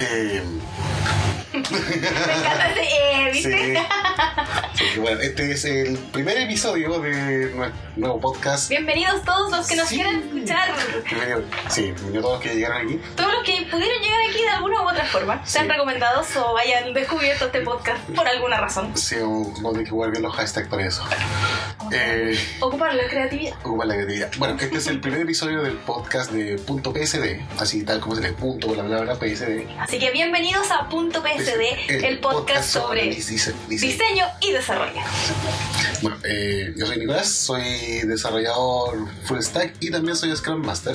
Eh, Me encanta ese eh, sí. ¿viste? Porque, bueno, este es el primer episodio de nuestro nuevo podcast. Bienvenidos todos los que nos Sí. quieran escuchar. Bienvenido. Sí, bienvenido a todos los que llegaron aquí. Todos los que pudieron llegar aquí de alguna u otra forma, sean Sí. recomendados o hayan descubierto este podcast por alguna razón. Sí, a tener que jugar bien los hashtags para eso. Eh, Ocupar la creatividad. ocupar la creatividad. Bueno, este es el primer episodio del podcast de punto PSD, así tal como se le punto la palabra PSD. Así que bienvenidos a Punto PSD, el, podcast sobre dise- dise- diseño y desarrollo. Bueno, eh, yo soy Nicolás, soy desarrollador full stack y también soy Scrum Master.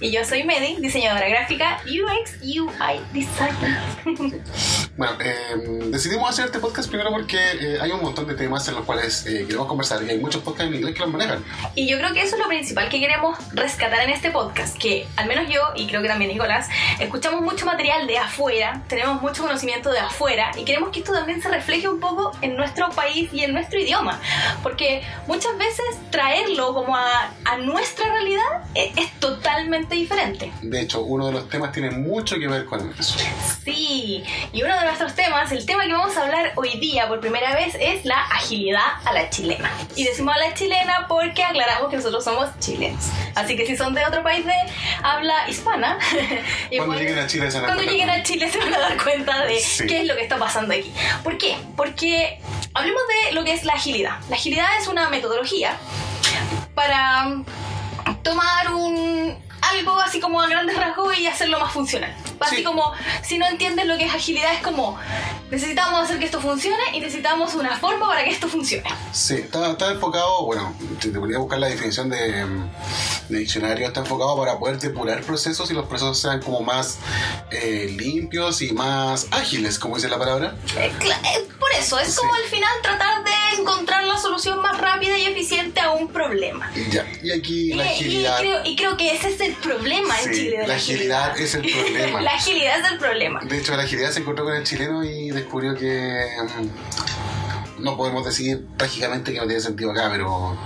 Y yo soy Medi, diseñadora gráfica, UX, UI Designer. Bueno, eh, decidimos hacer este podcast primero porque hay un montón de temas en los cuales queremos conversar y hay muchos podcasts en inglés que los manejan. Y yo creo que eso es lo principal que queremos rescatar en este podcast, que al menos yo, y creo que también Nicolás, escuchamos mucho material de afuera, tenemos mucho conocimiento de afuera y queremos que esto también se refleje un poco en nuestro país y en nuestro idioma, porque muchas veces traerlo como a, a nuestra realidad es, es totalmente diferente. De hecho, uno de los temas tiene mucho que ver con eso. Sí, y uno de nuestros temas, el tema que vamos a hablar hoy día por primera vez es la agilidad a la chilena. Y decimos a la chilena porque aclaramos que nosotros somos chilenos. Así que si son de otro país de habla hispana, Cuando lleguen a Chile se van a cuando dar lleguen cuenta. a Chile se van a dar cuenta de Sí. qué es lo que está pasando aquí. ¿Por qué? Porque hablemos de lo que es la agilidad. La agilidad es una metodología para tomar un algo así como a grandes rasgos y hacerlo más funcional. Así Sí. como si no entiendes lo que es agilidad es como necesitamos hacer que esto funcione y necesitamos una forma para que esto funcione. Sí, está, está enfocado, bueno, si te ponía a buscar la definición de, de diccionario, está enfocado para poder depurar procesos y los procesos sean como más eh, limpios y más ágiles, como dice la palabra. Eh, eh, por eso, es Sí. como al final tratar de encontrar la solución más rápida y eficiente a un problema. Y ya, y aquí la Y- y, agilidad. creo, y creo que ese es el problema en Sí, Chile. de la agilidad es el problema. la agilidad es el problema. De hecho, la agilidad se encontró con el chileno y descubrió que mm, no podemos decir trágicamente que no tiene sentido acá, pero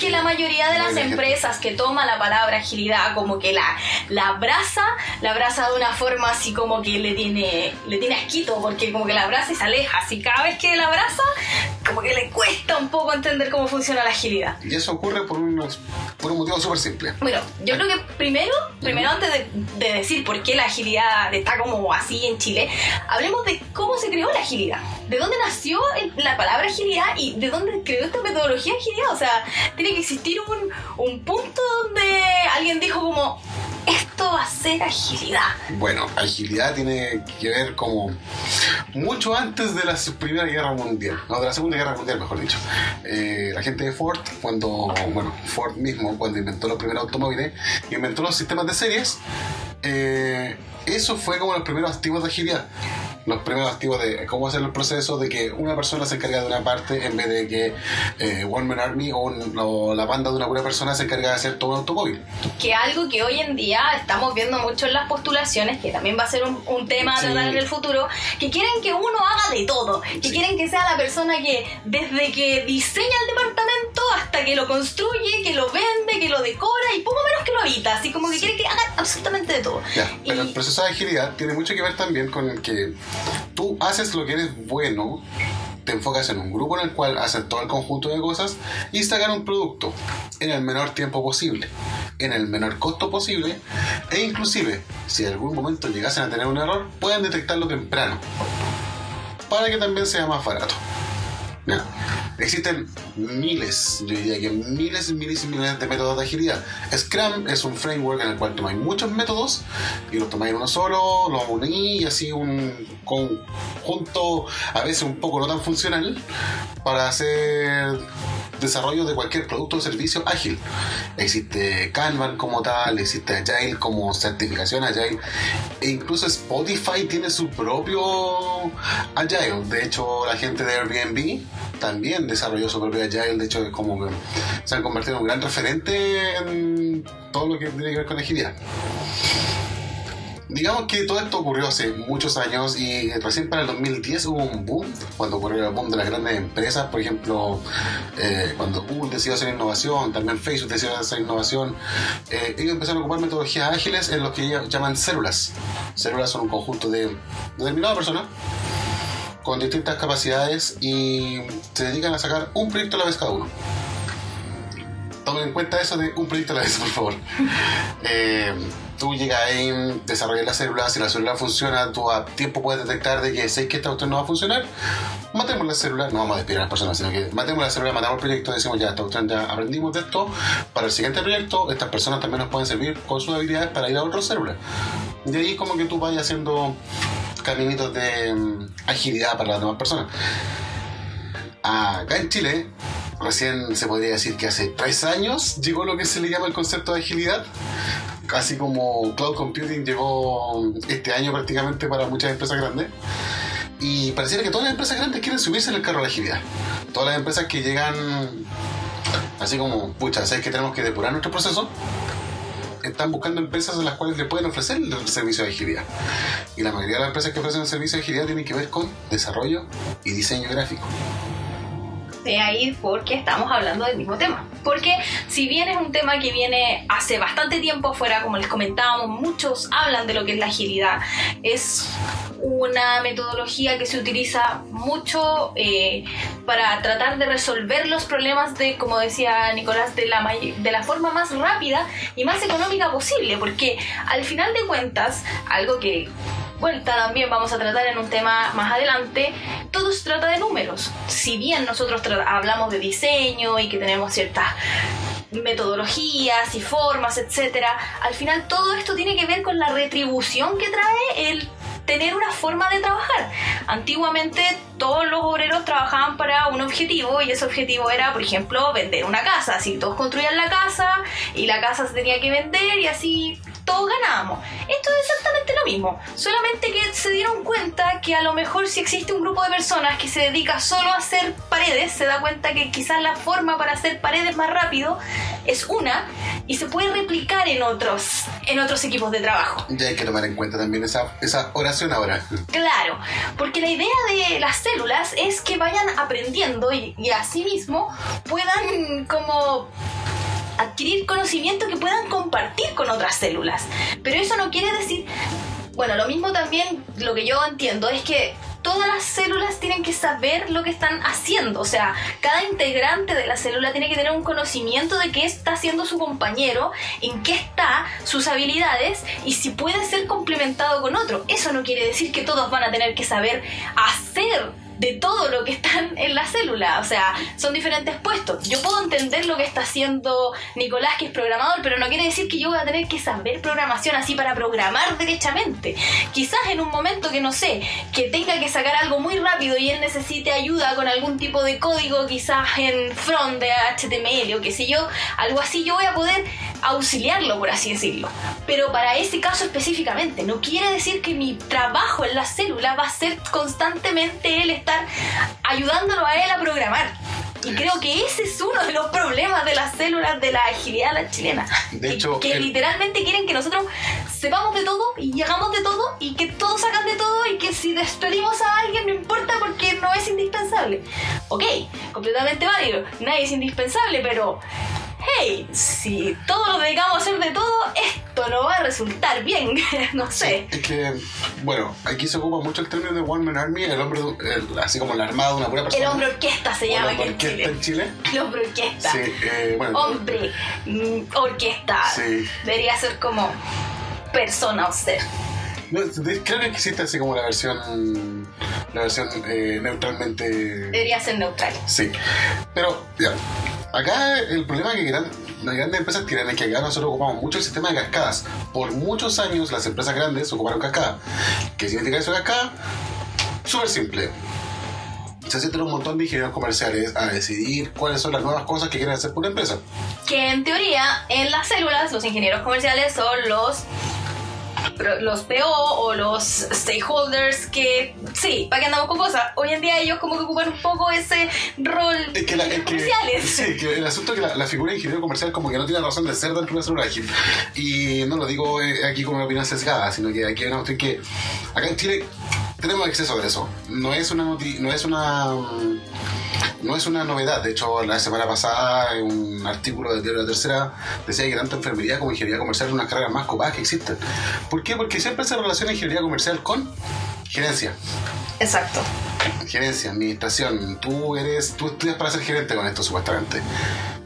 Que la mayoría de las empresas que toma la palabra agilidad como que la, la abraza, la abraza de una forma así como que le tiene, le tiene asquito, porque como que la abraza y se aleja. Así cada vez que la abraza, como que le cuesta un poco entender cómo funciona la agilidad. y eso ocurre por, unos, por un motivo súper simple. Bueno, yo creo que primero, primero antes de, de decir por qué la agilidad está como así en Chile, hablemos de cómo se creó la agilidad. ¿De dónde nació la palabra agilidad y de dónde creó esta metodología agilidad? O sea, tiene que existir un, un punto donde alguien dijo como, esto va a ser agilidad. Bueno, agilidad tiene que ver como mucho antes de la Primera Guerra Mundial, no, de la Segunda Guerra Mundial, mejor dicho. Eh, la gente de Ford, cuando, bueno, Ford mismo, cuando inventó los primeros automóviles, inventó los sistemas de series, eh, eso fue como los primeros activos de agilidad. Los primeros activos de cómo hacer el proceso de que una persona se encarga de una parte en vez de que eh, One Man Army o, un- o la banda de una pura persona se encarga de hacer todo un automóvil. Que algo que hoy en día estamos viendo mucho en las postulaciones, que también va a ser un, un tema a Sí. tratar en el futuro, que quieren que uno haga de todo, que Sí. quieren que sea la persona que desde que diseña el departamento hasta que lo construye, que lo vende, que lo decora y poco menos que lo habita, así como que quieren que haga absolutamente de todo. Ya, pero Y- el proceso de agilidad tiene mucho que ver también con el que tú haces lo que eres bueno, te enfocas en un grupo en el cual haces todo el conjunto de cosas y sacar un producto en el menor tiempo posible, en el menor costo posible e inclusive si en algún momento llegasen a tener un error pueden detectarlo temprano para que también sea más barato. Existen miles, yo diría que miles y miles y miles de métodos de agilidad. Scrum es un framework en el cual tomáis muchos métodos y los tomáis uno solo, los unís y así un conjunto a veces un poco no tan funcional para hacer desarrollo de cualquier producto o servicio ágil. Existe Kanban como tal, existe Agile como certificación Agile, e incluso Spotify tiene su propio Agile. De hecho, la gente de Airbnb también desarrolló su propio Agile. De hecho, es como que se han convertido en un gran referente en todo lo que tiene que ver con agilidad. digamos que todo esto ocurrió hace muchos años y recién para el 2010 hubo un boom, cuando ocurrió el boom de las grandes empresas, por ejemplo, eh, cuando Google decidió hacer innovación, también Facebook decidió hacer innovación, eh, ellos empezaron a ocupar metodologías ágiles en los que ellos llaman células. Células son un conjunto de determinadas personas con distintas capacidades y se dedican a sacar un proyecto a la vez cada uno. Tomen en cuenta eso de un proyecto a la vez, por favor. Eh, tú llegas ahí, desarrollas la célula, si la célula funciona, tú a tiempo puedes detectar de que sé que esta cuestión no va a funcionar, matemos la célula, no vamos a despedir a las personas, sino que matemos la célula, matamos el proyecto, decimos ya, esta cuestión ya aprendimos de esto, para el siguiente proyecto, estas personas también nos pueden servir con sus habilidades para ir a otras células. Y ahí como que tú vayas haciendo caminitos de mm, agilidad para las demás personas. Acá en Chile, recién se podría decir que hace tres años llegó lo que se le llama el concepto de agilidad. Así como cloud computing llegó este año prácticamente para muchas empresas grandes. Y pareciera que todas las empresas grandes quieren subirse en el carro de la agilidad. Todas las empresas que llegan así como, pucha, ¿sabes que tenemos que depurar nuestro proceso? Están buscando empresas en las cuales le pueden ofrecer el servicio de agilidad. Y la mayoría de las empresas que ofrecen el servicio de agilidad tienen que ver con desarrollo y diseño gráfico. De ahí porque estamos hablando del mismo tema. Porque si bien es un tema que viene hace bastante tiempo afuera, como les comentábamos, muchos hablan de lo que es la agilidad. Es una metodología que se utiliza mucho eh, para tratar de resolver los problemas de, como decía Nicolás, de la, de la forma más rápida y más económica posible, porque al final de cuentas, algo que vuelta también vamos a tratar en un tema más adelante, todo se trata de números. Si bien nosotros hablamos de diseño y que tenemos ciertas metodologías y formas, etcétera, al final todo esto tiene que ver con la retribución que trae el tener una forma de trabajar. Antiguamente todos los obreros trabajaban para un objetivo y ese objetivo era, por ejemplo, vender una casa. Así todos construían la casa y la casa se tenía que vender y así todos ganábamos. Esto es exactamente lo mismo, solamente que se dieron cuenta que a lo mejor si existe un grupo de personas que se dedica solo a hacer paredes, se da cuenta que quizás la forma para hacer paredes más rápido es una y se puede replicar en otros, en otros equipos de trabajo. Ya hay que tomar en cuenta también esa, esa oración ahora. Claro, porque la idea de las células es que vayan aprendiendo y, y asimismo puedan como adquirir conocimiento que puedan compartir con otras células. Pero eso no quiere decir, bueno, lo mismo también, lo que yo entiendo es que todas las células tienen que saber lo que están haciendo. O sea, cada integrante de la célula tiene que tener un conocimiento de qué está haciendo su compañero, en qué está, sus habilidades y si puede ser complementado con otro. Eso no quiere decir que todos van a tener que saber hacer de todo lo que están en la célula. O sea, son diferentes puestos. Yo puedo entender lo que está haciendo Nicolás, que es programador, pero no quiere decir que yo voy a tener que saber programación así para programar derechamente. Quizás en un momento que no sé, que tenga que sacar algo muy rápido y él necesite ayuda con algún tipo de código, quizás en front de HTML o qué sé yo, algo así, yo voy a poder auxiliarlo, por así decirlo. Pero para ese caso específicamente, no quiere decir que mi trabajo en la célula va a ser constantemente él estar ayudándolo a él a programar. Y creo que ese es uno de los problemas de las células de la agilidad la chilena. De hecho, que, literalmente quieren que nosotros sepamos de todo y hagamos de todo y que todos hagan de todo y que si despedimos a alguien no importa porque no es indispensable. Ok, completamente válido. Nadie es indispensable, pero hey, si todos nos dedicamos a hacer de todo, esto no va a resultar bien, no sé. Es que, bueno, aquí se ocupa mucho el término de One Man Army, el hombre, así como la armada de una pura persona. El hombre orquesta se llama aquí en Chile. en Chile. El hombre orquesta. Sí, eh, bueno. Hombre, mm, orquesta. Sí. Debería ser como persona o ser. No, creo que existe así como la versión la versión eh, neutralmente debería ser neutral sí pero ya Acá el problema que las grandes empresas tienen es que acá nosotros ocupamos mucho el sistema de cascadas. Por muchos años las empresas grandes ocuparon cascada. ¿Qué significa eso de cascada? Súper simple. Se sienten un montón de ingenieros comerciales a decidir cuáles son las nuevas cosas que quieren hacer por una empresa. Que en teoría, en las células, los ingenieros comerciales son los los PO o los stakeholders que, sí, ¿para qué andamos con cosas? Hoy en día ellos como que ocupan un poco ese rol Es que, la, es que, comerciales. sí, que el asunto es que la, la figura de ingeniero comercial como que no tiene razón de ser dentro de una célula ágil. Y no lo digo eh, aquí con una opinión sesgada, sino que aquí hay una cuestión que acá en Chile tenemos exceso de eso. No es una no es una no es una novedad. De hecho, la semana pasada en un artículo de Diario de la Tercera decía que tanto enfermería como ingeniería comercial son unas carreras más copadas que existen. ¿Por qué? Porque siempre se relaciona ingeniería comercial con gerencia. Exacto. Gerencia, administración. Tú eres, tú estudias para ser gerente con esto supuestamente.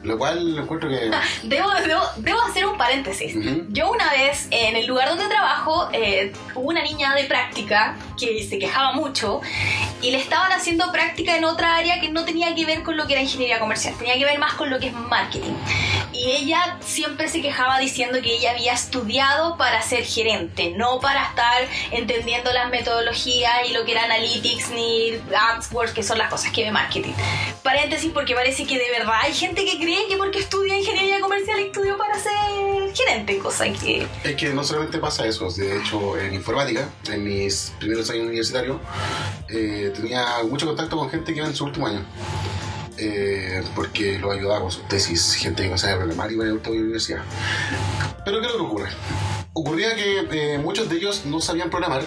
Lo cual encuentro que Debo, debo, debo hacer un paréntesis. Ujú. Yo una vez en el lugar donde trabajo eh, hubo una niña de práctica que se quejaba mucho y le estaban haciendo práctica en otra área que no tenía que ver con lo que era ingeniería comercial, tenía que ver más con lo que es marketing. Y ella siempre se quejaba diciendo que ella había estudiado para ser gerente, no para estar entendiendo las metodologías y lo que era analytics ni AdWords, que son las cosas que ve marketing. Paréntesis porque parece que de verdad hay gente que cree que porque estudia ingeniería comercial estudió para ser gerente, cosa que... Es que no solamente pasa eso, de hecho en informática, en mis primeros años universitarios, eh, tenía mucho contacto con gente que iba en su último año. Eh, porque lo ayudaba con sus tesis, gente que no sabía programar y iba a la universidad. Pero ¿qué es lo que ocurre? Ocurría que eh, muchos de ellos no sabían programar,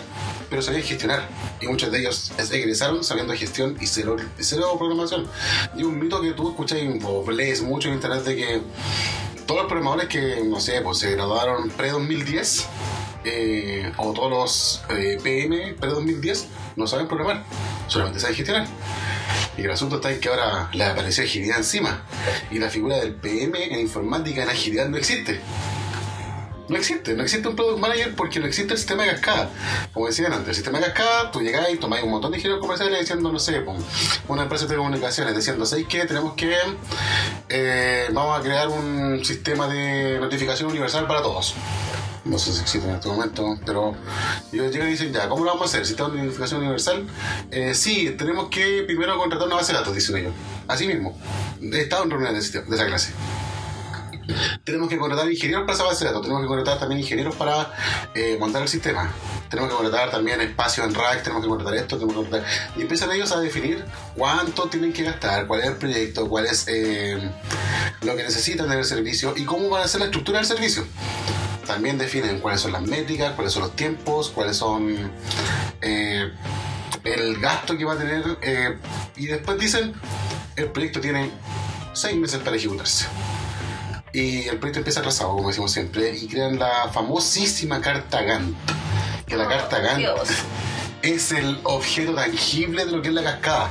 pero sabían gestionar. Y muchos de ellos egresaron sabiendo gestión y cero, cero programación. Y un mito que tú escuchas o lees mucho en internet de que todos los programadores que, no sé, pues se graduaron pre-2010, eh, o todos los eh, PM pre-2010, no saben programar, solamente saben gestionar. Y el asunto está en que ahora le apareció agilidad encima. Y la figura del PM en informática en agilidad no existe. No existe, no existe un product manager porque no existe el sistema de cascada. Como decían antes, el sistema de cascada, tú llegás y tomáis un montón de ingenieros comerciales diciendo, no sé, una empresa de telecomunicaciones diciendo, ¿sabéis qué? Tenemos que, eh, vamos a crear un sistema de notificación universal para todos. No sé si existe en este momento, pero ellos llegan y dicen, ya, ¿cómo lo vamos a hacer? ¿Sistema de notificación universal? Eh, sí, tenemos que primero contratar una base de datos, dicen ellos. Así mismo. He estado en reuniones de esa clase tenemos que contratar ingenieros para esa base de datos, tenemos que contratar también ingenieros para eh, montar el sistema, tenemos que contratar también espacio en rack, tenemos que contratar esto, tenemos que contratar... Y empiezan ellos a definir cuánto tienen que gastar, cuál es el proyecto, cuál es eh, lo que necesitan del servicio y cómo van a ser la estructura del servicio. También definen cuáles son las métricas, cuáles son los tiempos, cuáles son eh, el gasto que va a tener eh, y después dicen el proyecto tiene seis meses para ejecutarse y el proyecto empieza atrasado, como decimos siempre, y crean la famosísima carta Gantt. Que la carta Gantt Dios. es el objeto tangible de lo que es la cascada.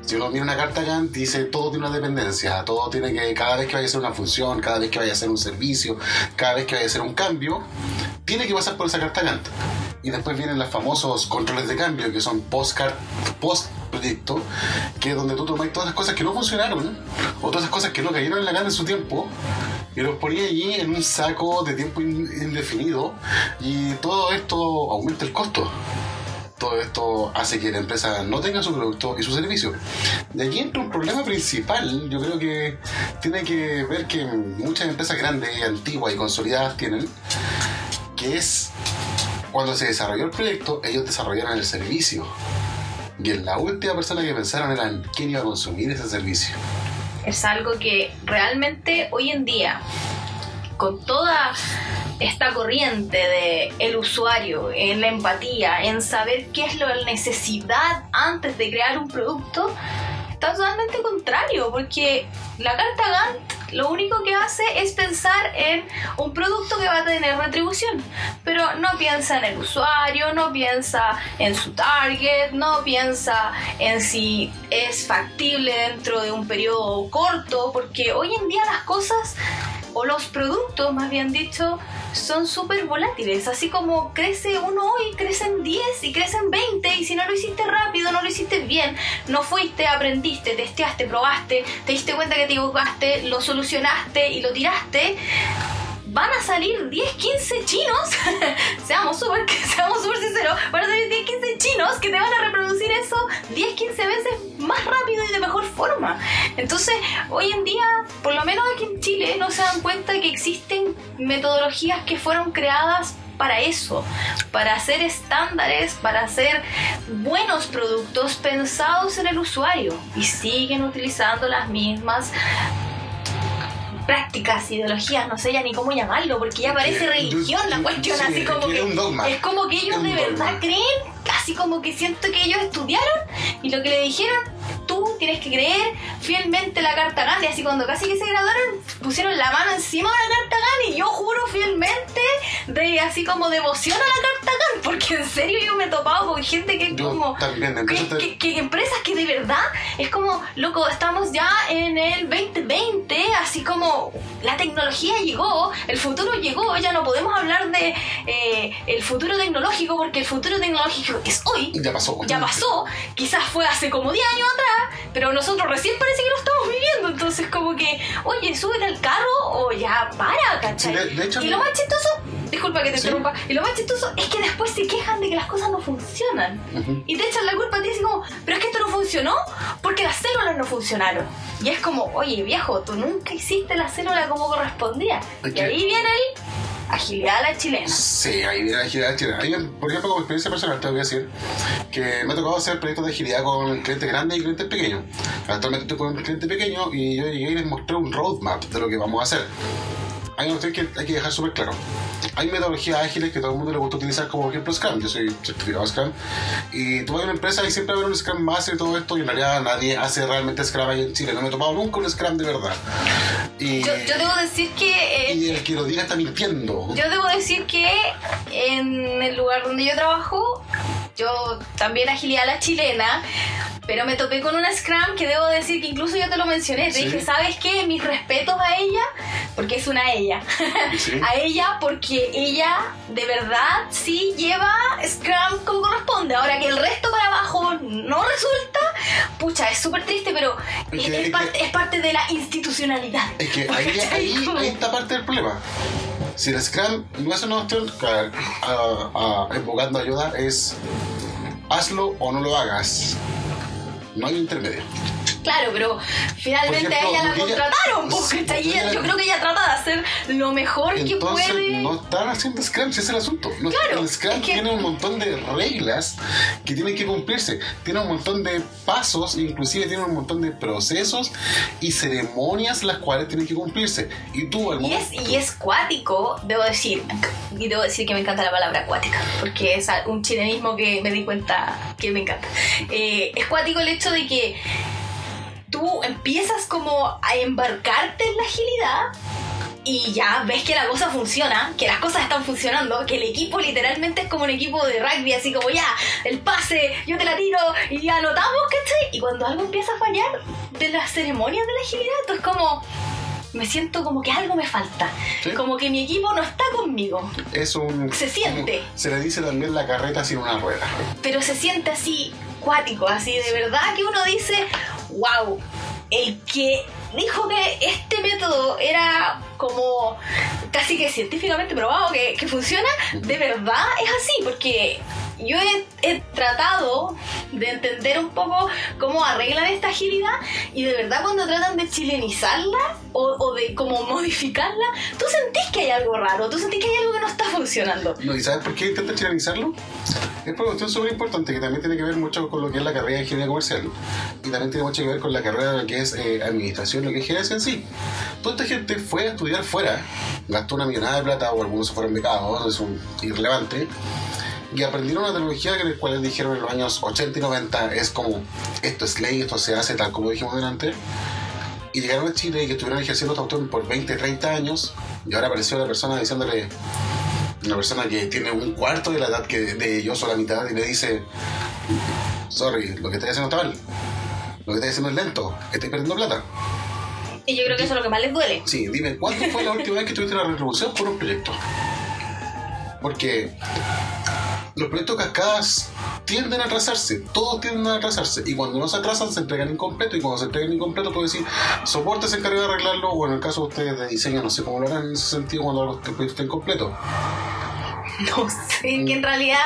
Si uno mira una carta Gantt, dice todo tiene una dependencia, todo tiene que, cada vez que vaya a hacer una función, cada vez que vaya a hacer un servicio, cada vez que vaya a hacer un cambio, tiene que pasar por esa carta Gantt. Y después vienen los famosos controles de cambio, que son post, post proyecto, que donde tú tomas todas las cosas que no funcionaron, o todas las cosas que no cayeron en la Gantt en su tiempo, y los ponía allí en un saco de tiempo in- indefinido, y todo esto aumenta el costo todo esto hace que la empresa no tenga su producto y su servicio. De aquí entra un problema principal, yo creo que tiene que ver que muchas empresas grandes, antiguas y consolidadas tienen, que es cuando se desarrolló el proyecto, ellos desarrollaron el servicio. Y en la última persona que pensaron era en quién iba a consumir ese servicio. es algo que realmente hoy en día, con toda esta corriente de el usuario, en la empatía, en saber qué es la necesidad antes de crear un producto, está totalmente contrario, porque la carta Gantt lo único que hace es pensar en un producto que va a tener retribución, pero no piensa en el usuario, no piensa en su target, no piensa en si es factible dentro de un periodo corto, porque hoy en día las cosas o los productos, más bien dicho, son súper volátiles. Así como crece uno hoy, crecen 10 y crecen 20. Y si no lo hiciste rápido, no lo hiciste bien, no fuiste, aprendiste, testeaste, probaste, te diste cuenta que te equivocaste, lo solucionaste y lo tiraste. Van a salir 10, 15 chinos, seamos súper seamos súper sinceros, van a salir 10, 15 chinos que te van a reproducir eso 10, 15 veces más rápido y de mejor forma. Entonces, hoy en día, por lo menos aquí en Chile, no se dan cuenta que existen metodologías que fueron creadas para eso, para hacer estándares, para hacer buenos productos pensados en el usuario y siguen utilizando las mismas prácticas, ideologías, no sé ya ni cómo llamarlo, porque ya parece religión la cuestión, sí, así como que un dogma. es como que ellos de verdad dogma. creen, así como que siento que ellos estudiaron y lo que le dijeron, tú tienes que creer fielmente la carta Gandhi, así cuando casi que se graduaron pusieron la mano encima de la carta Gandhi y yo juro fielmente de así como devoción a la carta Gandhi, porque en serio yo me he topado con gente que es como también, que, empresas te- que- que empresas que de verdad es como, loco, estamos ya en el 2020, así como la tecnología llegó, el futuro llegó, ya no podemos hablar de eh, el futuro tecnológico porque el futuro tecnológico es hoy. Ya pasó. Ya pasó, quizás fue hace como 10 años atrás, pero nosotros recién parece que lo estamos viviendo. Entonces, como que, oye, súbete al carro o ya para, ¿cachai? Sí, de- de hecho, y lo más chistoso, disculpa que te Sí. interrumpa, y lo más chistoso es que después se quejan de que las cosas no funcionan. Y te echan la culpa a ti así como, pero es que esto no funcionó porque las células no funcionaron. Y es como, oye viejo, tú nunca hiciste la célula como correspondía. Es Y ahí viene el agilidad a la chilena. Sí, ahí viene la agilidad chilena. Por ejemplo, como experiencia personal, tengo que decir que me ha tocado hacer proyectos de agilidad con clientes grandes y clientes pequeños. Actualmente estoy con un cliente pequeño y yo llegué y les mostré un roadmap de lo que vamos a hacer. Hay una cuestión que hay que dejar súper claro. Hay metodologías ágiles que todo el mundo le gusta utilizar, como por ejemplo Scrum. Yo soy certificado Scrum. Y tú vas a una empresa y siempre va a haber un Scrum Master y todo esto, y en realidad nadie hace realmente Scrum ahí en Chile. No me he tomado nunca un Scrum de verdad. Y, Yo, yo debo decir que... eh, y el que lo diga está mintiendo. Yo debo decir que en el lugar donde yo trabajo, yo también agilidad a la chilena, pero me topé con una Scrum que debo decir que incluso yo te lo mencioné. Te Sí. dije, ¿sabes qué? Mis respetos a ella, porque es una ella. Sí. a ella porque ella de verdad sí lleva Scrum como corresponde. Ahora que el resto para abajo no resulta, pucha, es súper triste, pero Es que- es es parte, que- es parte de la institucionalidad. Es que ahí, ahí, ahí está parte del problema. Si el Scrum no es una claro, a- a- invocando ayuda, es hazlo o no lo hagas. No hay intermedio. Claro, pero finalmente a ella la contrataron, porque porque ella- ella- yo creo que ella trata de hacer lo mejor que puede. no están haciendo Scrum, ese es el asunto. No, Claro, el Scrum es que- tiene un montón de reglas que tienen que cumplirse. Tiene un montón de pasos, inclusive tiene un montón de procesos y ceremonias las cuales tienen que cumplirse. Y tú, al Y es, y es cuático, debo decir, y debo decir que me encanta la palabra acuática, porque es un chilenismo que me di cuenta que me encanta. Eh, es cuático el hecho de que tú empiezas como a embarcarte en la agilidad y ya ves que la cosa funciona, que las cosas están funcionando, que el equipo literalmente es como un equipo de rugby, así como ya, el pase, yo te la tiro y ya anotamos, ¿cachai? Y cuando algo empieza a fallar de las ceremonias de la agilidad, tú es como, me siento como que algo me falta, Sí. como que mi equipo no está conmigo, es un... Se siente. como- se le dice también la carreta sin una rueda. pero se siente así cuático, así de verdad que uno dice, wow, el que dijo que este método era como casi que científicamente probado que, que funciona, de verdad es así, porque yo he, he tratado de entender un poco cómo arreglan esta agilidad y de verdad cuando tratan de chilenizarla o, o de como modificarla, tú sentís que hay algo raro, tú sentís que hay algo que no está funcionando. No, ¿Y sabes por qué intentan chilenizarlo? Es una cuestión súper importante que también tiene que ver mucho con lo que es la carrera de ingeniería comercial. Y también tiene mucho que ver con la carrera de lo que es eh, administración, lo que es gerencia en sí. Toda esta gente fue a estudiar fuera, gastó una millonada de plata o algunos se fueron becados, es un irrelevante. Y aprendieron una tecnología que les cuales dijeron en los años 80 y 90 es como esto es ley, esto se hace tal como dijimos delante. Y llegaron a Chile y estuvieron ejerciendo esta cuestión por 20, 30 años. Y ahora apareció la persona diciéndole, una persona que tiene un cuarto de la edad que de yo soy la mitad y le dice sorry, lo que estoy haciendo está mal lo que estoy haciendo es lento, estoy perdiendo plata Y yo creo que eso es lo que más les duele. sí, dime, ¿cuándo fue la última vez que tuviste la retribución por un proyecto? porque los proyectos cascadas tienden a atrasarse, todos tienden a atrasarse y cuando no se atrasan se entregan incompleto y cuando se entregan incompleto puede decir soporte se encarga de arreglarlo o en el caso de ustedes de diseño no sé cómo lo harán en ese sentido cuando el proyecto está incompleto No sé, que en realidad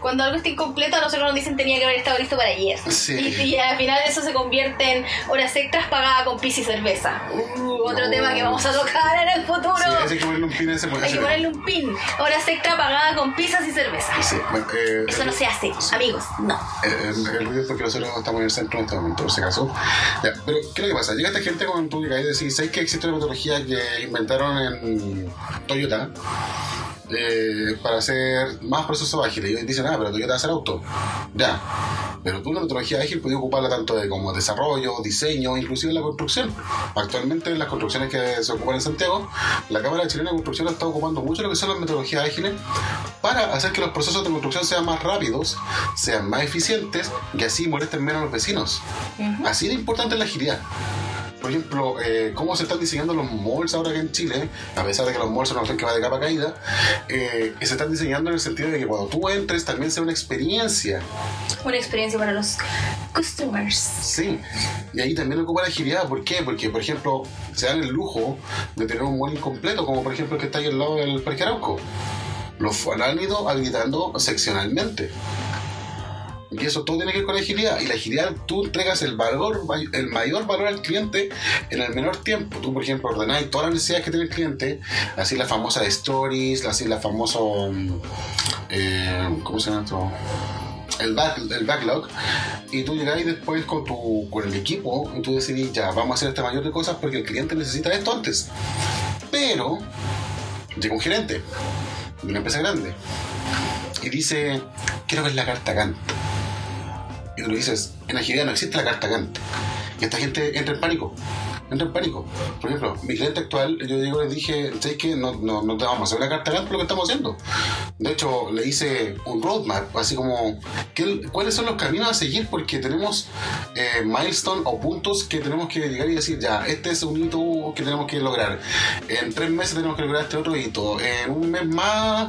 cuando algo está incompleto a nosotros nos dicen tenía que haber estado listo para ayer. Sí. Y, y al final eso se convierte en horas extras pagadas con pis y cerveza. Uh, otro No. tema que vamos a tocar en el futuro. Sí, hay que ponerle un pin a ese Hay que ponerle un pin. Horas extra pagada con pizzas y cerveza. Sí, bueno, eh, Eso no se hace, amigos. No. El, el- el ruido es porque nosotros estamos en el centro en este momento, por si acaso. Ya, pero, ¿qué es lo que pasa? Llega esta gente con llegas y decís, ¿sabes que existe una metodología que inventaron en Toyota? Eh, para hacer más procesos ágiles. Y ellos dicen, ah, pero va a hacer auto. Ya. Pero tú la metodología ágil puedes ocuparla tanto de como desarrollo, diseño, inclusive en la construcción. Actualmente en las construcciones que se ocupan en Santiago, la Cámara Chilena de Construcción está ocupando mucho lo que son las metodologías ágiles para hacer que los procesos de construcción sean más rápidos, sean más eficientes y así molesten menos a los vecinos. Así de importante es la agilidad. Por ejemplo, eh, cómo se están diseñando los malls ahora que en Chile, a pesar de que los malls son una opción que va de capa caída, eh, se están diseñando en el sentido de que cuando tú entres también sea una experiencia. Una experiencia para los customers. Sí, y ahí también ocupa la agilidad. ¿Por qué? Porque, por ejemplo, se dan el lujo de tener un mall incompleto, como por ejemplo el que está ahí al lado del Parque Arauco. Los han ido habilitando seccionalmente. Y eso todo tiene que ver con la agilidad. Y la agilidad, tú entregas el valor, el mayor valor al cliente en el menor tiempo. Tú, por ejemplo, ordenás todas las necesidades que tiene el cliente, así la famosa stories, así la famosa. mm, eh, ¿Cómo se llama esto? El, back- el backlog. Y tú llegáis después con, tu, con el equipo y tú decidís, ya, vamos a hacer este mayor de cosas porque el cliente necesita esto antes. Pero llega un gerente de una empresa grande y dice, quiero ver la carta Gantt. Y tú le dices, en agilidad no existe la carta Gantt. Y esta gente entra en pánico. Entra en pánico. Por ejemplo, mi cliente actual, yo digo, les dije, ¿sabes qué? No, no, no te vamos a hacer una carta por lo que estamos haciendo. De hecho, le hice un roadmap, así como, ¿qué- ¿cuáles son los caminos a seguir? Porque tenemos eh, o puntos que tenemos que llegar y decir, ya, este es un hito que tenemos que lograr. En tres meses tenemos que lograr este otro hito. En un mes más,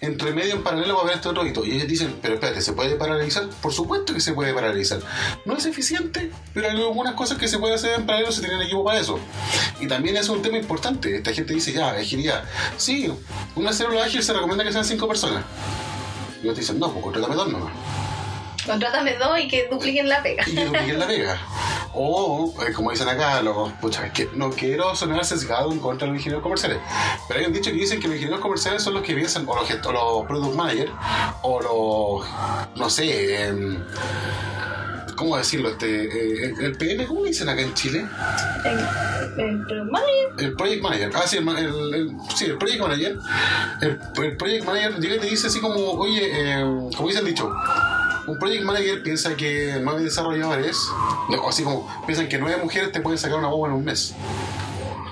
entre medio en paralelo va a haber este otro hito. Y ellos dicen, pero espérate, ¿se puede paralizar? Por supuesto que se puede paralizar. No es eficiente, pero hay algunas cosas que se pueden hacer en paralelo si tienen equipo para eso. Y también es un tema importante. Esta gente dice, ya, agilidad. Sí, una célula ágil se recomienda que sean cinco personas. Y ellos dicen, no, pues contrátame dos nomás. Contrátame dos y que dupliquen la pega. Y que dupliquen la pega. O, eh, como dicen acá, los, pucha, es que no quiero sonar sesgado en contra de los ingenieros comerciales. Pero hay un dicho que dicen que los ingenieros comerciales son los que piensan, o los, o los product managers, o los, no sé, em, ¿cómo decirlo? Este, eh, el, el PM, ¿cómo dicen acá en Chile? El, el product manager. El project manager. Ah, sí, el, el- sí, el project manager. El, project manager llega y te dice así como, oye, eh, como dicen dicho, un project manager piensa que nueve desarrolladores, no, así como, piensan que nueve mujeres te pueden sacar una boba en un mes.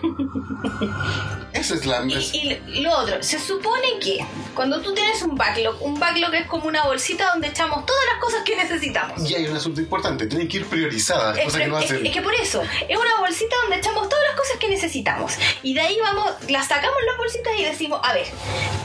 Esa es la... Y, y lo otro, se supone que cuando tú tienes un backlog, un backlog es como una bolsita donde echamos todas las cosas que necesitamos. y hay un asunto importante, tienen que ir priorizadas, Es, cosas que no es- hacen. es que por eso, es una bolsita donde echamos todas las cosas que necesitamos. Y de ahí vamos, las sacamos las bolsitas y decimos, a ver,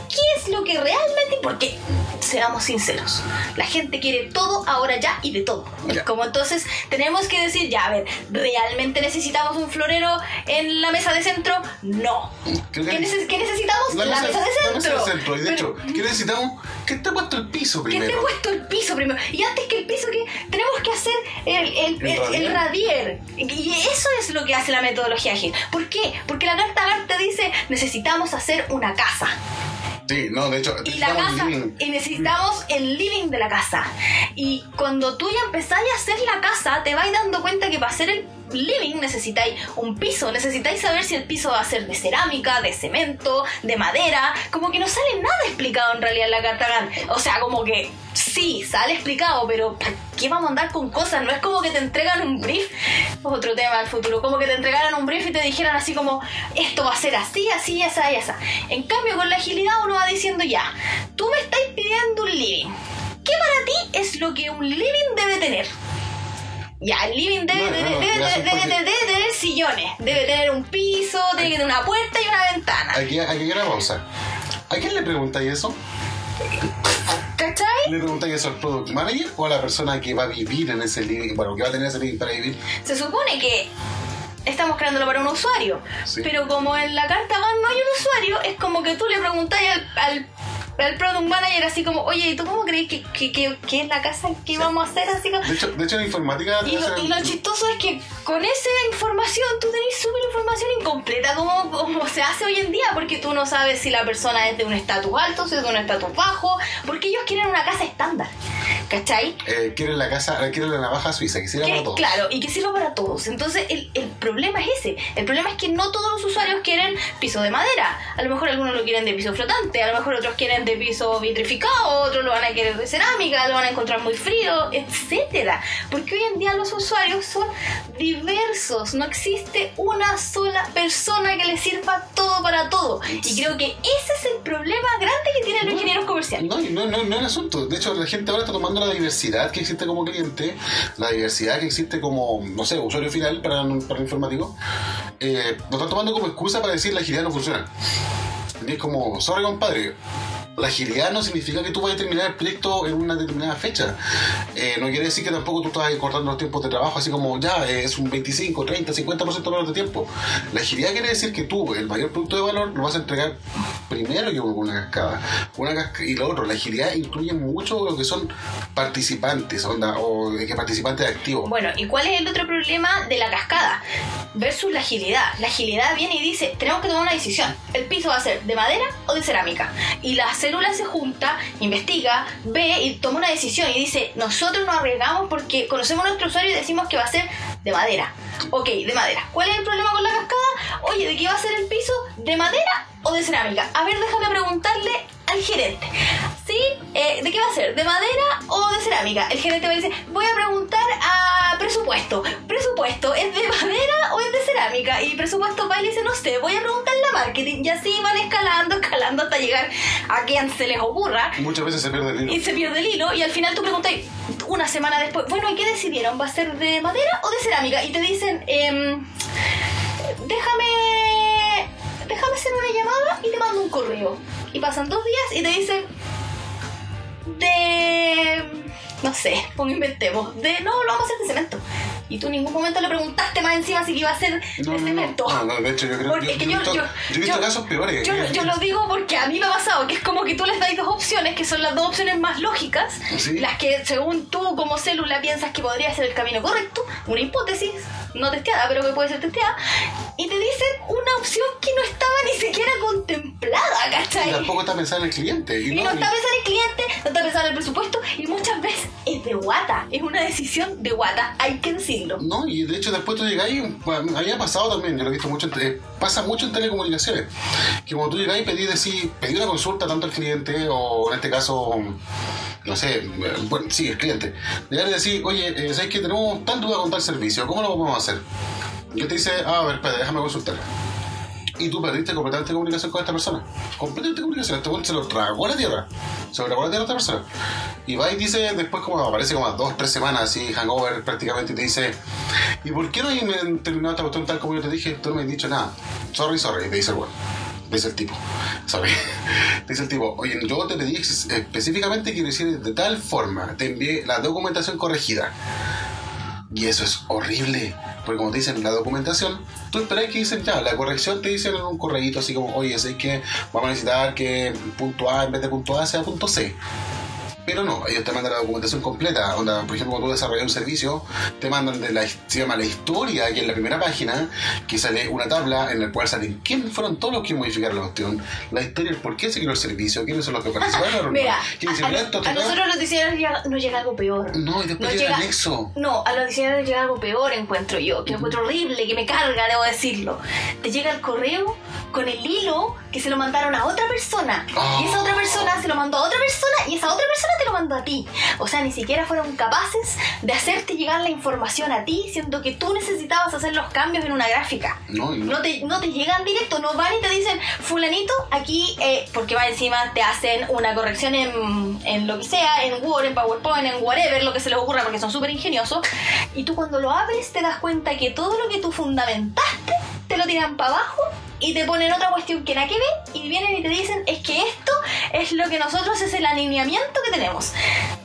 ¿qué es lo que realmente? Porque, seamos sinceros, la gente quiere todo ahora ya y de todo. Ya. Como entonces tenemos que decir, ya, a ver, ¿realmente necesitamos un florero en la mesa de centro? No. Que- ¿Qué, neces- qué necesitamos? La, mesa, de la centro. mesa de centro. Y de Pero- hecho, ¿qué necesitamos? Que esté puesto el piso que esté primero. puesto el piso primero. Y antes que el piso, que tenemos que hacer el, el, El el- radier. Y eso es lo que hace la metodología ágil. ¿Por qué? Porque la carta GART te dice, necesitamos hacer una casa. Sí, no, de hecho, Y la casa, y necesitamos el living de la casa. Y cuando tú ya empezás a hacer la casa, te vas dando cuenta que para hacer el living necesitáis un piso, necesitáis saber si el piso va a ser de cerámica, de cemento, de madera, como que no sale nada explicado en realidad en la carta GAN. O sea, como que sí, sale explicado, pero ¿para qué vamos a andar con cosas? No es como que te entregan un brief, otro tema del futuro, como que te entregaran un brief y te dijeran así como, esto va a ser así, así, y esa. En cambio, con la agilidad uno va diciendo ya, tú me estás pidiendo un living. ¿Qué para ti es lo que un living debe tener? Ya, el living debe, No, no, debe- no, debe- gracias debe- porque- debe- debe tener sillones, debe tener un piso, debe tener una puerta y una ventana. Aquí, aquí pausa. ¿A quién le preguntáis eso? ¿Cachai? ¿Le preguntáis eso al product manager o a la persona que va a vivir en ese living? Bueno, que va a tener ese living para vivir. Se supone que estamos creándolo para un usuario, Sí. pero como en la carta GAN no hay un usuario, es como que tú le preguntáis al, al el product manager así como, oye, ¿y tú cómo crees que, que, que, que es la casa que vamos a hacer? Así como, De hecho, de hecho en informática... y lo, hacen- y lo chistoso es que con esa información tú tenés súper información incompleta como, como se hace hoy en día porque tú no sabes si la persona es de un estatus alto, si es de un estatus bajo, porque ellos quieren una casa estándar, ¿cachai? eh, quieren la casa, eh, quieren la navaja suiza, que sirva para todos. claro, y que sirva para todos. Entonces, el, el problema es ese. El problema es que no todos los usuarios quieren piso de madera. A lo mejor algunos lo quieren de piso flotante, a lo mejor otros quieren de piso vitrificado, otros lo van a querer de cerámica, lo van a encontrar muy frío, etcétera. Porque hoy en día los usuarios son diversos. No existe una sola persona que le sirva todo para todo. Y creo que ese es el problema grande que tienen los No. ingenieros comerciales. No, no, no, no es el asunto. De hecho, la gente ahora está tomando la diversidad que existe como cliente, la diversidad que existe como, no sé, usuario final para, para el informático, eh, lo están tomando como excusa para decir la agilidad no funciona. Y es como, sorry compadre, la agilidad no significa que tú vayas a terminar el proyecto en una determinada fecha. Eh, no quiere decir que tampoco tú estás cortando los tiempos de trabajo, así como ya eh, es un 25, 30, 50% menos de tiempo. La agilidad quiere decir que tú, el mayor producto de valor, lo vas a entregar primero que una cascada. Una casca- y lo otro, la agilidad incluye mucho lo que son participantes, o que participantes activos. Bueno, ¿y cuál es el otro problema de la cascada? Versus la agilidad. La agilidad viene y dice, tenemos que tomar una decisión. El piso va a ser de madera o de cerámica. Y la célula se junta, investiga, ve y toma una decisión y dice, nosotros nos arriesgamos porque conocemos a nuestro usuario y decimos que va a ser de madera. Ok, de madera. ¿Cuál es el problema con la cascada? Oye, ¿de qué va a ser el piso? ¿De madera o de cerámica? A ver, déjame preguntarle al gerente. ¿Sí? Eh, ¿De qué va a ser? ¿De madera o de cerámica? El gerente va dice, voy a preguntar a presupuesto. ¿Presupuesto es de madera o es de cerámica? Y presupuesto va y dice, no sé, voy a preguntarle a marketing. Y así van escalando, escalando hasta llegar a quien se les ocurra. Muchas veces se pierde el hilo. Y se pierde el hilo y al final tú preguntas una semana después, bueno, ¿y qué decidieron? ¿Va a ser de madera o de cerámica? Y te dicen, em, déjame, déjame hacer una llamada y te mando un correo. Y pasan dos días y te dicen, de, no sé, como inventemos, de, no, lo vamos a hacer de cemento. Y tú en ningún momento le preguntaste más encima si iba a ser No, de cemento. No, no, de hecho, yo creo Porque yo, es que yo he yo- visto, yo- yo he visto casos peores. Que- yo lo digo porque a mí me ha pasado, que es como que tú les dais dos opciones, que son las dos opciones más lógicas, Sí. las que según tú como célula piensas que podría ser el camino correcto, una hipótesis no testeada, pero que puede ser testeada, y te dicen una opción que no estaba ni siquiera contemplada, Y ¿cachai? tampoco está pensando en el cliente. Y, Y no, no y- está pensando en el cliente, no está pensando en el presupuesto, y muchas veces es de guata, es una decisión de guata, hay que decirlo. No, y de hecho después tú llegas y bueno, había pasado también, yo lo he visto mucho, en pasa mucho en telecomunicaciones, que cuando tú llegas y pedís decir, pedí una consulta tanto al cliente o en este caso, no sé, eh, bueno, sí, el cliente, llegar y decir, oye, eh, ¿sabes que tenemos tal duda con tal servicio? ¿Cómo lo podemos hacer? Y él te dice, ah, a ver, espera, déjame consultar. Y tú perdiste completamente comunicación con esta persona. Completamente comunicación. Este se lo tragó a la tierra. Se lo tragó a la tierra a esta persona. Y va y dice, después como aparece como a dos, tres semanas así, hangover prácticamente, y te dice, ¿y por qué no hay terminado esta cuestión tal como yo te dije? Tú no me has dicho nada. Sorry, sorry, te dice el. Te dice el tipo. Te dice el tipo, oye, yo te pedí específicamente que lo hicieras de tal forma. Te envié la documentación corregida. Y eso es horrible. Porque como te dicen la documentación, tú esperas que dicen ya, la corrección te dicen en un correíto así como, oye, sé que vamos a necesitar que punto A en vez de punto A sea punto C. Pero no, ellos te mandan la documentación completa. Onda, por ejemplo, cuando tú desarrollas un servicio, te mandan de la, se llama la historia, que en la primera página, que sale una tabla en la cual salen quiénes fueron todos los que modificaron la cuestión, la historia, el por qué se creó el servicio, quiénes son los que participaron. Mira, quiénes a, a- esto, a tal. nosotros los diseñadores nos llega algo peor. No, y después llega el llega- anexo. No, a los diseñadores llega algo peor, encuentro yo, que encuentro horrible, que me carga, debo decirlo. Te llega el correo con el hilo que se lo mandaron a otra persona. Ah. Y esa otra persona se lo mandó a otra persona y esa otra persona te lo mandó a ti. O sea, ni siquiera fueron capaces de hacerte llegar la información a ti, siendo que tú necesitabas hacer los cambios en una gráfica. No, no. No te, no te llegan directo, no van y te dicen, fulanito, aquí, eh, porque va encima, te hacen una corrección en, en lo que sea, en Word, en PowerPoint, en whatever, lo que se les ocurra, porque son súper ingeniosos. Y tú cuando lo abres te das cuenta que todo lo que tú fundamentaste, te lo tiran para abajo y te ponen otra cuestión que nada que ver y vienen y te dicen, es que esto es lo que nosotros es el alineamiento que tenemos.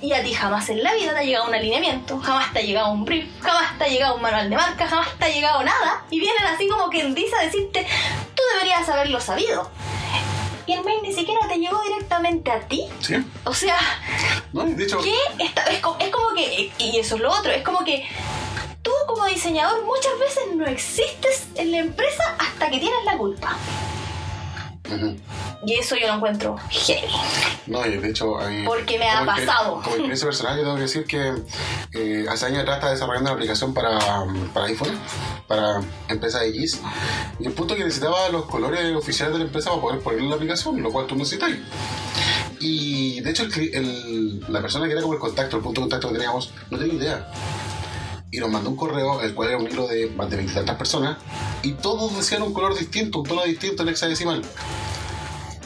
Y a ti jamás en la vida te ha llegado un alineamiento, jamás te ha llegado un brief, jamás te ha llegado un manual de marca, jamás te ha llegado nada. Y vienen así como quien dice a decirte, tú deberías haberlo sabido. y el mail ni siquiera te llegó directamente a ti. Sí. O sea, No, y de hecho, ¿qué? Esta- es, es como que, y eso es lo otro, es como que tú como diseñador muchas veces no existes en la empresa hasta que tienes la culpa. Y eso yo lo encuentro heavy. No, y de hecho, hay- Porque me ha pasado. Como experiencia personal, yo tengo que decir que eh, hace años atrás estaba desarrollando una aplicación para, para iPhone, para empresa X, y el punto que necesitaba los colores oficiales de la empresa para poder ponerle la aplicación, lo cual tú necesitas. Y de hecho, el el- la persona que era como el contacto, el punto de contacto que teníamos, no tenía idea. Y nos mandó un correo, el cual era un hilo de más de veintitantas personas, y todos decían un color distinto, un tono distinto en hexadecimal.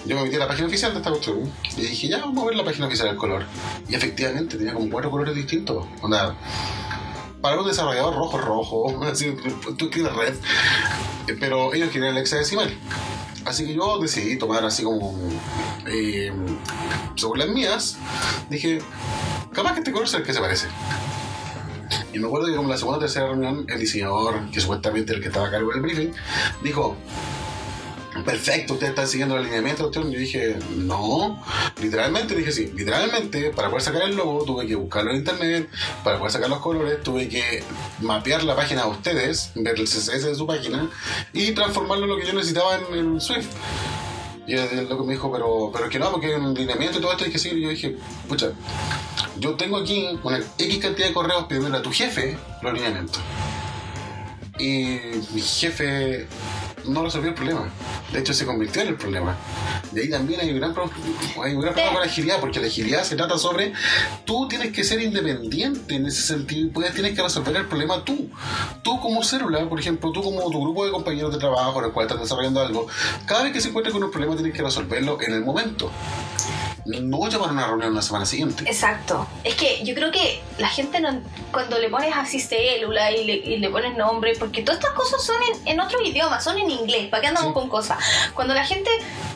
Yo me metí a la página oficial de esta cuestión y dije, ya vamos a ver la página oficial del color. Y efectivamente tenía como cuatro colores distintos. Onda, para un desarrollador rojo, rojo, así, tú escribes red, pero ellos querían el hexadecimal. Así que yo decidí tomar así como, eh, las mías, dije, capaz que este color sea el que se parece. Y me acuerdo que como la segunda o tercera reunión, el diseñador, que supuestamente el que estaba a cargo del briefing, dijo, perfecto, ustedes están siguiendo el alineamiento. cuestión". Yo dije, no, literalmente, dije sí, literalmente, para poder sacar el logo tuve que buscarlo en internet, para poder sacar los colores tuve que mapear la página a ustedes, ver el CSS de su página y transformarlo en lo que yo necesitaba en, en Swift. Y el loco me dijo, pero, pero es que no, porque hay un alineamiento y todo esto hay que seguir. Y yo dije, pucha, yo tengo aquí una X cantidad de correos pidiéndole a tu jefe los lineamientos. Y mi jefe no resolvió el problema. De hecho, se convirtió en el problema. De ahí también hay un gran, hay un gran problema con la agilidad, porque la agilidad se trata sobre tú tienes que ser independiente en ese sentido y puedes- tienes que resolver el problema tú. Tú como célula, por ejemplo, tú como tu grupo de compañeros de trabajo en el cual estás desarrollando algo, cada vez que se encuentre con un problema tienes que resolverlo en el momento. No llamar a una reunión la semana siguiente. Exacto. Es que yo creo que la gente no- cuando le pones así célula y le, y le pones nombre, porque todas estas cosas son en, en otro idioma, son en inglés, ¿para qué andamos Sí. con cosas? Cuando la gente,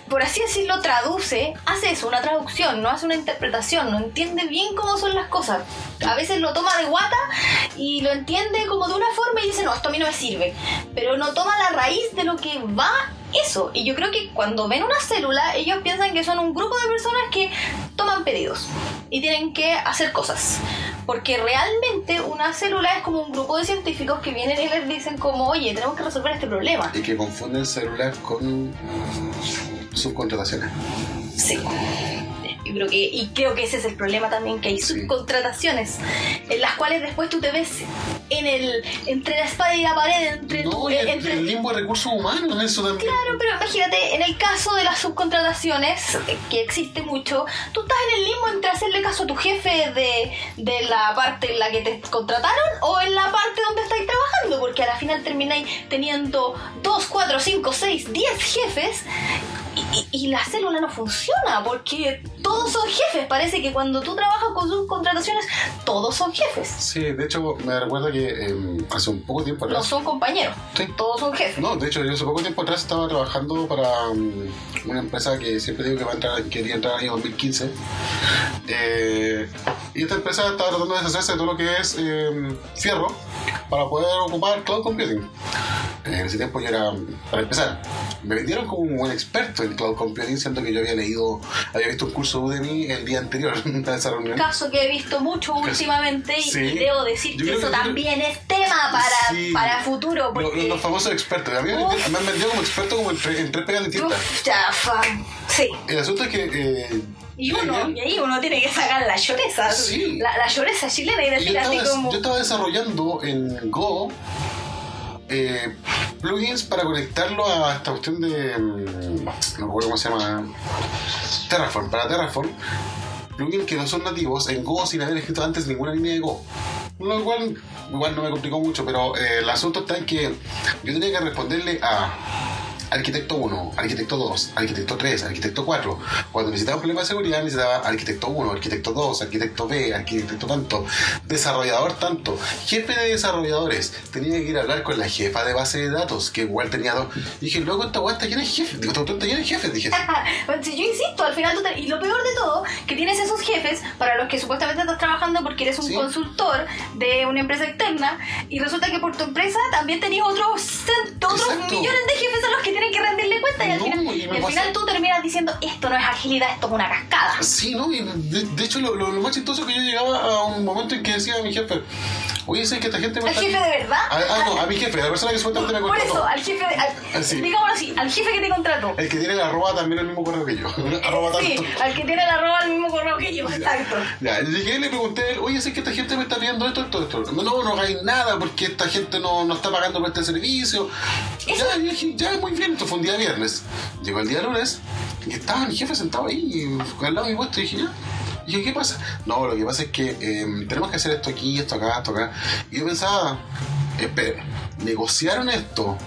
por así decirlo, traduce, hace eso, una traducción, no hace una interpretación, no entiende bien cómo son las cosas. A veces lo toma de guata y lo entiende como de una forma y dice, no, esto a mí no me sirve. Pero no toma la raíz de lo que va eso. Y yo creo que cuando ven una célula, ellos piensan que son un grupo de personas que toman pedidos y tienen que hacer cosas. Porque realmente una célula es como un grupo de científicos que vienen y les dicen como, oye, tenemos que resolver este problema. Y que confunden celular con subcontrataciones. Sí. Yo creo que, y creo que ese es el problema también, que hay subcontrataciones en las cuales después tú te ves en el entre la espada y la pared, entre, No, tu- y el, entre- el limbo de recursos humanos en eso también. Claro, pero imagínate, en el caso de las subcontrataciones, eh, que existe mucho, tú estás en el limbo entre hacerle caso a tu jefe de, de la parte en la que te contrataron o en la parte donde estáis trabajando, porque a la final termináis teniendo 2, 4, 5, 6, 10 jefes y, y- la célula no funciona, porque todos son jefes. Parece que cuando tú trabajas con subcontrataciones, todos son jefes. Sí, de hecho, me recuerda que eh, hace un poco tiempo No atrás. son compañeros, Sí. todos son jefes. No, de hecho, yo hace poco tiempo atrás estaba trabajando para mm, una empresa que siempre digo que va a entrar, quería entrar en el año 2015. Eh, y esta empresa estaba tratando de deshacerse de todo lo que es eh, fierro para poder ocupar cloud computing. En ese tiempo yo era, para empezar, me vendieron como un experto en cloud computing, siendo que yo había leído, había visto un curso Udemy el día anterior a esa reunión. caso que he visto mucho últimamente y- Sí. y debo decir Yo que eso que- también es tema para, Sí. para futuro porque Los, famosos expertos. A mí me, Uf. me han vendido como experto como en, en tres pegas distintas. uf, ya, fa, sí El asunto es que. eh, y uno y ahí uno tiene que sacar la lloreza Sí. la, la lloreza chilena y y yo, decir estaba, así como yo estaba desarrollando en Go eh, plugins para conectarlo a esta cuestión de. mm, No recuerdo cómo se llama. Terraform. Para Terraform, plugins que no son nativos en Go sin haber escrito antes ninguna línea de Go. Lo cual igual no me complicó mucho, pero eh, el asunto está en que yo tenía que responderle a arquitecto 1, arquitecto 2, arquitecto 3, arquitecto 4. Cuando necesitaba un problema de seguridad necesitaba arquitecto 1, arquitecto 2, arquitecto B, arquitecto tanto, desarrollador tanto, jefe de desarrolladores. Tenía que ir a hablar con la jefa de base de datos, que igual tenía dos. Y dije, luego esta guay está llena de jefes. Digo, esta está llena de jefes, dije. Si yo insisto, al final tú te- Y lo peor de todo, que tienes esos jefes para los que supuestamente estás trabajando porque eres un Sí. consultor de una empresa externa y resulta que por tu empresa también tenías otros, otros Exacto. millones de jefes a los que tienen que rendirle cuenta y al No, final, y al final tú terminas diciendo esto no es agilidad, esto es una cascada. Sí, ¿no? Y de, de hecho, lo, lo- lo más chistoso es que yo llegaba a un momento en que decía a mi jefe, oye, ¿sabes que esta gente me ¿Al está... jefe de verdad? Ah, ah, no, a mi jefe, a la persona que supuestamente me Por contrató. eso, al jefe de, al- Ah, sí. digámoslo así, al jefe que te contrató. El que tiene la arroba también el mismo correo que yo. arroba Sí, tanto. al que tiene la arroba al mismo correo que yo, exacto. Ya, llegué y le pregunté a oye, sé que esta gente me está pidiendo esto, esto, esto. No, no, hagáis nada porque esta gente no, no está pagando por este servicio. Ya, y dije, ya, muy bien, esto fue un día viernes. Llegó el día lunes y estaba mi jefe sentado ahí, al lado de mi puesto, y dije, ya. Y ¿qué pasa? No, lo que pasa es que eh, tenemos que hacer esto aquí, esto acá, esto acá. Y yo pensaba, espere, negociaron esto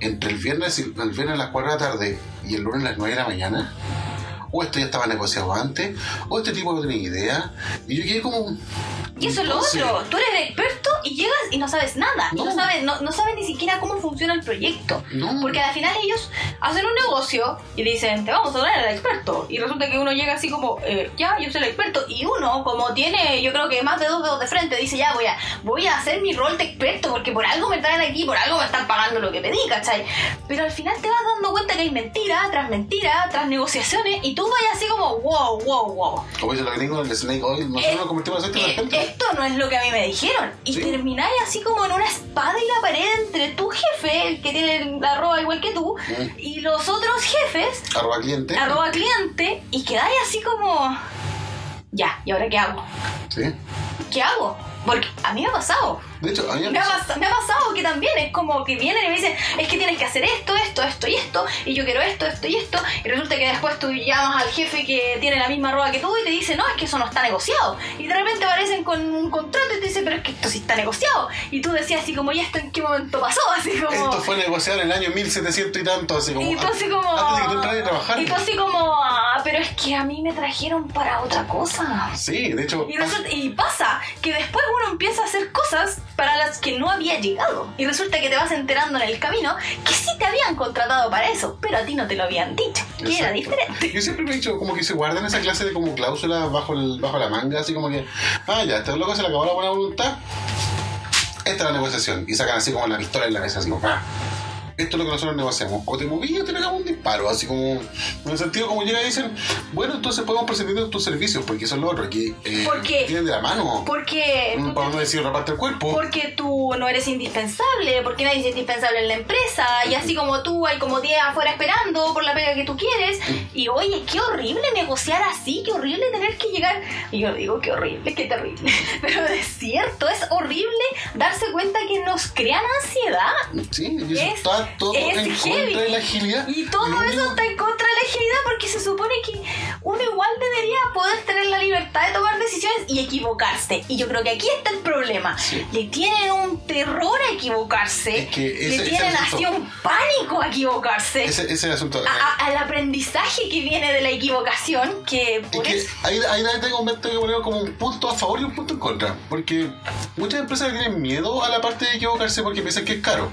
entre el viernes, y, el viernes a las 4 de la tarde y el lunes a las 9 de la mañana o esto ya estaba negociado antes, o este tipo no tenía idea. Y yo quedé como. Y eso es lo otro. Tú eres el experto y llegas y no sabes nada. Y no No. sabes, no, no sabes ni siquiera cómo funciona el proyecto. No. Porque al final ellos hacen un negocio y dicen, te vamos a traer al experto. Y resulta que uno llega así como, eh, ya, yo soy el experto. Y uno, como tiene, yo creo que más de dos dedos de frente, dice, ya, voy a, voy a hacer mi rol de experto porque por algo me traen aquí, por algo me están pagando lo que pedí, ¿cachai? Pero al final te vas dando cuenta que hay mentira tras mentira, tras negociaciones, y tú vayas así como, wow, wow, wow. Como dicen los gringos, el Snake Oil, nosotros nos convertimos en aceite Eh, esto no es lo que a mí me dijeron. Y Sí. termináis así como en una espada y la pared entre tu jefe, el que tiene la arroba igual que tú, Mm. y los otros jefes, Arroba cliente. arroba cliente, y quedáis así como... Ya, ¿y ahora qué hago? Sí. ¿Qué hago? Porque a mí me ha pasado. De hecho, a mí me Me ha, pas- me ha pasado que también es como que vienen y me dicen, es que tienes que hacer esto, esto, esto y esto, y yo quiero esto, esto y esto, y resulta que después tú llamas al jefe que tiene la misma arroba que tú y te dice, no, es que eso no está negociado. Y de repente aparecen con un contrato y te dicen, pero es que esto sí está negociado. Y tú decías así como, ¿y esto en qué momento pasó? Así como... Esto fue negociado en el año 1700 y tanto, así como. Y tú así como... Antes de que tú a trabajar. Y tú así como, pero es que a mí me trajeron para otra cosa. Sí, de hecho. Y, resulta- y pasa que después uno empieza a hacer cosas para las que no había llegado. Y resulta que te vas enterando en el camino que sí te habían contratado para eso, pero a ti no te lo habían dicho, que era Exacto. diferente. Yo siempre me he dicho como que se guardan esa clase de como cláusulas bajo, el, bajo la manga, así como que, ah, ya, este loco se le acabó la buena voluntad. Esta es la negociación. Y sacan así como la pistola en la mesa, así como, ah, esto es lo que nosotros negociamos. O te moví o te pegamos un disparo, así como, en el sentido como llega y dicen, bueno, entonces podemos prescindir tus servicios, porque eso es lo otro, que eh, Porque- tienen de la mano. Porque... Mm, Para no decir reparte el cuerpo. Porque tú no eres indispensable, porque nadie es indispensable en la empresa, y así como tú hay como 10 afuera esperando por la pega que tú quieres, y oye, qué horrible negociar así, qué horrible tener que llegar, y yo digo, qué horrible, qué terrible, pero es cierto, es horrible darse cuenta que nos crean ansiedad, Sí, y eso Es- está todo es en heavy. contra de la agilidad. y todo Lo eso único- está en contra de la agilidad porque se supone que uno igual debería poder tener la libertad de tomar decisiones y equivocarse. Y yo creo que aquí está el problema. Sí. Le tienen un terror a equivocarse. Es que ese- Le tienen es así un pánico a equivocarse. Ese, ese es el asunto. A- a- al aprendizaje que viene de la equivocación, que Es por que eso... ahí, ahí tengo, tengo que poner como un punto a favor y un punto en contra. Porque muchas empresas tienen miedo a la parte de equivocarse porque piensan que es caro.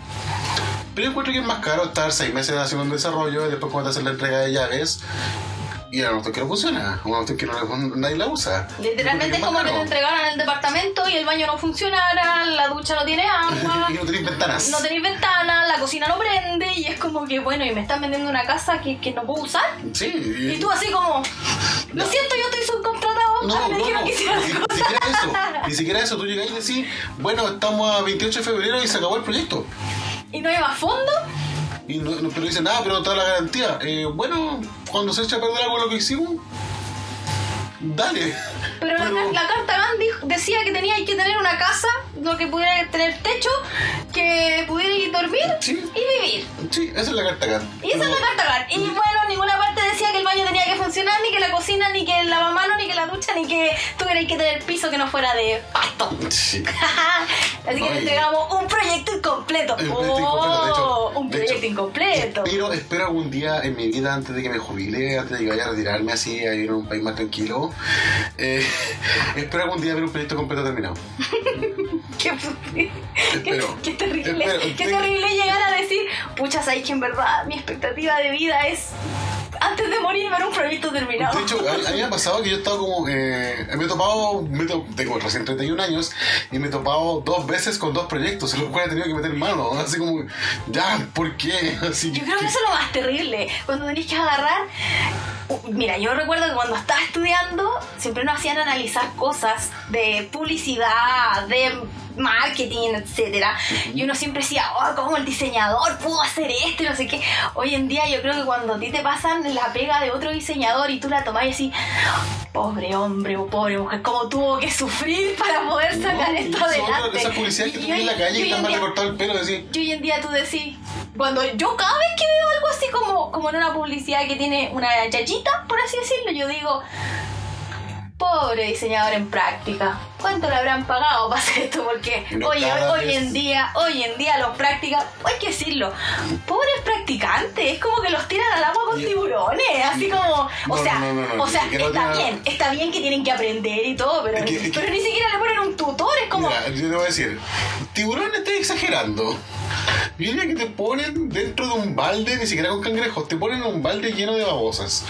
Pero yo encuentro que es más caro estar seis meses haciendo un desarrollo y después cuando te hacen la entrega de llaves y a nosotros que no funciona, a nosotros que no, nadie la usa. Literalmente es como que te más entregaran el departamento y el baño no funcionara, la ducha no tiene agua, y no tenéis ventanas. no tenéis ventana, la cocina no prende y es como que bueno, y me están vendiendo una casa que, que no puedo usar. Sí. Y tú así como, lo siento, yo estoy subcontratado, No, me dijeron no, que hiciera ni, ni siquiera eso, ni siquiera eso, tú llegas y decís, bueno, estamos a 28 de febrero y se acabó el proyecto. Y no más fondo. Y no, no- pero dicen, nada, pero está la garantía. Eh, bueno, cuando se echa a perder algo lo que hicimos, dale. Pero, La, la carta GAN dijo- decía que tenía que tener una casa, lo que pudiera tener techo, que pudiera ir dormir Sí. y vivir. Sí, esa es la carta acá. Y esa es la carta GAN. Y bueno, en ninguna parte decía que el baño tenía que funcionar, ni que la cocina, ni que el lavamanos, ni que la ducha, ni que tuvierais que tener piso que no fuera de pasto. Sí. Así que le entregamos un proyecto incompleto. Un proyecto incompleto, de hecho. Oh, un de proyecto hecho, incompleto. Espero, espero algún día en mi vida, antes de que me jubile, antes de que vaya a retirarme así, a ir a un país más tranquilo, eh, espero algún día ver un proyecto completo terminado. Qué, qué- Espero. qué terrible. Espero. Qué terrible llegar a decir, pucha, sabéis que en verdad mi expectativa de vida es antes de morir ver un proyecto terminado. De hecho, a, a mí me ha pasado que yo he estado como. Eh, me he topado. Me to- tengo recién 31 años y me he topado dos veces con dos proyectos en los cuales he tenido que meter mano. Así como, ya, ¿por qué? Así Yo creo que eso es lo más terrible. Cuando tenés que agarrar. Mira, yo recuerdo que cuando estaba estudiando, siempre nos hacían analizar cosas de publicidad, de marketing, etcétera. Y uno siempre decía, oh, cómo el diseñador pudo hacer esto y no sé qué. Hoy en día yo creo que cuando a ti te pasan la pega de otro diseñador y tú la tomás y así, pobre hombre o pobre mujer, cómo tuvo que sufrir para poder sacar No, esto adelante. Esa publicidad que tú ves en la calle y están en mal día- recortado el pelo, decir, y hoy en día tú decís, cuando yo cada vez que veo algo así como, como en una publicidad que tiene una yayita, por así decirlo, yo digo, pobre diseñador en práctica, ¿cuánto le habrán pagado para hacer esto? Porque No, oye, cada hoy vez- en día, hoy en día los prácticas, hay que decirlo, pobres practicantes, es como que los tiran al agua con tiburones, así como, o sea, no, o sea, está bien, está bien que tienen que aprender y todo, pero, Es que- es que- pero ni siquiera le ponen un tutor, es como... Mira, yo te voy a decir, tiburón está exagerando. Yo diría que te ponen dentro de un balde, ni siquiera con cangrejos, te ponen en un balde lleno de babosas.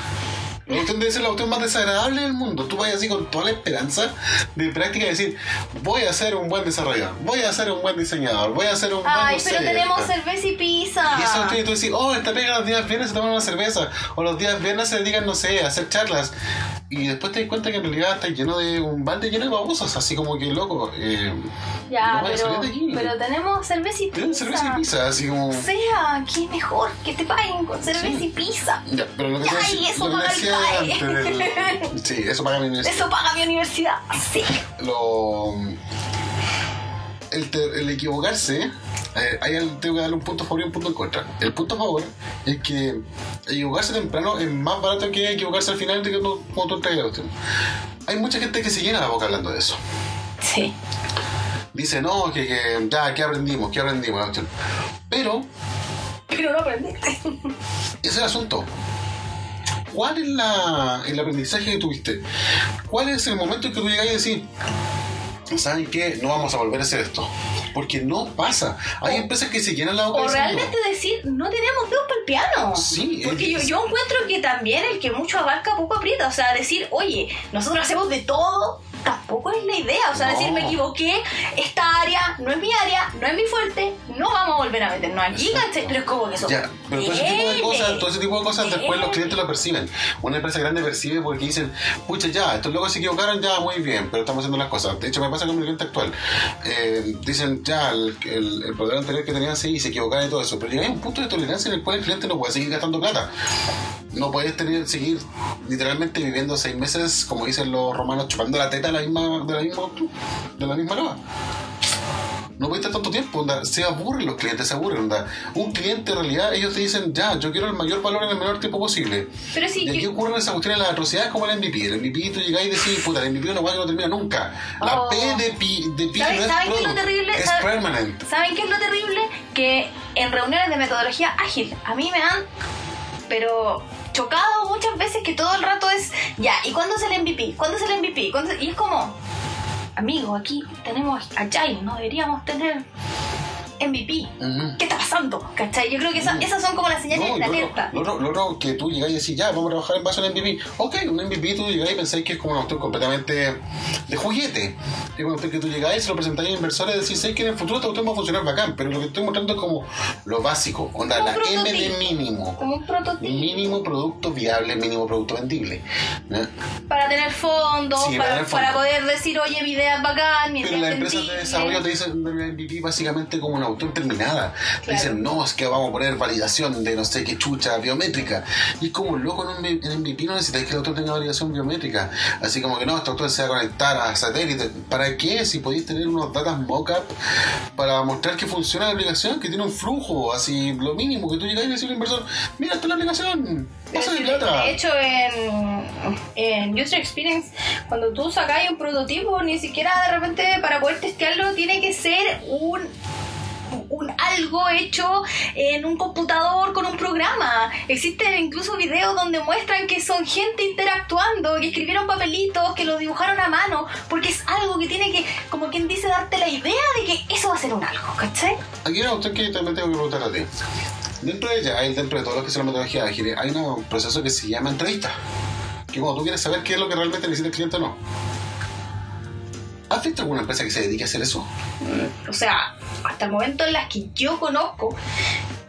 La cuestión debe ser la cuestión más desagradable del mundo. Tú vas así con toda la esperanza de práctica de decir, voy a ser un buen desarrollador, voy a ser un buen diseñador, voy a ser un buen Ay, pero tenemos tal". cerveza y pizza. Y cuestión, y tú decís, oh, esta pega los días viernes se toman una cerveza, o los días viernes se dedican, no sé, a hacer charlas. Y después te das cuenta que en realidad está lleno de un balde lleno de babosas, así como que loco. Eh, Ya, no pero, de aquí. pero tenemos cerveza y pizza. Cerveza y pizza, así como. O sea, qué mejor que te paguen con cerveza Sí. y pizza. Ya, pero lo que Ya, te y eso paga el CAE. Sí, eso paga mi universidad. Eso paga mi universidad. Sí. Lo. El, equivocarse, eh, ahí tengo que darle un punto a favor y un punto en contra. El punto a favor es que equivocarse temprano es más barato que equivocarse al final de que tú, cuando tú la. Hay mucha gente que se llena la boca hablando de eso. Sí. Dice, no, que, que ya, ¿qué aprendimos? ¿Qué aprendimos? Pero Pero no aprendiste. Ese es el asunto. ¿Cuál es la, el aprendizaje que tuviste? ¿Cuál es el momento en que tú llegas y decís, ¿saben qué? No vamos a volver a hacer esto. Porque no pasa. Hay O- empresas que se llenan la boca O realmente decir, no tenemos dedos para el piano. Sí, Porque yo, yo encuentro que también el que mucho abarca poco aprieta. O sea, decir, oye, nosotros hacemos de todo, tampoco es la idea. O sea, No. decir, me equivoqué, esta área no es mi área, no es mi fuerte, no vamos a volver a meternos aquí. Pero es como que eso. Ya, pero todo ese tipo de cosas, todo ese tipo de cosas después los clientes lo perciben. Una empresa grande percibe porque dicen, pucha ya, estos locos se equivocaron, ya, muy bien, pero estamos haciendo las cosas. De hecho, me pasa con mi cliente actual. Eh, dicen, ya, el, el, el proveedor anterior que tenían, sí, se equivocaron y todo eso. Pero llega un punto de tolerancia en el cual el cliente no puede seguir gastando plata. No puedes tener, seguir literalmente viviendo seis meses, como dicen los romanos, chupando la teta de la misma, de la misma, de la misma loba. No puede estar tanto tiempo, onda. se aburren los clientes, se aburren. Onda. Un cliente en realidad, ellos te dicen, ya, yo quiero el mayor valor en el menor tiempo posible. Pero sí, y aquí yo- ocurren esas cuestiones, las atrocidades como el MVP. El MVP tú llegáis y decís, puta, el MVP es una guay que no termina nunca. La Oh. P de pi, de pi ¿Saben- no es saben qué es lo terrible? es ¿Saben- permanent. ¿Saben qué es lo terrible? Que en reuniones de metodología ágil, a mí me han, pero chocado muchas veces que todo el rato es, ya, ¿y cuándo es el MVP? ¿Cuándo es el MVP? ¿Cuándo es-?" Y es como, amigo, aquí tenemos Agile, no deberíamos tener MVP. Ujú. ¿Qué está pasando? ¿Cachai? Yo creo que esa- esas son como las señales No, de alerta. lo otro- lo que tú llegáis y decís, ya, vamos a trabajar en base a un MVP. Ok, un MVP tú llegáis y pensáis que es como una cuestión completamente de juguete. Es una cuestión que tú llegáis, lo presentáis a inversores y decís, sé que en el futuro esta cuestión va a funcionar bacán, pero lo que estoy mostrando es como lo básico, onda, la un M de prototipo. mínimo. Como un prototipo. Mínimo producto viable, mínimo producto vendible. ¿ya? Para tener fondos, Sí, para para, tener para poder decir, oye, mi idea es bacán, mi Pero idea las es empresas de desarrollo te dicen MVP básicamente como una cuestión terminada. Claro. dicen, no, es que vamos a poner validación de no sé qué chucha biométrica. Y es como loco en un en MVP no necesitáis que el autor tenga validación biométrica. Así como que no, este autor se va a conectar a satélites. ¿Para qué? Si podéis tener unos datas mockup para mostrar que funciona la aplicación, que tiene un flujo, así lo mínimo, que tú llegas y dices al inversor, mira, esta es la aplicación, pasa de, plata. de hecho, en, en User Experience, cuando tú sacáis un prototipo, ni siquiera de repente para poder testearlo tiene que ser un un algo hecho en un computador con un programa. Existen incluso videos donde muestran que son gente interactuando, que escribieron papelitos, que lo dibujaron a mano, porque es algo que tiene que, como quien dice, darte la idea de que eso va a ser un algo, ¿cachai? Aquí hay una que también tengo que preguntar a ti. Dentro de ella, dentro de todo lo que es la metodología ágil, hay un proceso que se llama entrevista. Que cuando tú quieres saber qué es lo que realmente necesita el cliente o no. ¿Has visto alguna empresa que se dedique a hacer eso? O sea, hasta el momento en las que yo conozco,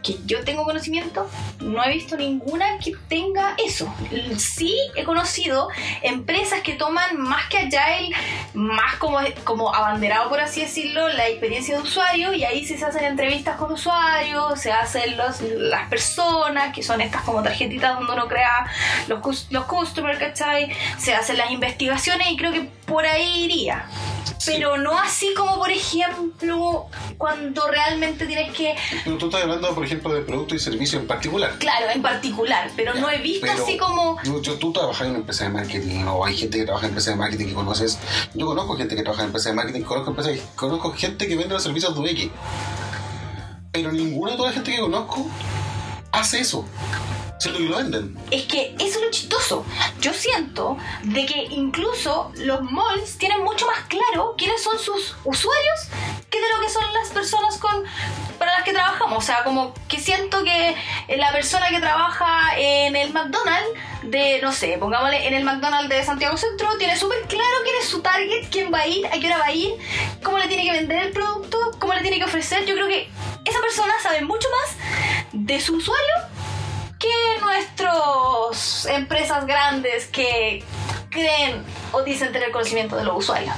que yo tengo conocimiento, no he visto ninguna que tenga eso. Sí he conocido empresas que toman más que Agile, más como, como abanderado, por así decirlo, la experiencia de usuario y ahí sí se hacen entrevistas con usuarios, se hacen los, las personas, que son estas como tarjetitas donde uno crea los, los customers, ¿cachai? Se hacen las investigaciones y creo que por ahí iría. Pero no así como, por ejemplo, cuando realmente tienes que Pero tú estás hablando, por ejemplo, de producto y servicio en particular. Claro, en particular, pero no he visto así como... Yo, yo- tú trabajas en una empresa de marketing o hay gente que trabaja en empresas de marketing que conoces. Yo conozco gente que trabaja en empresas de marketing, conozco, empresas, conozco gente que vende los servicios de UX. Pero ninguna de toda la gente que conozco hace eso. Siento que lo. Es que es chistoso. Yo siento de que incluso los malls tienen mucho más claro quiénes son sus usuarios que de lo que son las personas con para las que trabajamos. O sea, como que siento que la persona que trabaja en el McDonald's de, no sé, pongámosle en el McDonald's de Santiago Centro, tiene súper claro quién es su target, quién va a ir, a qué hora va a ir, cómo le tiene que vender el producto, cómo le tiene que ofrecer. Yo creo que esa persona sabe mucho más de su usuario que nuestras empresas grandes que creen o dicen tener conocimiento de los usuarios.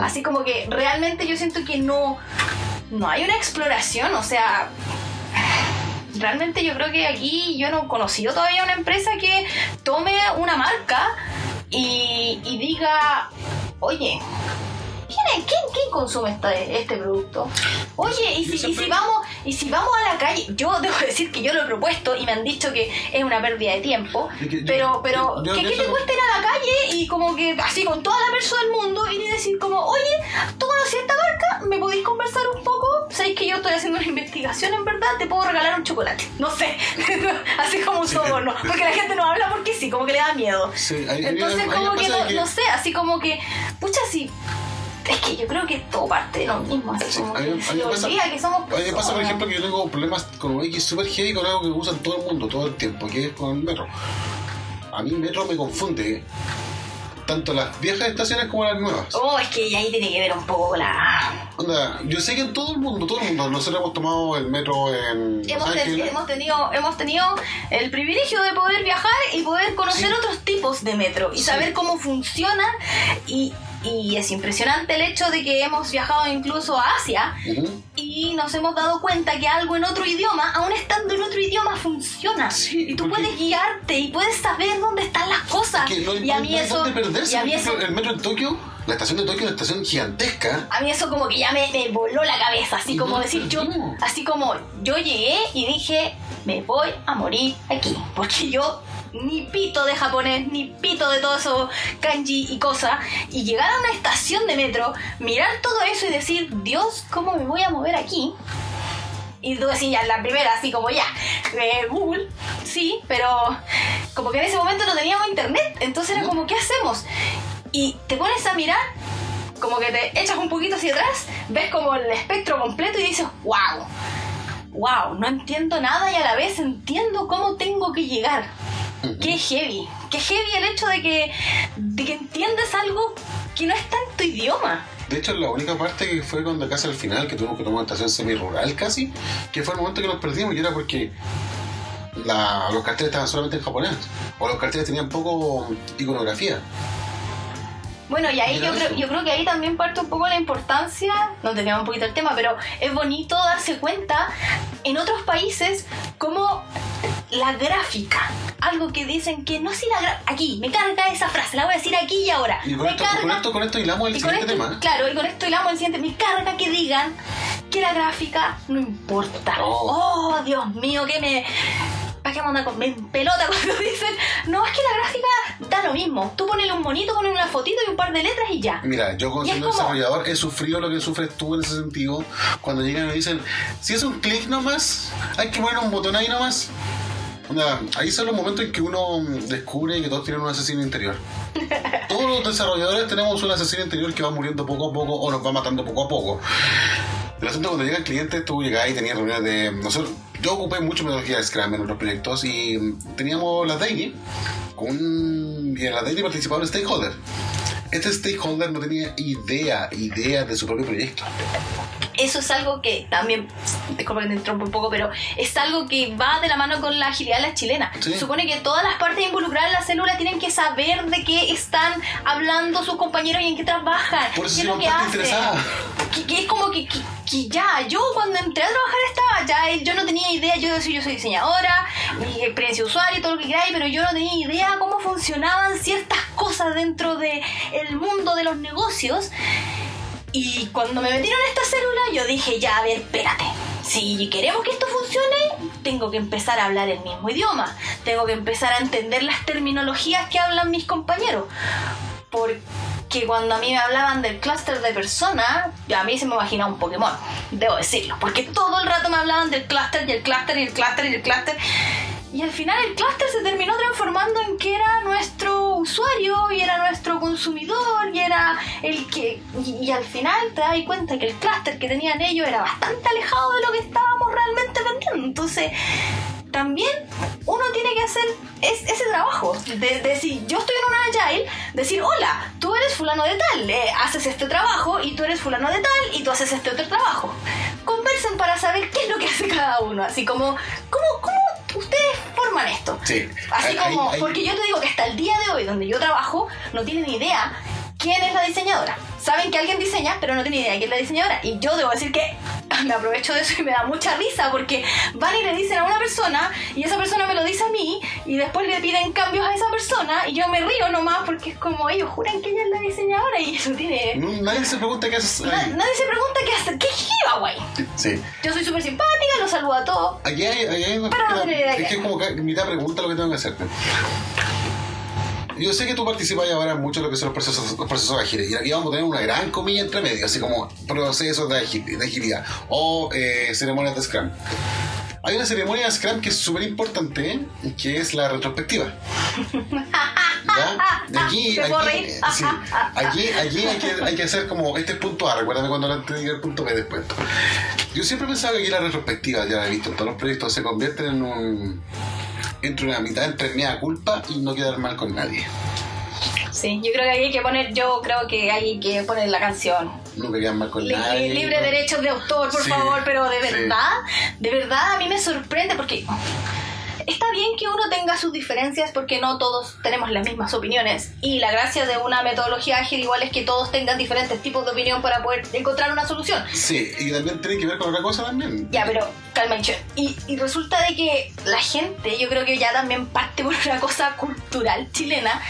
Así como que realmente yo siento que no, no hay una exploración, o sea, realmente yo creo que aquí yo no he conocido todavía una empresa que tome una marca y, y diga, oye, ¿quién, quién, quién consume este, este producto? Oye, y si, y siempre- si vamos y si vamos a la calle, yo debo decir que yo lo he propuesto y me han dicho que es una pérdida de tiempo, Es que yo- pero, pero, yo- ¿qué, yo qué te solo- cuesta ir a la calle y como que así con toda la persona del mundo y decir como, oye, tú conocí esta marca, ¿me podéis conversar un poco? ¿Sabéis que yo estoy haciendo una investigación en verdad? Te puedo regalar un chocolate. No sé, así como un soborno, porque la gente no habla porque sí, como que le da miedo. Sí, hay- Entonces hay como que pasa no, que- no sé, así como que, pucha, sí. Es que yo creo que todo parte de lo mismo, así Sí, como a mí- que a se mí me pasa- olvida que somos A mí me pasa, por ejemplo, que yo tengo problemas con un X super heavy con algo que usan todo el mundo, todo el tiempo, que es con el metro. A mí el metro me confunde tanto las viejas estaciones como las nuevas. Oh, es que ahí tiene que ver un poco la... Onda, yo sé que en todo el mundo, todo el mundo, nosotros hemos tomado el metro en Hemos, ten- Ángeles. hemos tenido hemos tenido el privilegio de poder viajar y poder conocer Sí. otros tipos de metro y Sí. saber cómo funciona y, y es impresionante el hecho de que hemos viajado incluso a Asia Ujú. y nos hemos dado cuenta que algo en otro idioma, aún estando en otro idioma, funciona. Sí, y tú puedes guiarte y puedes saber dónde están las cosas. Que no, y a mí no hay eso... perderse. y a mí eso el metro en Tokio, la estación de Tokio es una estación gigantesca. a mí eso como que ya me, me voló la cabeza, así Y como no decir yo, así como yo llegué y dije, me voy a morir aquí, porque yo ni pito de japonés, ni pito de todo eso kanji y cosas, y llegar a una estación de metro, mirar todo eso y decir, Dios, ¿cómo me voy a mover aquí? Y tú decís ya, la primera, así como ya, eh, Google, sí, pero como que en ese momento no teníamos internet, entonces era como, ¿qué hacemos? Y te pones a mirar, como que te echas un poquito hacia atrás, ves como el espectro completo y dices, wow, wow, no entiendo nada y a la vez entiendo cómo tengo que llegar. Qué heavy, qué heavy el hecho de que, de que entiendes algo que no está en tu idioma. De hecho, la única parte que fue cuando casi al final, que tuvimos que tomar una estación semi-rural casi, que fue el momento que nos perdimos y era porque la- los carteles estaban solamente en japonés. O los carteles tenían poco iconografía. Bueno, y ahí yo creo, yo creo que ahí también parte un poco la importancia, no teníamos un poquito el tema, pero es bonito darse cuenta en otros países como la gráfica, algo que dicen que no si la gra- aquí, me carga esa frase, la voy a decir aquí y ahora. Y con me esto, carga, con esto, con esto hilamos el siguiente esto, tema. claro, y con esto hilamos el siguiente, me carga que digan que la gráfica no importa. Oh. Oh, Dios mío, que me... ¿Para qué me anda con me pelota cuando dicen? No, es que la gráfica da lo mismo. Tú pones un monito, pones una fotito y un par de letras y ya. Mira, yo como siendo desarrollador he sufrido lo que sufres tú en ese sentido. Cuando llegan y me dicen, si es un clic nomás, hay que poner un botón ahí nomás. Onda, ahí son los momentos en que uno mm, descubre que todos tienen un asesino interior. Todos los desarrolladores tenemos un asesino interior que va muriendo poco a poco o nos va matando poco a poco. El asunto cuando llega el cliente, tú llegás y tenías reuniones de. Nosotros, yo ocupé mucho metodología de Scrum en otros proyectos y mm, teníamos las daily, con y en las daily participaba un stakeholder. Este stakeholder no tenía idea, idea de su propio proyecto. Eso es algo que también, disculpa que te interrumpa un poco, pero es algo que va de la mano con la agilidad de la chilena. Sí. Supone que todas las partes involucradas en la célula tienen que saber de qué están hablando sus compañeros y en qué trabajan. Por eso qué es lo que hacen. Que, que es como que, que- ya, yo cuando entré a trabajar estaba, ya eh, yo no tenía idea, yo decía, yo soy diseñadora, mi experiencia de usuario y todo lo que queráis, pero yo no tenía idea cómo funcionaban ciertas cosas dentro del el mundo de los negocios. Y cuando me metieron en esta célula, yo dije, ya, a ver, espérate. Si queremos que esto funcione, tengo que empezar a hablar el mismo idioma. Tengo que empezar a entender las terminologías que hablan mis compañeros. Porque cuando a mí me hablaban del clúster de personas, a mí se me imaginaba un Pokémon, debo decirlo. Porque todo el rato me hablaban del clúster y el clúster y el clúster y el clúster. Y al final el clúster se terminó transformando en que era nuestro usuario y era nuestro consumidor y era el que... Y, y al final te das cuenta que el clúster que tenían ellos era bastante alejado de lo que estábamos realmente vendiendo. Entonces, también uno tiene que hacer es- ese trabajo. De, de si yo estoy en una agile, decir, hola, tú eres fulano de tal, eh, haces este trabajo y tú eres fulano de tal y tú haces este otro trabajo. Conversen para saber qué es lo que hace cada uno. Así como, ¿cómo, cómo ustedes forman esto? Sí. Así como, porque yo te digo que hasta el día de hoy, donde yo trabajo, no tienen idea quién es la diseñadora. Saben que alguien diseña, pero no tienen idea quién es la diseñadora. Y yo debo decir que me aprovecho de eso y me da mucha risa porque van y le dicen a una persona y esa persona me lo dice a mí y después le piden cambios a esa persona y yo me río nomás porque es como ellos juran que ella es la diseñadora y eso tiene... Nadie se pregunta qué haces Na- nadie se pregunta qué hace, qué jiba, güey. Sí. Yo soy súper simpática, los saludo a todos. Aquí hay, aquí hay una Pero no es tiene idea que qué. es como que mitad pregunta lo que tengo que hacerte. Yo sé que tú participas ahora mucho en lo que son los procesos, los procesos ágiles y aquí vamos a tener una gran comilla entre medio, así como procesos de, agi- de agilidad o eh, ceremonias de Scrum. Hay una ceremonia de Scrum que es súper importante, ¿eh? que es la retrospectiva. ¿Ya? Aquí, aquí, sí, aquí, aquí hay, que, hay que hacer como este es punto A, recuérdame cuando antes diga el punto B después. Yo siempre pensaba que aquí la retrospectiva, ya la he visto en todos los proyectos, se convierten en un entre una mitad entre mea culpa y no quedar mal con nadie. Sí, yo creo que ahí hay que poner, yo creo que hay que poner la canción. No quedar mal con Li- nadie. li- libre derechos de autor, por Sí, favor, pero de sí. verdad, de verdad a mí me sorprende porque está bien que uno tenga sus diferencias porque no todos tenemos las mismas opiniones y la gracia de una metodología ágil igual es que todos tengan diferentes tipos de opinión para poder encontrar una solución. Sí, y también tiene que ver con otra cosa también. Ya, pero calma. Y, y resulta de que la gente, yo creo que ya también parte por una cosa cultural chilena,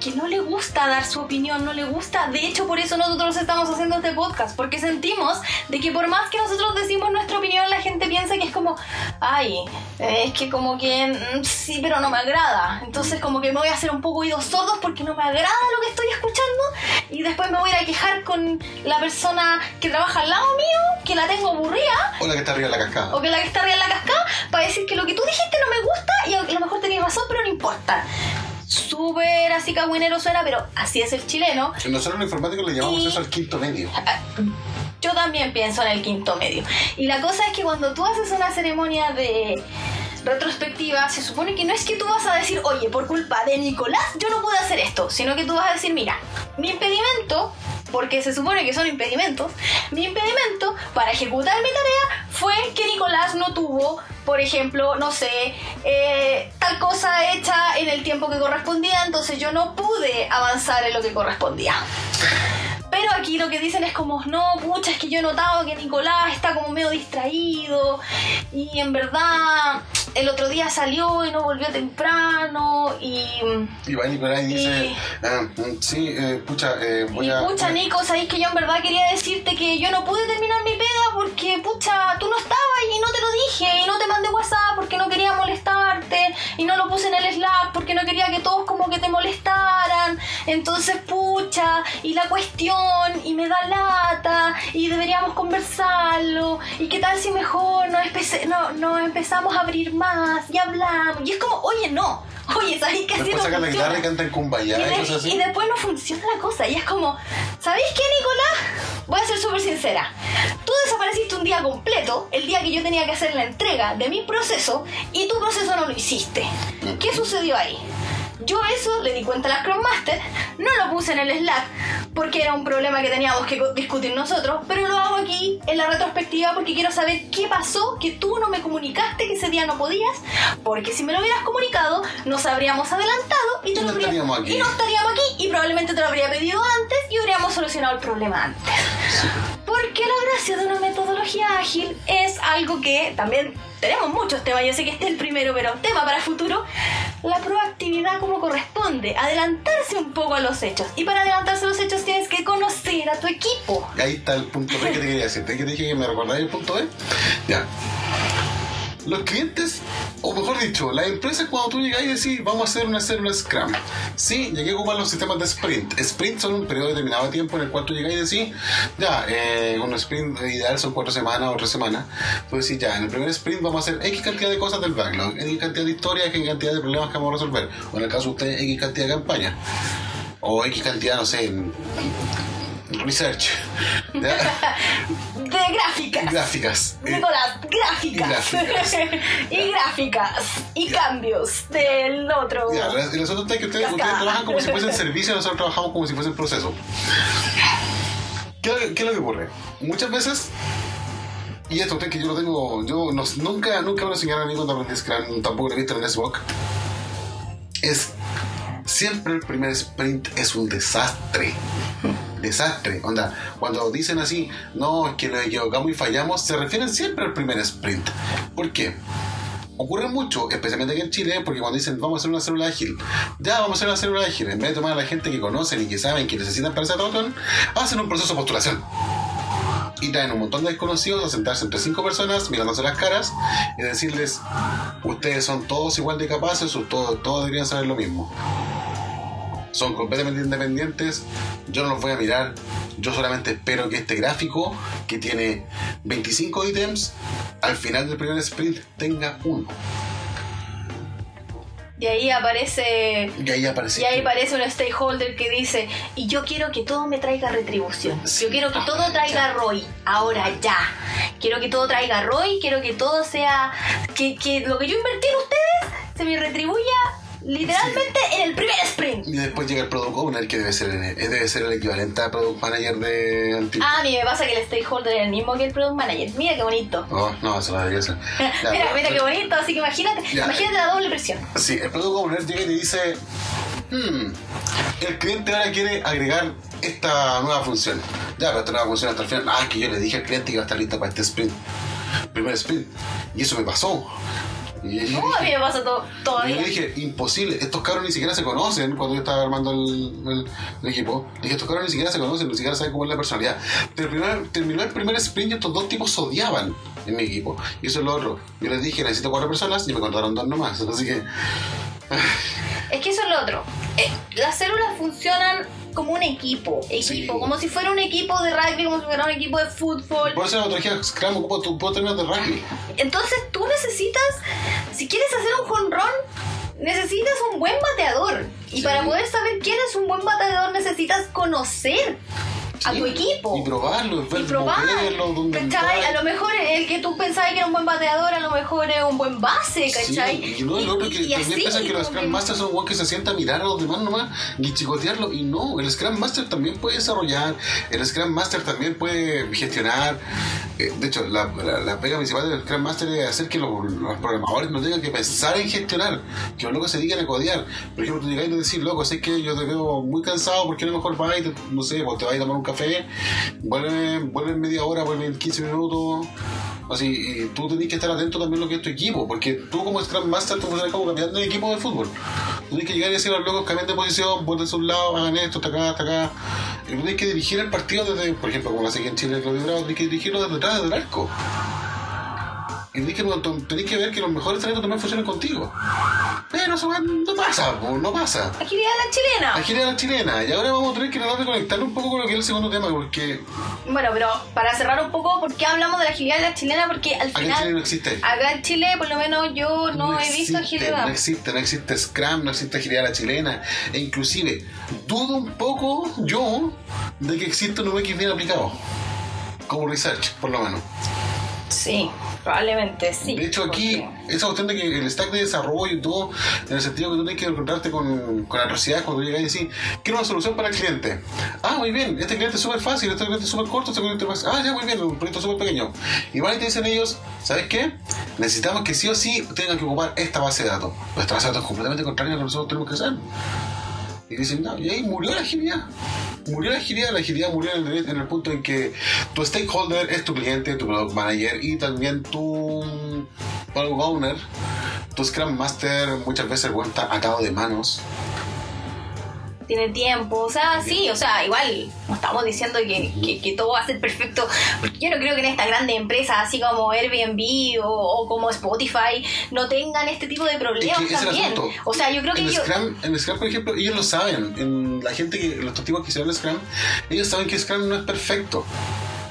que no le gusta dar su opinión, no le gusta. De hecho, por eso nosotros estamos haciendo este podcast, porque sentimos de que por más que nosotros decimos nuestra opinión, la gente piensa que es como, ay, es que como que mm, sí, pero no me agrada. Entonces como que me voy a hacer un poco oídos sordos porque no me agrada lo que estoy escuchando y después me voy a quejar con la persona que trabaja al lado mío, que la tengo aburrida O la que está arriba de la cascada. o que la que está arriba en la cascada para decir que lo que tú dijiste no me gusta y a lo mejor tenías razón, pero no importa. Súper así cagüinero suena, pero así es el chileno. Nosotros los informáticos le llamamos Y- eso al quinto medio. Yo también pienso en el quinto medio. Y la cosa es que cuando tú haces una ceremonia de retrospectiva, se supone que no es que tú vas a decir, oye, por culpa de Nicolás yo no pude hacer esto, sino que tú vas a decir, mira, mi impedimento, porque se supone que son impedimentos, mi impedimento para ejecutar mi tarea fue que Nicolás no tuvo, por ejemplo, no sé, eh, tal cosa hecha en el tiempo que correspondía, entonces yo no pude avanzar en lo que correspondía. Pero aquí lo que dicen es como, no, pucha, es que yo he notado que Nicolás está como medio distraído y en verdad el otro día salió y no volvió temprano y... Y va Nicolás y dice, ah, mm, sí, eh, pucha, eh, voy Y a... pucha, Nico, sabéis que yo en verdad quería decirte que yo no pude terminar mi pega porque, pucha, tú no estabas y no te lo dije y no te mandé WhatsApp porque no quería molestarte y no lo puse en el Slack porque no quería que todos como que te molestaran. Entonces, pucha, y la cuestión, y me da lata, y deberíamos conversarlo, y qué tal si mejor nos, no, nos empezamos a abrir más y hablamos. Y es como, oye, no. Oye, ¿sabéis que así no sacan la guitarra y cantan Kumbaya Y, de- así. y después no funciona la cosa. Y es como, ¿sabéis qué, Nicolás? voy a ser súper sincera. Tú desapareciste un día completo, el día que yo tenía que hacer la entrega de mi proceso, y tu proceso no lo hiciste. ¿Qué sucedió ahí? Yo eso le di cuenta a la Scrum Master, no lo puse en el Slack porque era un problema que teníamos que discutir nosotros, pero lo hago aquí en la retrospectiva porque quiero saber qué pasó, que tú no me comunicaste que ese día no podías, porque si me lo hubieras comunicado nos habríamos adelantado y, te Y no habría- estaríamos aquí. y no estaríamos aquí y probablemente te lo habría pedido antes y habríamos solucionado el problema antes. Porque la gracia de una metodología ágil es algo que también tenemos muchos temas, yo sé que este es el primero, pero tema para futuro, la proactividad como corresponde, adelantarse un poco a los hechos. Y para adelantarse a los hechos tienes que conocer a tu equipo. Ahí está el punto B que te quería decir. ¿Te dije que me recordáis el punto B? Ya. Los clientes, o mejor dicho, las empresas cuando tú llegas y decís vamos a hacer una célula Scrum. Sí, llegué a ocupar los sistemas de sprint. Sprint son un periodo determinado de tiempo en el cual tú llegas y decís, ya, eh, un sprint ideal son cuatro semanas o tres semanas. Tú decís, ya, en el primer sprint vamos a hacer X cantidad de cosas del backlog, X cantidad de historias, X cantidad de problemas que vamos a resolver. O en el caso de ustedes, X cantidad de campañas. O X cantidad, no sé, en research. ¿Ya? De gráficas. Gráficas. Nicolás, gráficas. Y gráficas. y gráficas. Y cambios del otro. Ya, y es que ustedes, trabajan como si fuesen servicio, nosotros trabajamos como si fuesen proceso. ¿Qué, qué es lo que ocurre? Muchas veces, y esto usted que yo lo tengo, yo no- nunca, nunca me lo enseñaron a mí cuando aprendí Scrum, tampoco lo he visto en SBOK, es siempre el primer sprint es un desastre. Desastre, onda, cuando dicen así, no, es que nos equivocamos y fallamos, se refieren siempre al primer sprint. ¿Por qué? Ocurre mucho, especialmente aquí en Chile, porque cuando dicen vamos a hacer una célula ágil, ya vamos a hacer una célula ágil, en vez de tomar a la gente que conocen y que saben que necesitan para esa botón, hacen un proceso de postulación. Y traen un montón de desconocidos a sentarse entre cinco personas, mirándose las caras y decirles, ustedes son todos igual de capaces, o todos, todos deberían saber lo mismo. Son completamente independientes, yo no los voy a mirar, yo solamente espero que este gráfico, que tiene 25 ítems, al final del primer sprint tenga uno. Y ahí aparece. Y ahí aparece. Y ahí aparece un stakeholder que dice, y yo quiero que todo me traiga retribución. Sí, Yo quiero que todo ahora traiga ya. ROI. Ahora ya. Quiero que todo traiga ROI, quiero que todo sea... Que, que lo que yo invertí en ustedes se me retribuya literalmente en el primer sprint. Y después llega el Product Owner, que debe ser el, eh, debe ser el equivalente a Product Manager de antiguo. Ah, a mí me pasa que el stakeholder es el mismo que el product manager. Mira qué bonito. Oh, no, eso no debería ser. Ya, mira, pero- mira qué bonito, así que imagínate, Ya. imagínate la doble presión. Sí, el Product Owner llega y te dice, "Hmm, el cliente ahora quiere agregar esta nueva función. Ya, pero esta nueva función hasta el final. Ah, que yo le dije al cliente que iba a estar lista para este sprint. Primer sprint. Y eso me pasó. Y yo No, a mí dije, me pasa todo, y yo todavía. le dije, imposible, estos cabros ni siquiera se conocen cuando yo estaba armando el, el- el equipo. Le dije, estos cabros ni siquiera se conocen, ni siquiera saben cómo es la personalidad. Terminó, terminó el primer sprint y estos dos tipos se odiaban en mi equipo. Y eso es lo otro. Yo les dije, necesito cuatro personas y me contaron dos nomás. Así que, Es que eso es lo otro. Eh, las células funcionan como un equipo, equipo, Sí. como si fuera un equipo de rugby, como si fuera un equipo de fútbol. por eso la metodología Scrum ocupa tu términos de rugby. Entonces tú necesitas, si quieres hacer un jonrón, necesitas un buen bateador. Y Sí. para poder saber quién es un buen bateador necesitas conocer a tu equipo. Y probarlo, Y probar. moverlo, ¿Cachai? A lo mejor el que tú pensabas que era un buen bateador, a lo mejor es un buen base, ¿cachai? Sí, y no, el otro que Y- también piensan que los Scrum Masters son weón que se sienta a mirar a los demás nomás y chicotearlo. Y no, el Scrum Master también puede desarrollar, el Scrum Master también puede gestionar. Eh, de hecho, la, la, la pega principal del Scrum Master es hacer que los, los programadores no tengan que pensar en gestionar, que los locos se dediquen a codear. Por ejemplo, tú llegas y decís, loco, sé que yo te veo muy cansado, porque a lo mejor vas y, te- no sé, pues te vas a tomar un café, vuelve, vuelve en media hora, vuelve en 15 minutos. Así, tú tenés que estar atento también a lo que es tu equipo, porque tú como Scrum Master, tú funcionas como capitán de equipo de fútbol. Tú tienes que llegar y decir a los locos, cambien de posición, vuelven a un lado, hagan esto, hasta acá, hasta acá. Y tú tienes que dirigir el partido desde, por ejemplo, como lo hace en Chile el Claudio Bravo, tienes que dirigirlo desde detrás del arco. Y tenés que, tenés que ver que los mejores talentos también funcionen contigo. Pero eso no pasa, no pasa. Agilidad a la chilena. Agilidad a la chilena. Y ahora vamos a tener que tratar de conectarlo un poco con lo que es el segundo tema, porque Bueno, pero para cerrar un poco, ¿por qué hablamos de la agilidad de la chilena? Porque al acá en Chile no final, existe. acá en Chile, por lo menos yo no, he visto agilidad. No existe, no existe Scrum, no existe agilidad a la chilena. E inclusive, dudo un poco yo de que existe un UX bien aplicado. Como research, por lo menos. Sí, probablemente sí. De hecho, aquí, porque- esa cuestión de que el stack de desarrollo y todo, en el sentido que tú tienes que encontrarte con, con adversidades cuando llegas y decís, quiero una solución para el cliente. Ah, muy bien, este cliente es súper fácil, este cliente es súper corto, este cliente es Ah, ya, muy bien, un proyecto súper pequeño. Y van y te dicen ellos, ¿sabes qué? Necesitamos que sí o sí tengan que ocupar esta base de datos. Esta base de datos es completamente contraria a lo que nosotros tenemos que hacer. Y dicen, no, y ahí murió la agilidad. Murió la agilidad, la agilidad murió en el, punto en que tu stakeholder es tu cliente, tu product manager y también tu product owner, tu Scrum Master, muchas veces el está atado de manos. Tiene tiempo, o sea, sí, o sea, igual no estamos diciendo que, que- que todo va a ser perfecto, porque yo no creo que en estas grandes empresas, así como Airbnb o, o como Spotify, no tengan este tipo de problemas Es que también. O sea, yo creo que En ellos... Scrum, en Scrum, por ejemplo, ellos lo saben. En la gente que, los tipos que hicieron Scrum, ellos saben que Scrum no es perfecto.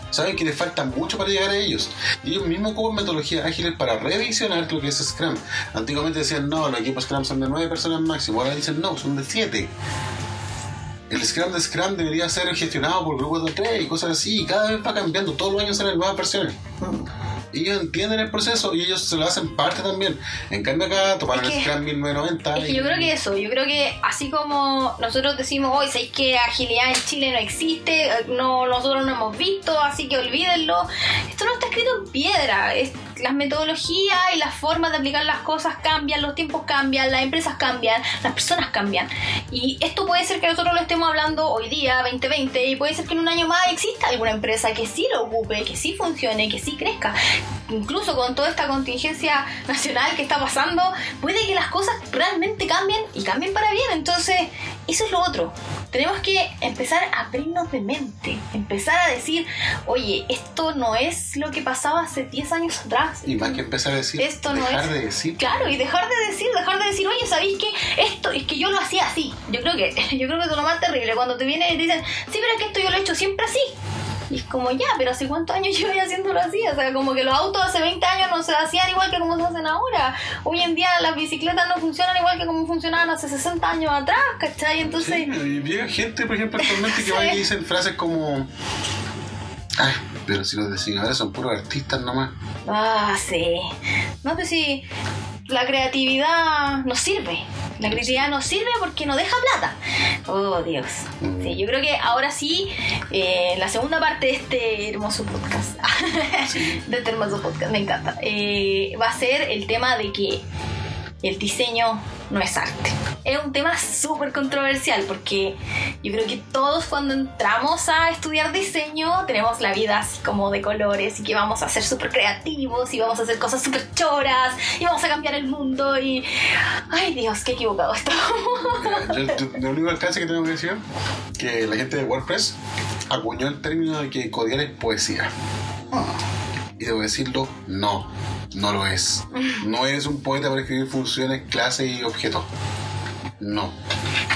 Saben que les falta mucho para llegar a ellos. Y ellos mismos ocupan metodologías ágiles para revisionar lo que es Scrum. Antiguamente decían, no, los equipos Scrum son de 9 personas máximo. Ahora dicen, no, son de 7. El Scrum de Scrum debería ser gestionado por grupos de 3 y cosas así. Y cada vez va cambiando. Todos los años salen nuevas versiones. Ellos entienden el proceso y ellos se lo hacen parte también. En cambio acá tomaron Es que- el Scrum 1990 Es que y- yo creo que eso, yo creo que así como nosotros decimos hoy, ¿sabéis que agilidad en Chile no existe? Eh, No, nosotros no hemos visto, así que olvídenlo. Esto no está escrito en piedra. Es, las metodologías y las formas de aplicar las cosas cambian, los tiempos cambian, las empresas cambian, las personas cambian. Y esto puede ser que nosotros lo estemos hablando hoy día, 2020, y puede ser que en un año más exista alguna empresa que sí lo ocupe, que sí funcione, que sí crezca. Incluso con toda esta contingencia nacional que está pasando, puede que las cosas realmente cambien y cambien para bien. Entonces, eso es lo otro. Tenemos que empezar a abrirnos de mente, empezar a decir, oye, esto no es lo que pasaba hace 10 años atrás. Y más que empezar a decir, Esto no dejar es- de decir. Claro, y dejar de decir, dejar de decir, oye, ¿sabéis que esto es que yo lo hacía así? Yo creo que, yo creo que es lo más terrible cuando te vienen y te dicen, sí, pero es que esto yo lo he hecho siempre así. Y es como, ya, pero ¿hace cuántos años llevo haciéndolo así? O sea, como que los autos hace 20 años no se hacían igual que como se hacen ahora. Hoy en día las bicicletas no funcionan igual que como funcionaban hace 60 años atrás, ¿cachai? Entonces, Sí, y llega gente, por ejemplo, actualmente que va y dicen frases como. Ay, pero si los diseñadores son puros artistas nomás. Ah, sí. No, pues sí, la creatividad nos sirve. La creatividad nos sirve porque nos deja plata. Oh, Dios. Sí, yo creo que ahora sí, eh, la segunda parte de este hermoso podcast, de este hermoso podcast, me encanta, eh, va a ser el tema de que el diseño no es arte. Es un tema súper controversial porque yo creo que todos cuando entramos a estudiar diseño tenemos la vida así como de colores y que vamos a ser súper creativos y vamos a hacer cosas súper choras y vamos a cambiar el mundo y... Ay Dios, qué equivocado esto. Mira, yo, el único alcance que tengo que decir que la gente de WordPress acuñó el término de que codear es poesía. Y debo decirlo, no, no lo es. No eres un poeta para escribir funciones, clases y objetos. No.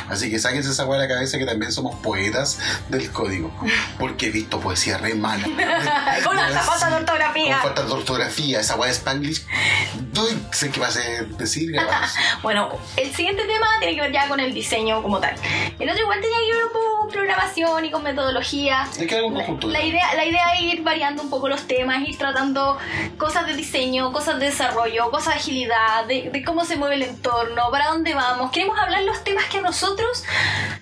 Así que sáquense esa hueá de la cabeza que también somos poetas del código. Porque he visto poesía re mala. Con la falta de ortografía. Con falta de ortografía, esa hueá de Spanglish. No sé qué vas a decir. Bueno, el siguiente tema tiene que ver ya con el diseño como tal. El otro igual tenía que ver con programación y con metodología. Hay que un conjunto. La idea, la idea es ir variando un poco los temas, ir tratando cosas de diseño, cosas de desarrollo, cosas de agilidad, de, de cómo se mueve el entorno, para dónde vamos. Queremos hablar los temas que a nosotros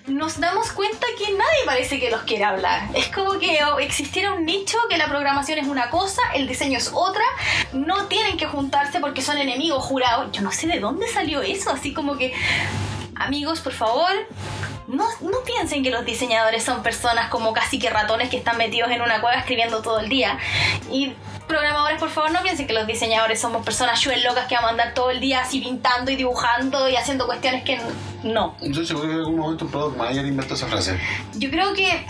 nos damos cuenta que nadie parece que los quiere hablar. Es como que oh, existiera un nicho que la programación es una cosa, el diseño es otra, no tienen que juntarse porque son enemigos jurados. Yo no sé de dónde salió eso, así como que amigos, por favor, no, no piensen que los diseñadores son personas como casi que ratones que están metidos en una cueva escribiendo todo el día. Y programadores, por favor, no piensen que los diseñadores somos personas chuel locas que vamos a andar todo el día así pintando y dibujando y haciendo cuestiones que no. Yo seguro que en algún momento un product manager inventó esa frase. Yo creo que,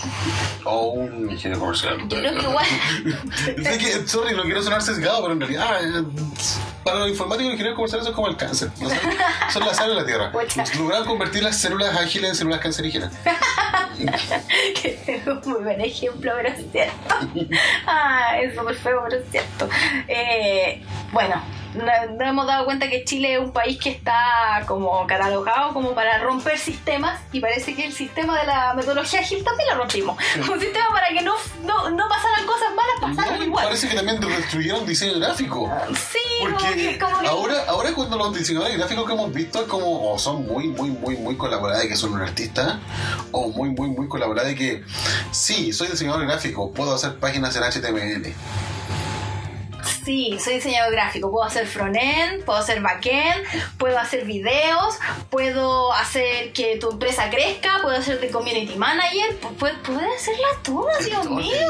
O un ingeniero comercial. yo creo que igual, Sé que, sorry, no quiero sonar sesgado, pero en realidad, eh, para los informáticos, los ingenieros comerciales son como el cáncer. ¿no? Son, la sal de la tierra. Lograron convertir las células ágiles en células cancerígenas. que es un muy buen ejemplo, pero es cierto. Ah, es súper feo, pero es cierto. Eh, bueno, no- nos hemos dado cuenta que Chile es un país que está como catalogado como para romper sistemas y parece que el sistema de la metodología Gil también lo rompimos. Un sistema para que no, no, no pasaran cosas malas, pasaron No, igual. parece que también destruyeron diseño gráfico. Sí, como Porque que, como que- ahora, ahora cuando los diseñadores gráficos que hemos visto es como o son muy, muy, muy, muy colaborados que son un artista, o muy, muy, muy colaborados y que sí, soy diseñador gráfico, puedo hacer páginas en HTML. Sí, soy diseñador gráfico. Puedo hacer front-end, puedo hacer back-end, puedo hacer videos, puedo hacer que tu empresa crezca, puedo hacer de community manager, pu- pu- puedo hacerlas todas, Dios mío.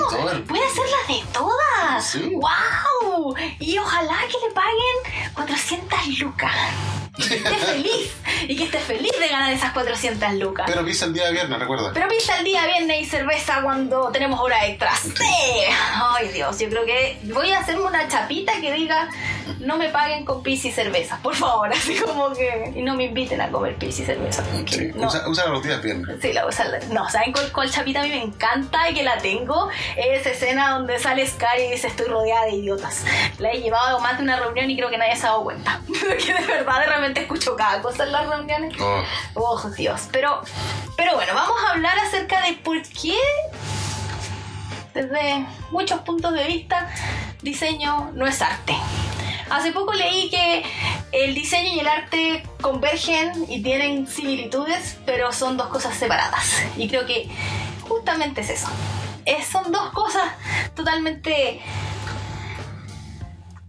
Puedo hacerlas de todas. Sí. ¡Wow! Y ojalá que le paguen 400 lucas. Que esté feliz. Y que esté feliz de ganar esas 400 lucas. Pero viste el día de viernes, recuerda. Pero pizza el día viernes y cerveza cuando tenemos hora extra. ¡Sí! Ay Dios, yo creo que voy a hacerme una chapita que diga no me paguen con pizza y cerveza, por favor, así como que y no me inviten a comer pizza y cerveza. Sí, No. usa, usa los días viernes. Sí, la usa. No, ¿saben cuál, cuál chapita a mí me encanta y que la tengo? Es esa escena donde sale Scar y dice estoy rodeada de idiotas. La he llevado a más de una reunión y creo que nadie se ha dado cuenta. que de verdad de repente escucho cada cosa en las reuniones. Oh, Oh, Dios. Pero, pero bueno, vamos a hablar acerca de por qué, desde muchos puntos de vista, diseño no es arte. Hace poco leí que el diseño y el arte convergen y tienen similitudes, pero son dos cosas separadas. Y creo que justamente es eso. Es- son dos cosas totalmente...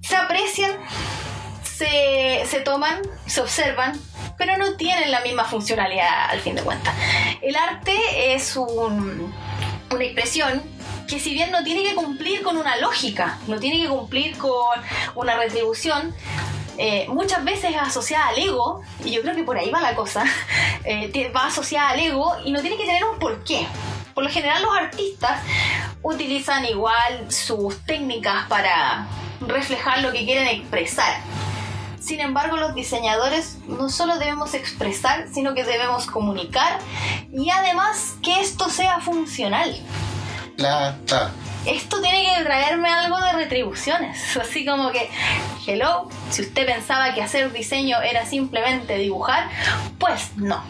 Se aprecian, se, toman, se observan, pero no tienen la misma funcionalidad al fin de cuentas. El arte es un- una expresión que si bien no tiene que cumplir con una lógica, no tiene que cumplir con una retribución, eh, muchas veces es asociada al ego, y yo creo que por ahí va la cosa, eh, va asociada al ego y no tiene que tener un porqué. Por lo general los artistas utilizan igual sus técnicas para reflejar lo que quieren expresar. Sin embargo, los diseñadores no solo debemos expresar, sino que debemos comunicar y además que esto sea funcional. plata. Esto tiene que traerme algo de retribuciones. Así como que, hello, si usted pensaba que hacer diseño era simplemente dibujar, pues no.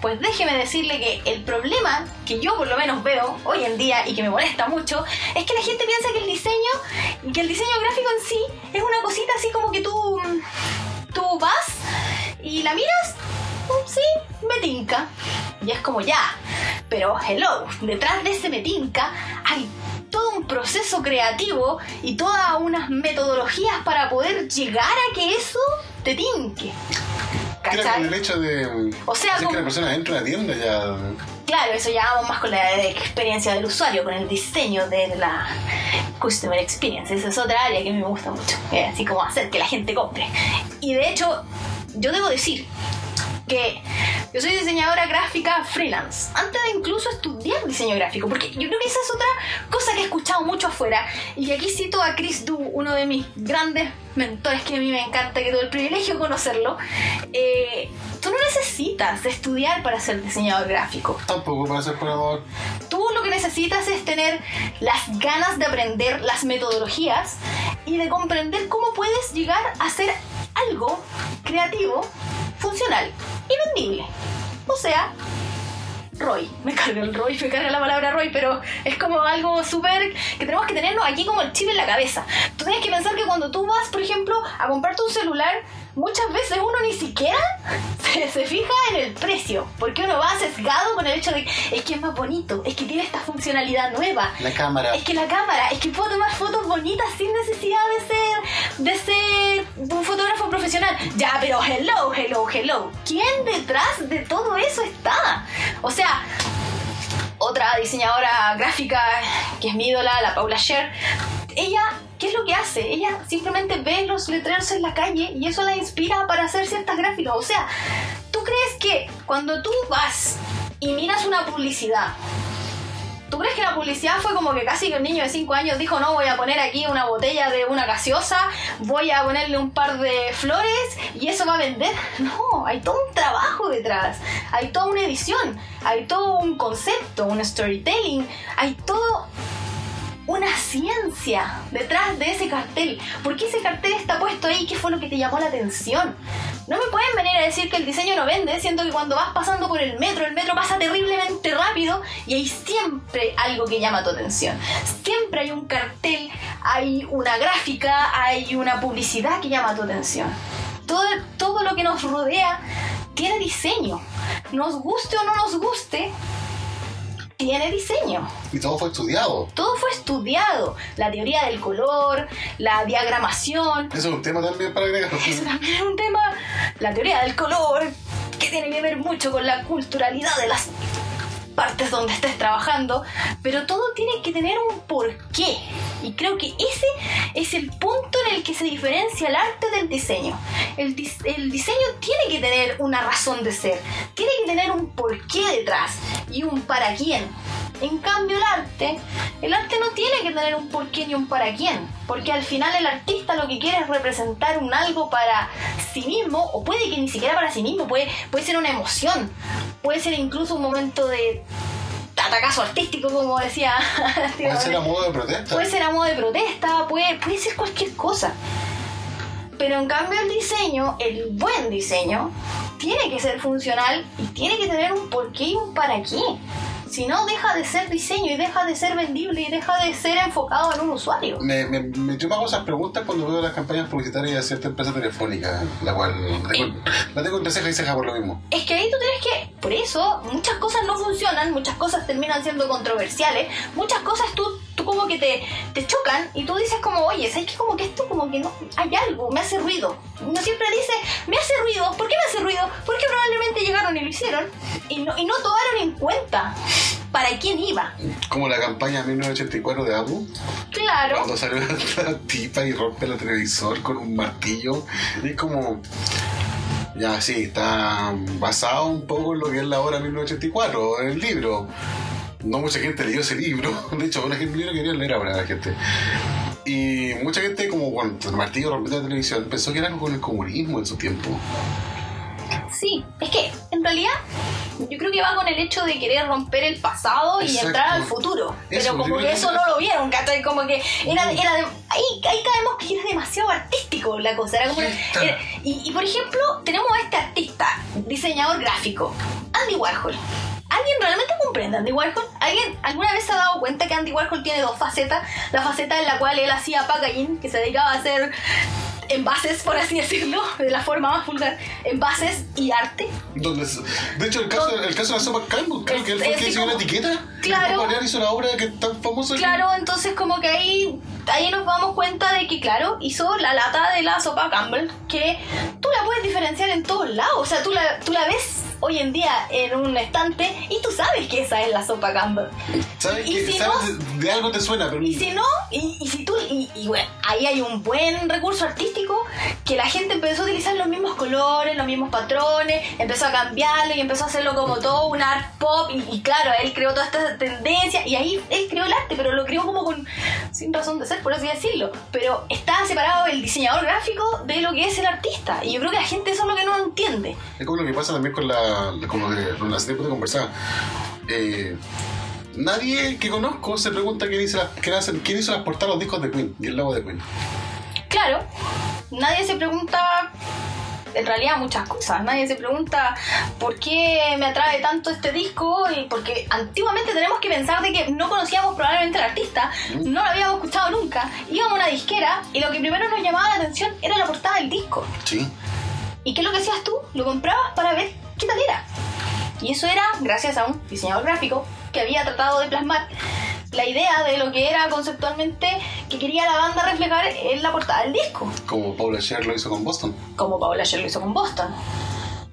Pues déjeme decirle que el problema que yo por lo menos veo hoy en día y que me molesta mucho es que la gente piensa que el diseño, que el diseño gráfico en sí es una cosita así como que tú, tú vas y la miras, mm, sí, me tinca. Y es como ya. Pero hello, detrás de ese me tinca hay todo un proceso creativo y todas unas metodologías para poder llegar a que eso te tinque. Creo el hecho de O sea, hacer que como- la persona entre a la tienda ya. Claro, eso ya vamos más con la experiencia del usuario, con el diseño de la customer experience. Esa es otra área que me gusta mucho. así como hacer que la gente compre. Y de hecho, yo debo decir que yo soy diseñadora gráfica freelance, antes de incluso estudiar diseño gráfico, porque yo creo que esa es otra cosa que he escuchado mucho afuera, y aquí cito a Chris Du, uno de mis grandes mentores que a mí me encanta, que tuve el privilegio de conocerlo, eh, tú no necesitas estudiar para ser diseñador gráfico, Tampoco para ser programador. tú lo que necesitas es tener las ganas de aprender las metodologías y de comprender cómo puedes llegar a hacer algo creativo, funcional vendible. O sea, Roy, me carga el Roy, me carga la palabra Roy, pero es como algo súper que tenemos que tenernos aquí como el chip en la cabeza. Tú tienes que pensar que cuando tú vas, por ejemplo, a comprarte un celular, muchas veces uno ni siquiera se, se fija en el precio, porque uno va sesgado con el hecho de es que es más bonito, es que tiene esta funcionalidad nueva, La cámara. es que la cámara, es que puedo tomar fotos bonitas sin necesidad de ser, de ser un fotógrafo profesional. Ya, pero hello, hello, hello. ¿Quién detrás de todo eso está? O sea, otra diseñadora gráfica que es mi ídola, la Paula Scher, ella, ¿qué es lo que hace? Ella simplemente ve los letreros en la calle y eso la inspira para hacer ciertas gráficas. O sea, ¿tú crees que cuando tú vas y miras una publicidad, ¿Tú crees que la publicidad fue como que casi que un niño de 5 años dijo, no, voy a poner aquí una botella de una gaseosa, voy a ponerle un par de flores y eso va a vender? No, hay todo un trabajo detrás, hay toda una edición, hay todo un concepto, un storytelling, hay todo una ciencia detrás de ese cartel. ¿Por qué ese cartel está puesto ahí? ¿Qué fue lo que te llamó la atención? No me pueden venir a decir que el diseño no vende, siendo que cuando vas pasando por el metro, el metro pasa terriblemente rápido y hay siempre algo que llama tu atención. Siempre hay un cartel, hay una gráfica, hay una publicidad que llama tu atención. Todo, todo lo que nos rodea tiene diseño. Nos guste o no nos guste, tiene diseño. Y todo fue estudiado. Todo fue estudiado. La teoría del color, la diagramación. Eso es un tema también para agregar. Eso también es un tema. La teoría del color, que tiene que ver mucho con la culturalidad de las partes donde estés trabajando, pero todo tiene que tener un porqué. Y creo que ese es el punto en el que se diferencia el arte del diseño. El, dis- el diseño tiene que tener una razón de ser, tiene que tener un porqué detrás y un para quién. En cambio el arte, el arte no tiene que tener un porqué ni un para quién, porque al final el artista lo que quiere es representar un algo para sí mismo, o puede que ni siquiera para sí mismo, puede, puede ser una emoción, puede ser incluso un momento de atacazo artístico, como decía Puede ser a modo de protesta. Puede ser a modo de protesta, puede, puede ser cualquier cosa. Pero en cambio el diseño, el buen diseño, tiene que ser funcional y tiene que tener un porqué y un para qué. Si no, deja de ser diseño y deja de ser vendible y deja de ser enfocado en un usuario. Me, me, me yo me hago esas preguntas cuando veo las campañas publicitarias de cierta empresa telefónica, la cual la tengo, la tengo entre ceja y ceja por lo mismo. Es que ahí tú tienes que, por eso, muchas cosas no funcionan, muchas cosas terminan siendo controversiales, muchas cosas tú, tú como que te, te chocan y tú dices como, oye, ¿sabes que como que esto como que no, hay algo, me hace ruido? Uno siempre dice, me hace ruido, ¿por qué me hace ruido? Porque probablemente llegaron y lo hicieron y no, y no tomaron en cuenta para quién iba. Como la campaña 1984 de Abu, Claro. cuando salió la tipa y rompe el televisor con un martillo. Y es como. Ya, sí, está basado un poco en lo que es la obra 1984, en el libro. No mucha gente leyó ese libro. De hecho, una gente libro quería leer ahora la gente. Y mucha gente, como cuando el martillo rompió la televisión, pensó que era algo con el comunismo en su tiempo. Sí, es que en realidad yo creo que va con el hecho de querer romper el pasado y entrar al futuro. Pero Eso, como que eso es- no lo vieron, ¿cachai? Como que era, era de- ahí, ahí caemos que era demasiado artístico la cosa. Era como una- Está. era- y, y, por ejemplo, tenemos a este artista, diseñador gráfico, Andy Warhol. ¿Alguien realmente comprende a Andy Warhol? ¿Alguien alguna vez se ha dado cuenta que Andy Warhol tiene dos facetas? La faceta en la cual él hacía packaging, que se dedicaba a hacer envases, por así decirlo, de la forma más vulgar, envases y arte. Donde, de hecho, el caso, el caso de la sopa Campbell, creo que él fue el que hizo una como- etiqueta. Claro. Y hizo la obra que es tan famosa. Claro, entonces como que ahí, ahí nos damos cuenta de que, claro, hizo la lata de la sopa Campbell, que tú la puedes diferenciar en todos lados. O sea, tú la, tú la ves hoy en día en un estante y tú sabes que esa es la sopa Campbell. ¿Sabes y que si sabes no- de, de algo te suena? Pero Y si no, y, y si tú, y, y bueno, ahí hay un buen recurso artístico que la gente empezó a utilizar los mismos colores, los mismos patrones, empezó a cambiarlo y empezó a hacerlo como todo un art pop y, y claro, él creó toda esta tendencia y ahí él creó el arte, pero lo creó como con, sin razón de ser, por así decirlo, pero está separado el diseñador gráfico de lo que es el artista y yo creo que la gente eso es lo que no entiende. Es como lo que pasa también con la. Que con la serie de conversar. Eh, nadie que conozco se pregunta quién hizo, las, quién, hace- quién hizo las portadas de los discos de Queen y el logo de Queen. Claro, nadie se pregunta en realidad muchas cosas. Nadie se pregunta por qué me atrae tanto este disco y porque antiguamente tenemos que pensar de que no conocíamos probablemente al artista, no lo habíamos escuchado nunca, íbamos a una disquera y lo que primero nos llamaba la atención era la portada del disco. Sí. ¿Y qué es lo que hacías tú? Lo comprabas para ver qué tal era. Y eso era gracias a un diseñador gráfico que había tratado de plasmar la idea de lo que era conceptualmente que quería la banda reflejar en la portada del disco Como Paula Scher lo hizo con Boston. como Paula Scher lo hizo con Boston.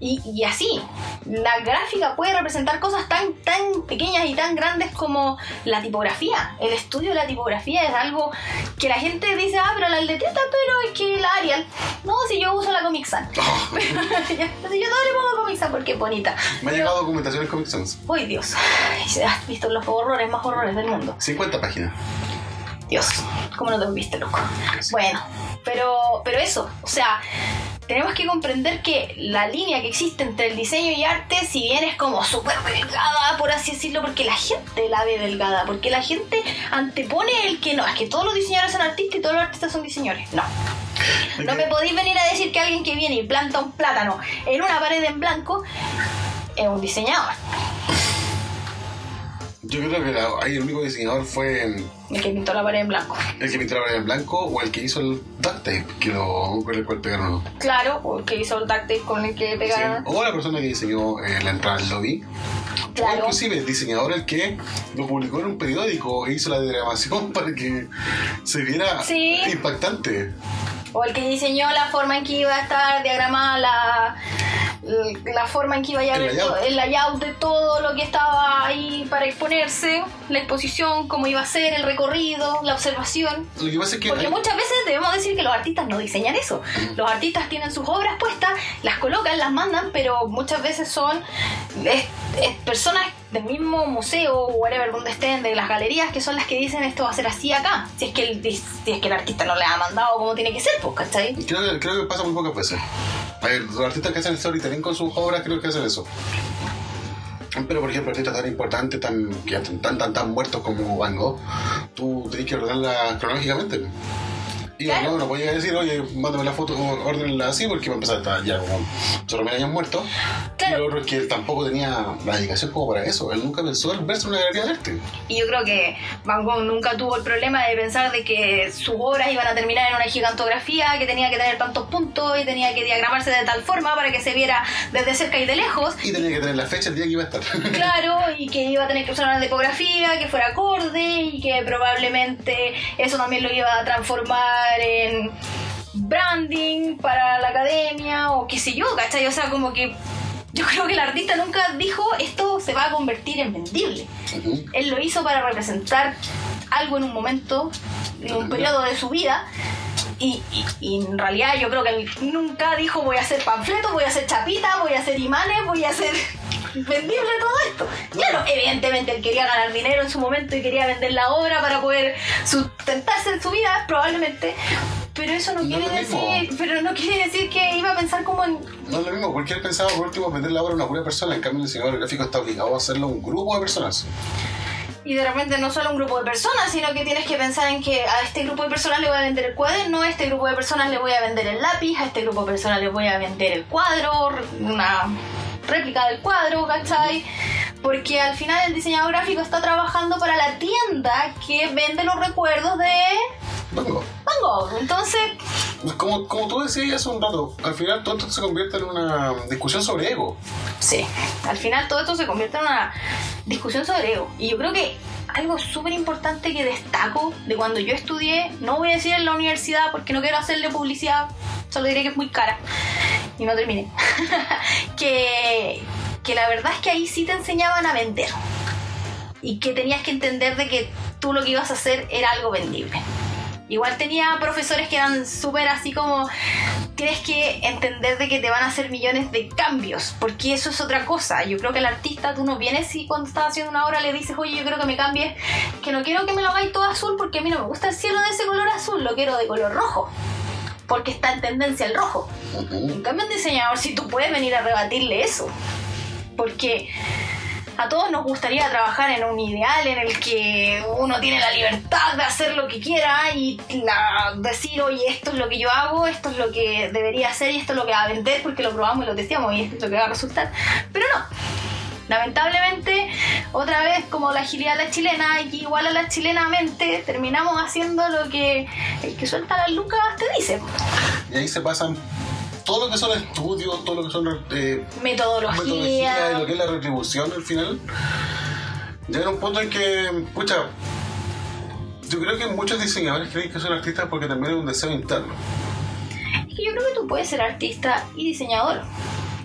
Y, y así, la gráfica puede representar cosas tan, tan pequeñas y tan grandes como la tipografía. El estudio de la tipografía es algo que la gente dice, ah, pero la letrita, pero es que la Arial. No, si yo uso la Comic Sans. si yo todo le pongo Comic Sans porque es bonita. Me ha llegado documentación en Comic Sans. ¡Uy, Dios! Has visto los horrores, más horrores del mundo. 50 páginas. Dios, ¿cómo no te viste, loco? Bueno, pero, pero eso, o sea, tenemos que comprender que la línea que existe entre el diseño y arte, si bien es como súper delgada, por así decirlo, porque la gente la ve delgada, porque la gente antepone el que no, es que todos los diseñadores son artistas y todos los artistas son diseñadores. No. No me podéis venir a decir que alguien que viene y planta un plátano en una pared en blanco es un diseñador. Yo creo que la- ahí el único diseñador fue El que pintó la pared en blanco. el que pintó la pared en blanco o el que hizo el duct tape, que lo, con el cual pegaron. Claro, o el que hizo el tape con el que pegaron. Sí. O la persona que diseñó eh, la entrada al lobby. O Claro. inclusive el diseñador el que lo publicó en un periódico e hizo la diagramación para que se viera Sí. impactante. O el que diseñó la forma en que iba a estar diagramada la, la forma en que iba a El layout. el layout de todo lo que estaba ahí para exponerse, la exposición, cómo iba a ser, el recorrido, la observación. Lo que pasa es que Porque hay- muchas veces debemos decir que los artistas no diseñan eso. Los artistas tienen sus obras puestas, las colocan, las mandan, pero muchas veces son es- es personas del mismo museo o whatever donde estén, de las galerías, que son las que dicen esto va a ser así acá. Si es que el, si es que el artista no le ha mandado como tiene que ser, pues, ¿cachai? Creo creo que pasa muy pocas veces. Los artistas que hacen storytelling con sus obras creo que hacen eso. Pero, por ejemplo, artistas tan importantes, tan, que tan, tan, tan muertos como Van Gogh, tú tenés que ordenarla cronológicamente. Y Claro. no, no podía decir, oye, mándame la foto, ordenarla así, porque va a empezar a estar ya como chorro años muerto. Claro. Y lo otro es que él tampoco tenía la dedicación como para eso. Él nunca pensó en verse en una galería de arte. Y yo creo que Van Gogh nunca tuvo el problema de pensar de que sus obras iban a terminar en una gigantografía, que tenía que tener tantos puntos y tenía que diagramarse de tal forma para que se viera desde cerca y de lejos. Y tenía que tener la fecha el día que iba a estar. Claro, y que iba a tener que usar una tipografía que fuera acorde y que probablemente eso también lo iba a transformar en branding para la academia o qué sé yo, ¿cachai? O sea, como que yo creo que el artista nunca dijo esto se va a convertir en vendible. Él lo hizo para representar algo en un momento, en un periodo de su vida. Y, y- y en realidad yo creo que él nunca dijo voy a hacer panfletos, voy a hacer chapitas, voy a hacer imanes, voy a hacer vendible todo esto. Claro, evidentemente él quería ganar dinero en su momento y quería vender la obra para poder sustentarse en su vida, probablemente. Pero eso no, No quiere decir, pero no quiere decir que iba a pensar como en No es lo mismo, porque él pensaba por último vender la obra a una pura persona, en cambio el diseñador gráfico está obligado a hacerlo a un grupo de personas. Y de repente no solo un grupo de personas, sino que tienes que pensar en que a este grupo de personas le voy a vender el cuaderno, a este grupo de personas le voy a vender el lápiz, a este grupo de personas le voy a vender el cuadro, una réplica del cuadro, ¿cachai? Porque al final el diseñador gráfico está trabajando para la tienda que vende los recuerdos de. Van Gogh. Entonces, Como, como tú decías hace un rato, al final todo esto se convierte en una discusión sobre ego. Sí, al final todo esto se convierte en una discusión sobre ego. Y yo creo que algo súper importante que destaco de cuando yo estudié, no voy a decir en la universidad porque no quiero hacerle publicidad, solo diré que es muy cara y no terminé. que, que la verdad es que ahí sí te enseñaban a vender y que tenías que entender de que tú lo que ibas a hacer era algo vendible. Igual tenía profesores que eran súper así como tienes que entender de que te van a hacer millones de cambios, porque eso es otra cosa. Yo creo que el artista, tú no vienes y cuando estás haciendo una obra le dices, oye, yo creo que me cambies, que no quiero que me lo hagáis todo azul porque a mí no me gusta el cielo de ese color azul, lo quiero de color rojo, porque está en tendencia el rojo. En cambio, un diseñador, si tú puedes venir a rebatirle eso, porque a todos nos gustaría trabajar en un ideal en el que uno tiene la libertad de hacer lo que quiera y la- decir, oye, esto es lo que yo hago, esto es lo que debería hacer y esto es lo que va a vender porque lo probamos y lo testeamos y esto es lo que va a resultar. Pero no. Lamentablemente, otra vez como la agilidad de la chilena, y que igual a la chilenamente, terminamos haciendo lo que el que suelta las lucas te dice. Y ahí se pasan todo lo que son estudios, todo lo que son eh, Metodología. metodología y lo que es la retribución al final. Llega un punto en que, pucha, yo creo que muchos diseñadores creen que son artistas porque también es un deseo interno. Es que yo creo que tú puedes ser artista y diseñador.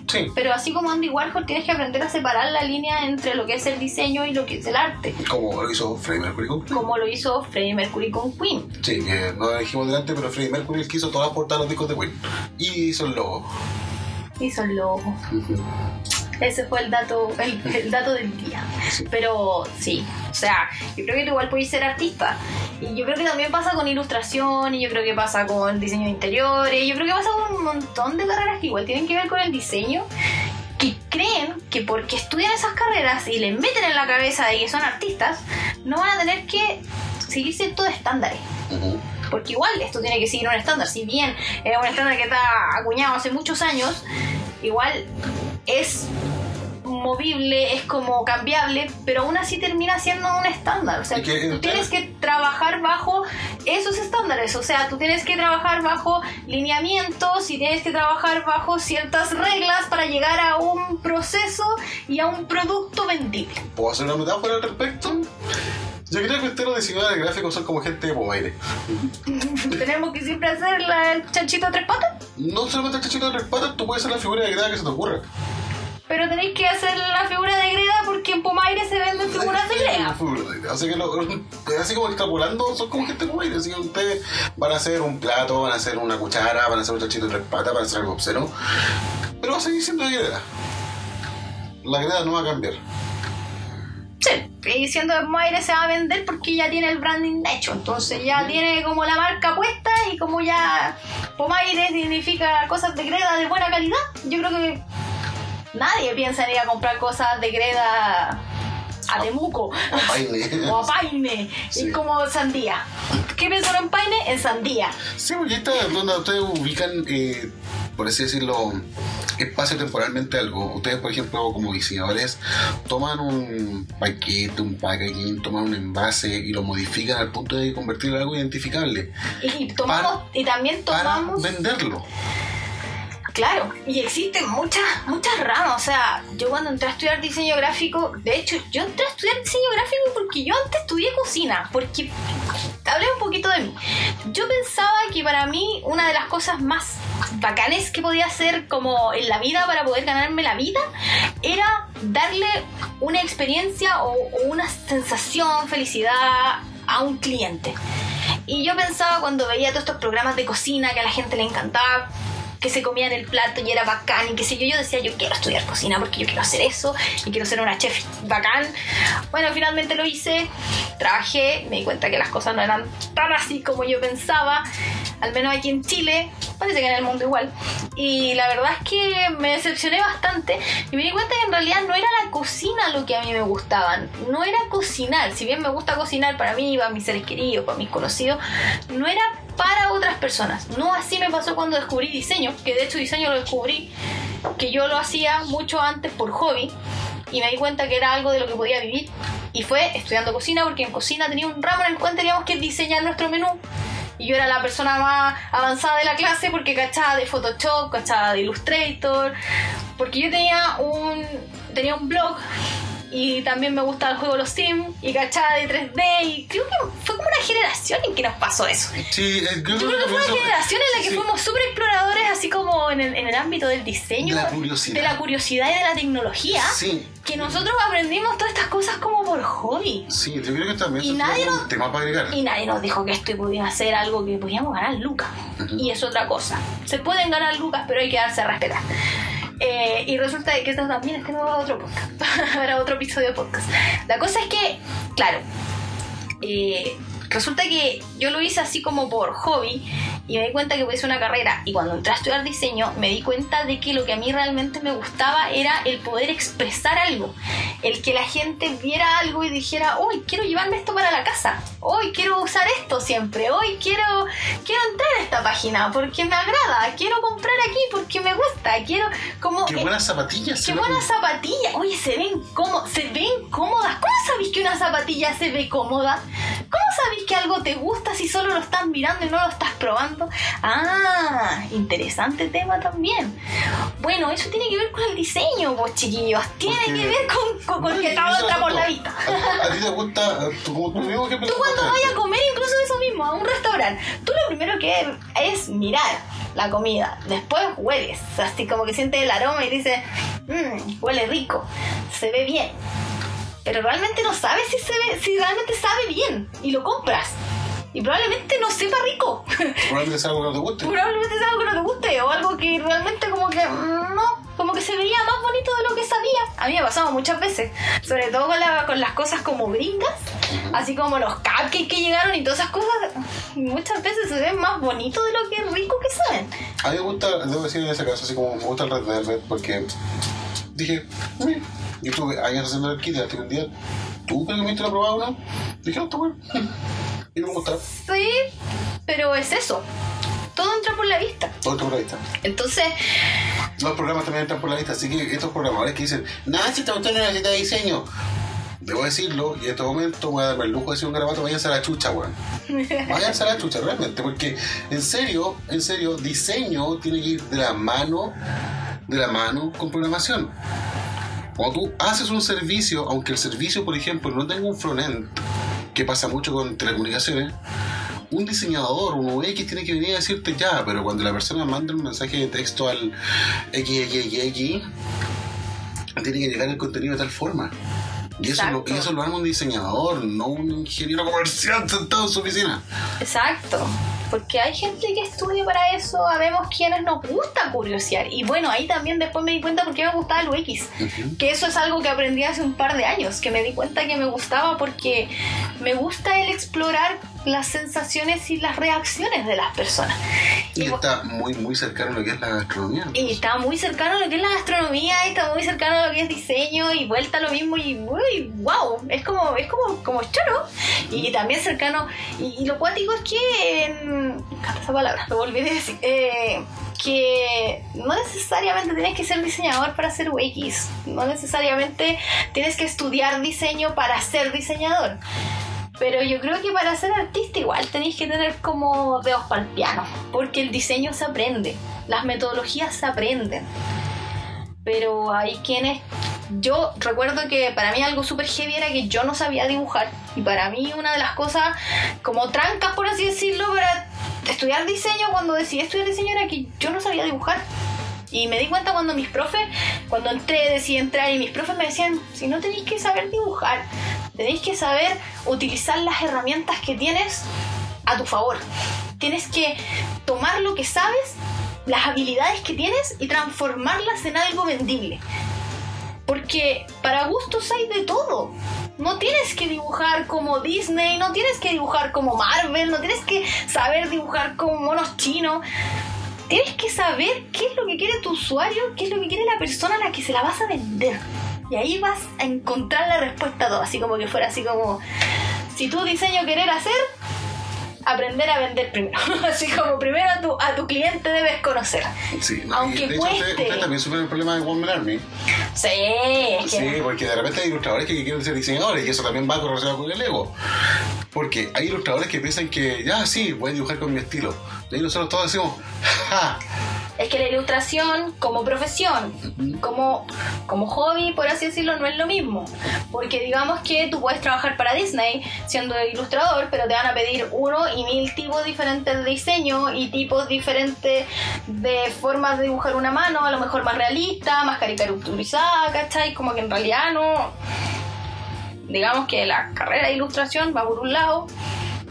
Sí, Pero así como Andy Warhol, tienes que aprender a separar la línea entre lo que es el diseño y lo que es el arte. como lo hizo Freddie Mercury con Queen. Como lo hizo Freddie Mercury con Queen. Sí, que no lo dijimos delante, pero Freddie Mercury quiso todas las portadas de los discos de Queen. Y hizo el logo. Hizo el logo. Ese fue el dato, el, el dato del día. Pero sí, o sea, yo creo que tú igual podéis ser artista. Y yo creo que también pasa con ilustración, y yo creo que pasa con diseño de interiores, yo creo que pasa con un montón de carreras que igual tienen que ver con el diseño que creen que porque estudian esas carreras y les meten en la cabeza de que son artistas, no van a tener que seguir ciertos estándares. Porque igual esto tiene que seguir un estándar. Si bien es un estándar que está acuñado hace muchos años, igual es movible, es como cambiable, pero aún así termina siendo un estándar. O sea, que tú tienes que trabajar bajo esos estándares. O sea, tú tienes que trabajar bajo lineamientos y tienes que trabajar bajo ciertas reglas para llegar a un proceso y a un producto vendible. ¿Puedo hacer una metáfora al respecto? Yo creo que ustedes los diseñadores gráficos son como gente de Pomaire. Tenemos que siempre hacer la- el chanchito de tres patas. No solamente el chachito de tres patas, tú puedes hacer la figura de que se te ocurra. Pero tenéis que hacer la figura de greda porque en Pomaire se venden figuras de greda. Así que lo- así como extrapolando, son como gente de Pomaire. Así que ustedes van a hacer un plato, van a hacer una cuchara, van a hacer un chachito de tres patas, van a hacer algo obsceno. Pero va a seguir siendo de greda. La greda no va a cambiar. Sí, y siendo de Pomaire se va a vender porque ya tiene el branding hecho. Entonces ya tiene como la marca puesta y como ya Pomaire significa cosas de greda de buena calidad, yo creo que nadie piensa en ir a comprar cosas de greda a Temuco. A Paine. O a Paine, Sí. y como sandía. ¿Qué pensaron en Paine? En sandía. Sí, porque esta es donde ustedes ubican, eh, por así decirlo, espacio temporalmente algo. Ustedes, por ejemplo, como diseñadores, toman un paquete, un packaging, toman un envase y lo modifican al punto de convertirlo en algo identificable Y tomamos, y también para tomamos. venderlo. Claro, y existen muchas, muchas ramas. O sea, yo cuando entré a estudiar diseño gráfico, de hecho, yo entré a estudiar diseño gráfico porque yo antes estudié cocina, porque hablé un poquito de mí. Yo pensaba que para mí una de las cosas más bacanes que podía hacer como en la vida para poder ganarme la vida era darle una experiencia o, o una sensación, felicidad a un cliente. Y yo pensaba cuando veía todos estos programas de cocina que a la gente le encantaba, que se comían el plato y era bacán y qué sé yo, yo decía yo quiero estudiar cocina porque yo quiero hacer eso y quiero ser una chef bacán. Bueno, finalmente lo hice, trabajé, me di cuenta que las cosas no eran tan así como yo pensaba, al menos aquí en Chile, parece que en el mundo igual. Y la verdad es que me decepcioné bastante y me di cuenta que en realidad no era la cocina lo que a mí me gustaba, no era cocinar, si bien me gusta cocinar para mí, para mis seres queridos, para mis conocidos, no era para otras personas. No así me pasó cuando descubrí diseño, que de hecho diseño lo descubrí, que yo lo hacía mucho antes por hobby y me di cuenta que era algo de lo que podía vivir. Y fue estudiando cocina, porque en cocina tenía un ramo en el cual teníamos que diseñar nuestro menú. Y yo era la persona más avanzada de la clase porque cachaba de Photoshop, cachaba de Illustrator, porque yo tenía un, tenía un blog y también me gustaba el juego Los Sims y cachaba de 3D y creo que fue como una generación en que nos pasó eso. Sí, eh, yo, creo que fue una eso- generación en la que sí. fuimos súper exploradores, así como en el, en el ámbito del diseño, De la curiosidad. de la curiosidad y de la tecnología, Sí, que nosotros aprendimos todas estas cosas como por hobby. sí, yo creo que también Y nadie nos- un tema para agregar. Y nadie nos dijo que esto podía ser algo que podíamos ganar lucas. Y es otra cosa. Se pueden ganar lucas, pero hay que darse a respetar. Eh, y resulta que esto también es tema para otro podcast, para otro episodio de podcast. La cosa es que, claro, eh, resulta que yo lo hice así como por hobby y me di cuenta que podía ser una carrera. Y cuando entré a estudiar diseño, me di cuenta de que lo que a mí realmente me gustaba era el poder expresar algo. El que la gente viera algo y dijera, hoy quiero llevarme esto para la casa. Hoy quiero usar esto siempre. Hoy quiero, quiero entrar a esta página porque me agrada. Quiero comprar aquí porque me gusta. Quiero como... Qué eh, buenas zapatillas. Qué buenas ven. zapatillas. Oye, se ven cómo, se ven cómodas. ¿Cómo sabéis que una zapatilla se ve cómoda? ¿Cómo sabéis que algo te gusta si solo lo estás mirando y no lo estás probando? Ah, interesante tema también. Bueno, eso tiene que ver con el diseño, pues chiquillos. Tiene Porque- que ver con, con, No, que entra es por la vista. A, a ti te gusta, tú, tú mismo ejemplo. Tú cuando vayas a comer, incluso eso mismo, a un restaurante, tú lo primero que es mirar la comida, después hueles, así como que sientes el aroma y dices, mmm, huele rico, se ve bien. Pero realmente no sabes si, se ve, si realmente sabe bien y lo compras. Y probablemente no sepa rico. Probablemente es algo que no te guste. probablemente es algo que no te guste o algo que realmente como que mm, no, como que se veía más bonito de lo que sabía a mí me ha pasado muchas veces, sobre todo con, la- con las cosas como gringas, así como los cupcakes que llegaron y todas esas cosas, muchas veces se ven más bonitos de lo que rico que saben. A mí me gusta, debo decir en ese caso, así como me gusta el Red Velvet porque dije, "Mira, yo estuve años haciendo el kit y hasta que un día tú prácticamente lo probado uno, dije, no, está bueno. Y me gusta. Sí, pero es eso. Todo entra por la vista. Todo está por la vista. Entonces, Los programas también están por la vista, así que estos programadores que dicen, nada, si esta cuestión no necesita diseño. Debo decirlo, y en este momento voy a darme el lujo de decir un garabato, váyanse a la chucha, weón. Váyanse a la chucha, realmente, porque en serio, en serio, diseño tiene que ir de la mano, de la mano con programación. Cuando tú haces un servicio, aunque el servicio, por ejemplo, no tenga un frontend, que pasa mucho con telecomunicaciones, un diseñador, un UX tiene que venir a decirte ya, pero cuando la persona manda un mensaje de texto al XXX, tiene que llegar el contenido de tal forma. Y eso, lo, y eso lo arma un diseñador, no un ingeniero comercial sentado en su oficina. Exacto. Porque hay gente que estudia para eso, habemos quienes nos gusta curiosear. Y bueno, ahí también después me di cuenta por qué me gustaba el UX. Que eso es algo que aprendí hace un par de años, que me di cuenta que me gustaba porque me gusta el explorar las sensaciones y las reacciones de las personas. Y Y, está muy, muy cercano a lo que es la gastronomía. y está muy cercano a lo que es la gastronomía, y está muy cercano a lo que es diseño y vuelta a lo mismo y uy, wow, es como, es como, como choro. Y también cercano, y, y lo cuático es que, en- esa palabra, lo volví a decir, eh, que no necesariamente tienes que ser diseñador para ser UX, no necesariamente tienes que estudiar diseño para ser diseñador. Pero yo creo que para ser artista igual tenéis que tener como dedos para el piano, porque el diseño se aprende, las metodologías se aprenden. Pero hay quienes... Yo recuerdo que para mí algo súper heavy era que yo no sabía dibujar. Y para mí una de las cosas como trancas, por así decirlo, para estudiar diseño, cuando decidí estudiar diseño, era que yo no sabía dibujar. Y me di cuenta cuando mis profes, cuando entré, decidí entrar y mis profes me decían, si no tenéis que saber dibujar, tenéis que saber utilizar las herramientas que tienes a tu favor. Tienes que tomar lo que sabes, las habilidades que tienes y transformarlas en algo vendible. Porque para gustos hay de todo. No tienes que dibujar como Disney, no tienes que dibujar como Marvel, no tienes que saber dibujar como monos chinos. Tienes que saber qué es lo que quiere tu usuario, qué es lo que quiere la persona a la que se la vas a vender. Y ahí vas a encontrar la respuesta a todo, así como que fuera así como, si tu diseño querer hacer, aprender a vender primero. así como primero a tu, a tu cliente debes conocer. Sí, no, Aunque de hecho, cueste. ustedes ustedes también sufren el problema de One Man Army. Sí, es que... Sí, porque de repente hay ilustradores que quieren ser diseñadores y eso también va correlacionado con el ego. Porque hay ilustradores que piensan que, ya, sí, voy a dibujar con mi estilo. Ahí nosotros todos decimos, ¡ja! Es que la ilustración como profesión, como, como hobby, por así decirlo, no es lo mismo. Porque digamos que tú puedes trabajar para Disney siendo ilustrador, pero te van a pedir uno y mil tipos diferentes de diseño y tipos diferentes de formas de dibujar una mano, a lo mejor más realista, más caricaturizada, ¿cachai? Como que en realidad no... Digamos que la carrera de ilustración va por un lado,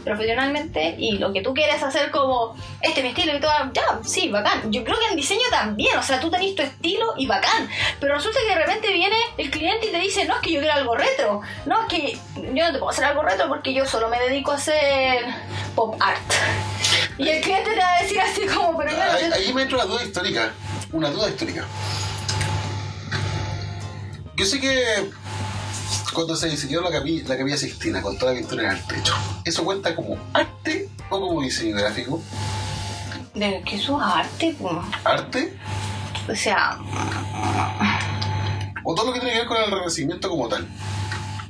profesionalmente y lo que tú quieres hacer como este es mi estilo y todo, ya, sí, bacán. Yo creo que en diseño también, o sea, tú tenés tu estilo y bacán, pero resulta que de repente viene el cliente y te dice, no, es que yo quiero algo retro, no, es que yo no te puedo hacer algo retro porque yo solo me dedico a hacer pop art. Y el cliente te va a decir así como, pero yo no Ahí, ahí me entra una duda histórica. Una duda histórica. Yo sé que cuando se diseñó la capilla, la capilla Sixtina con toda la pintura en el techo, ¿eso cuenta como arte o como diseño gráfico? de que eso es arte, pues. ¿Arte? o sea, O todo lo que tiene que ver con el renacimiento como tal.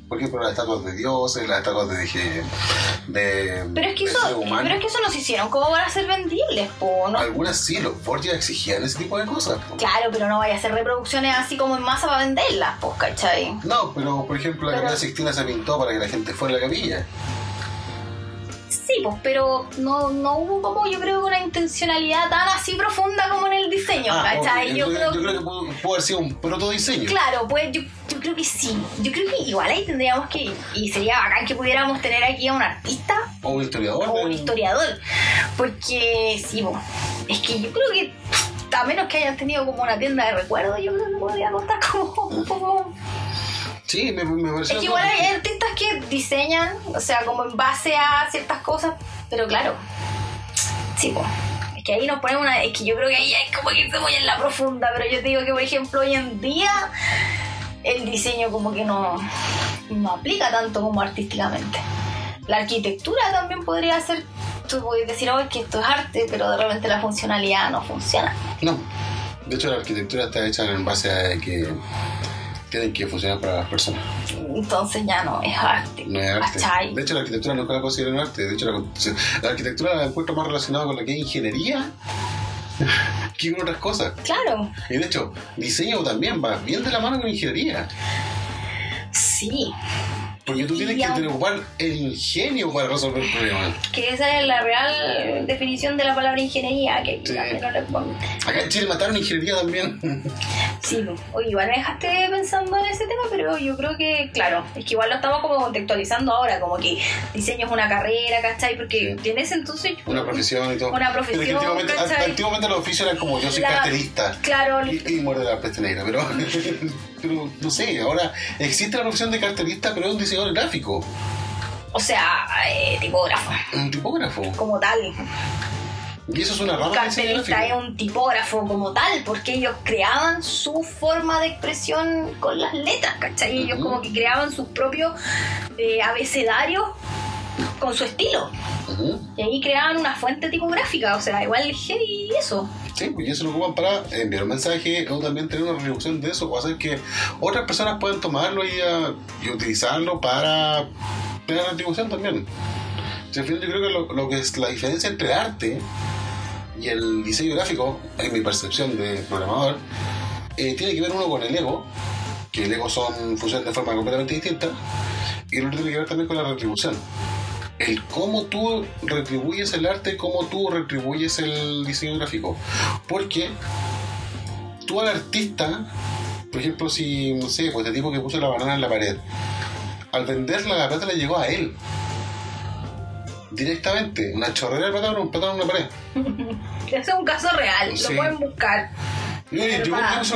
Por ejemplo, las estatuas de dioses, las estatuas de... de, de pero es que de eso, pero es que eso nos hicieron, ¿cómo van a ser vendibles, po? ¿no? Algunas sí, los Borgia exigían ese tipo de cosas. po. Claro, pero no vaya a hacer reproducciones así como en masa para venderlas, pues, ¿cachai? No, pero por ejemplo la Pero- capilla Sixtina se pintó para que la gente fuera a la capilla. Sí, pues, pero no, no hubo como yo creo una intencionalidad tan así profunda como en el diseño, Ah, ¿cachai? Yo, creo, yo creo que pudo, pudo haber sido un protodiseño. Claro, pues yo, yo creo que sí. Yo creo que igual ahí tendríamos que. Y sería bacán que pudiéramos tener aquí a un artista O un historiador. o un historiador. Porque sí, po, es que yo creo que a menos que hayan tenido como una tienda de recuerdos, yo creo que podría contar como un poco... Sí, me, me parece. Es que igual hay artistas que diseñan, o sea, como en base a ciertas cosas, pero claro, sí, pues. Es que ahí nos ponemos una. Es que yo creo que ahí hay como que irse muy en la profunda, pero yo te digo que, por ejemplo, hoy en día el diseño como que no, no aplica tanto como artísticamente. La arquitectura también podría ser. Tú puedes decir, oh, es que esto es arte, pero de repente la funcionalidad no funciona. No. De hecho, la arquitectura está hecha en base a que tienen que funcionar para las personas. Entonces ya no es arte. No es arte. De hecho, la arquitectura nunca la considero arte. De hecho, la, la arquitectura la encuentro más relacionada con lo que es ingeniería que con otras cosas. Claro, Y de hecho, diseño también va bien de la mano con ingeniería. sí. Porque tú tienes que ocupar el ingenio para resolver problemas. Que esa es la real definición de la palabra ingeniería, que Sí. no le pongo. Acá en Chile mataron ingeniería también. Sí, pues. oye, igual me dejaste pensando en ese tema, pero yo creo que, claro, es que igual lo estamos como contextualizando ahora, como que diseño es una carrera, ¿cachai? Porque Sí. tienes entonces... Una profesión y todo. Una profesión, ¿cachai? antiguamente los oficios eran como yo soy La- carterista. Claro, Y, y muerde la peste negra, pero, pero no sé, ahora existe la profesión de carterista, pero es un diseñador gráfico, o sea, eh, tipógrafo, un tipógrafo. como tal. Y eso es una rama diseño cartelista es un tipógrafo como tal, porque ellos creaban su forma de expresión con las letras, ¿cachai? Ellos como que creaban sus propios eh, abecedarios con su estilo. Y ahí creaban una fuente tipográfica, o sea, igual heavy eso. Sí, pues y eso lo ocupan para enviar un mensaje o también tener una retribución de eso o hacer que otras personas puedan tomarlo y, ah, y utilizarlo para tener retribución también. O sea, al final yo creo que lo, lo que es la diferencia entre arte y el diseño gráfico, en mi percepción de programador, eh, tiene que ver uno con el ego, que el ego son funcionan de forma completamente distinta, y el otro tiene que ver también con la retribución. El cómo tú retribuyes el arte, cómo tú retribuyes el diseño gráfico. Porque tú al artista, por ejemplo, si, no sé, pues este tipo que puso la banana en la pared, al venderla la plata le llegó a él. Directamente, una chorrera de plata, un plátano en una pared. Ese es un caso real, Sí. lo pueden buscar. Yo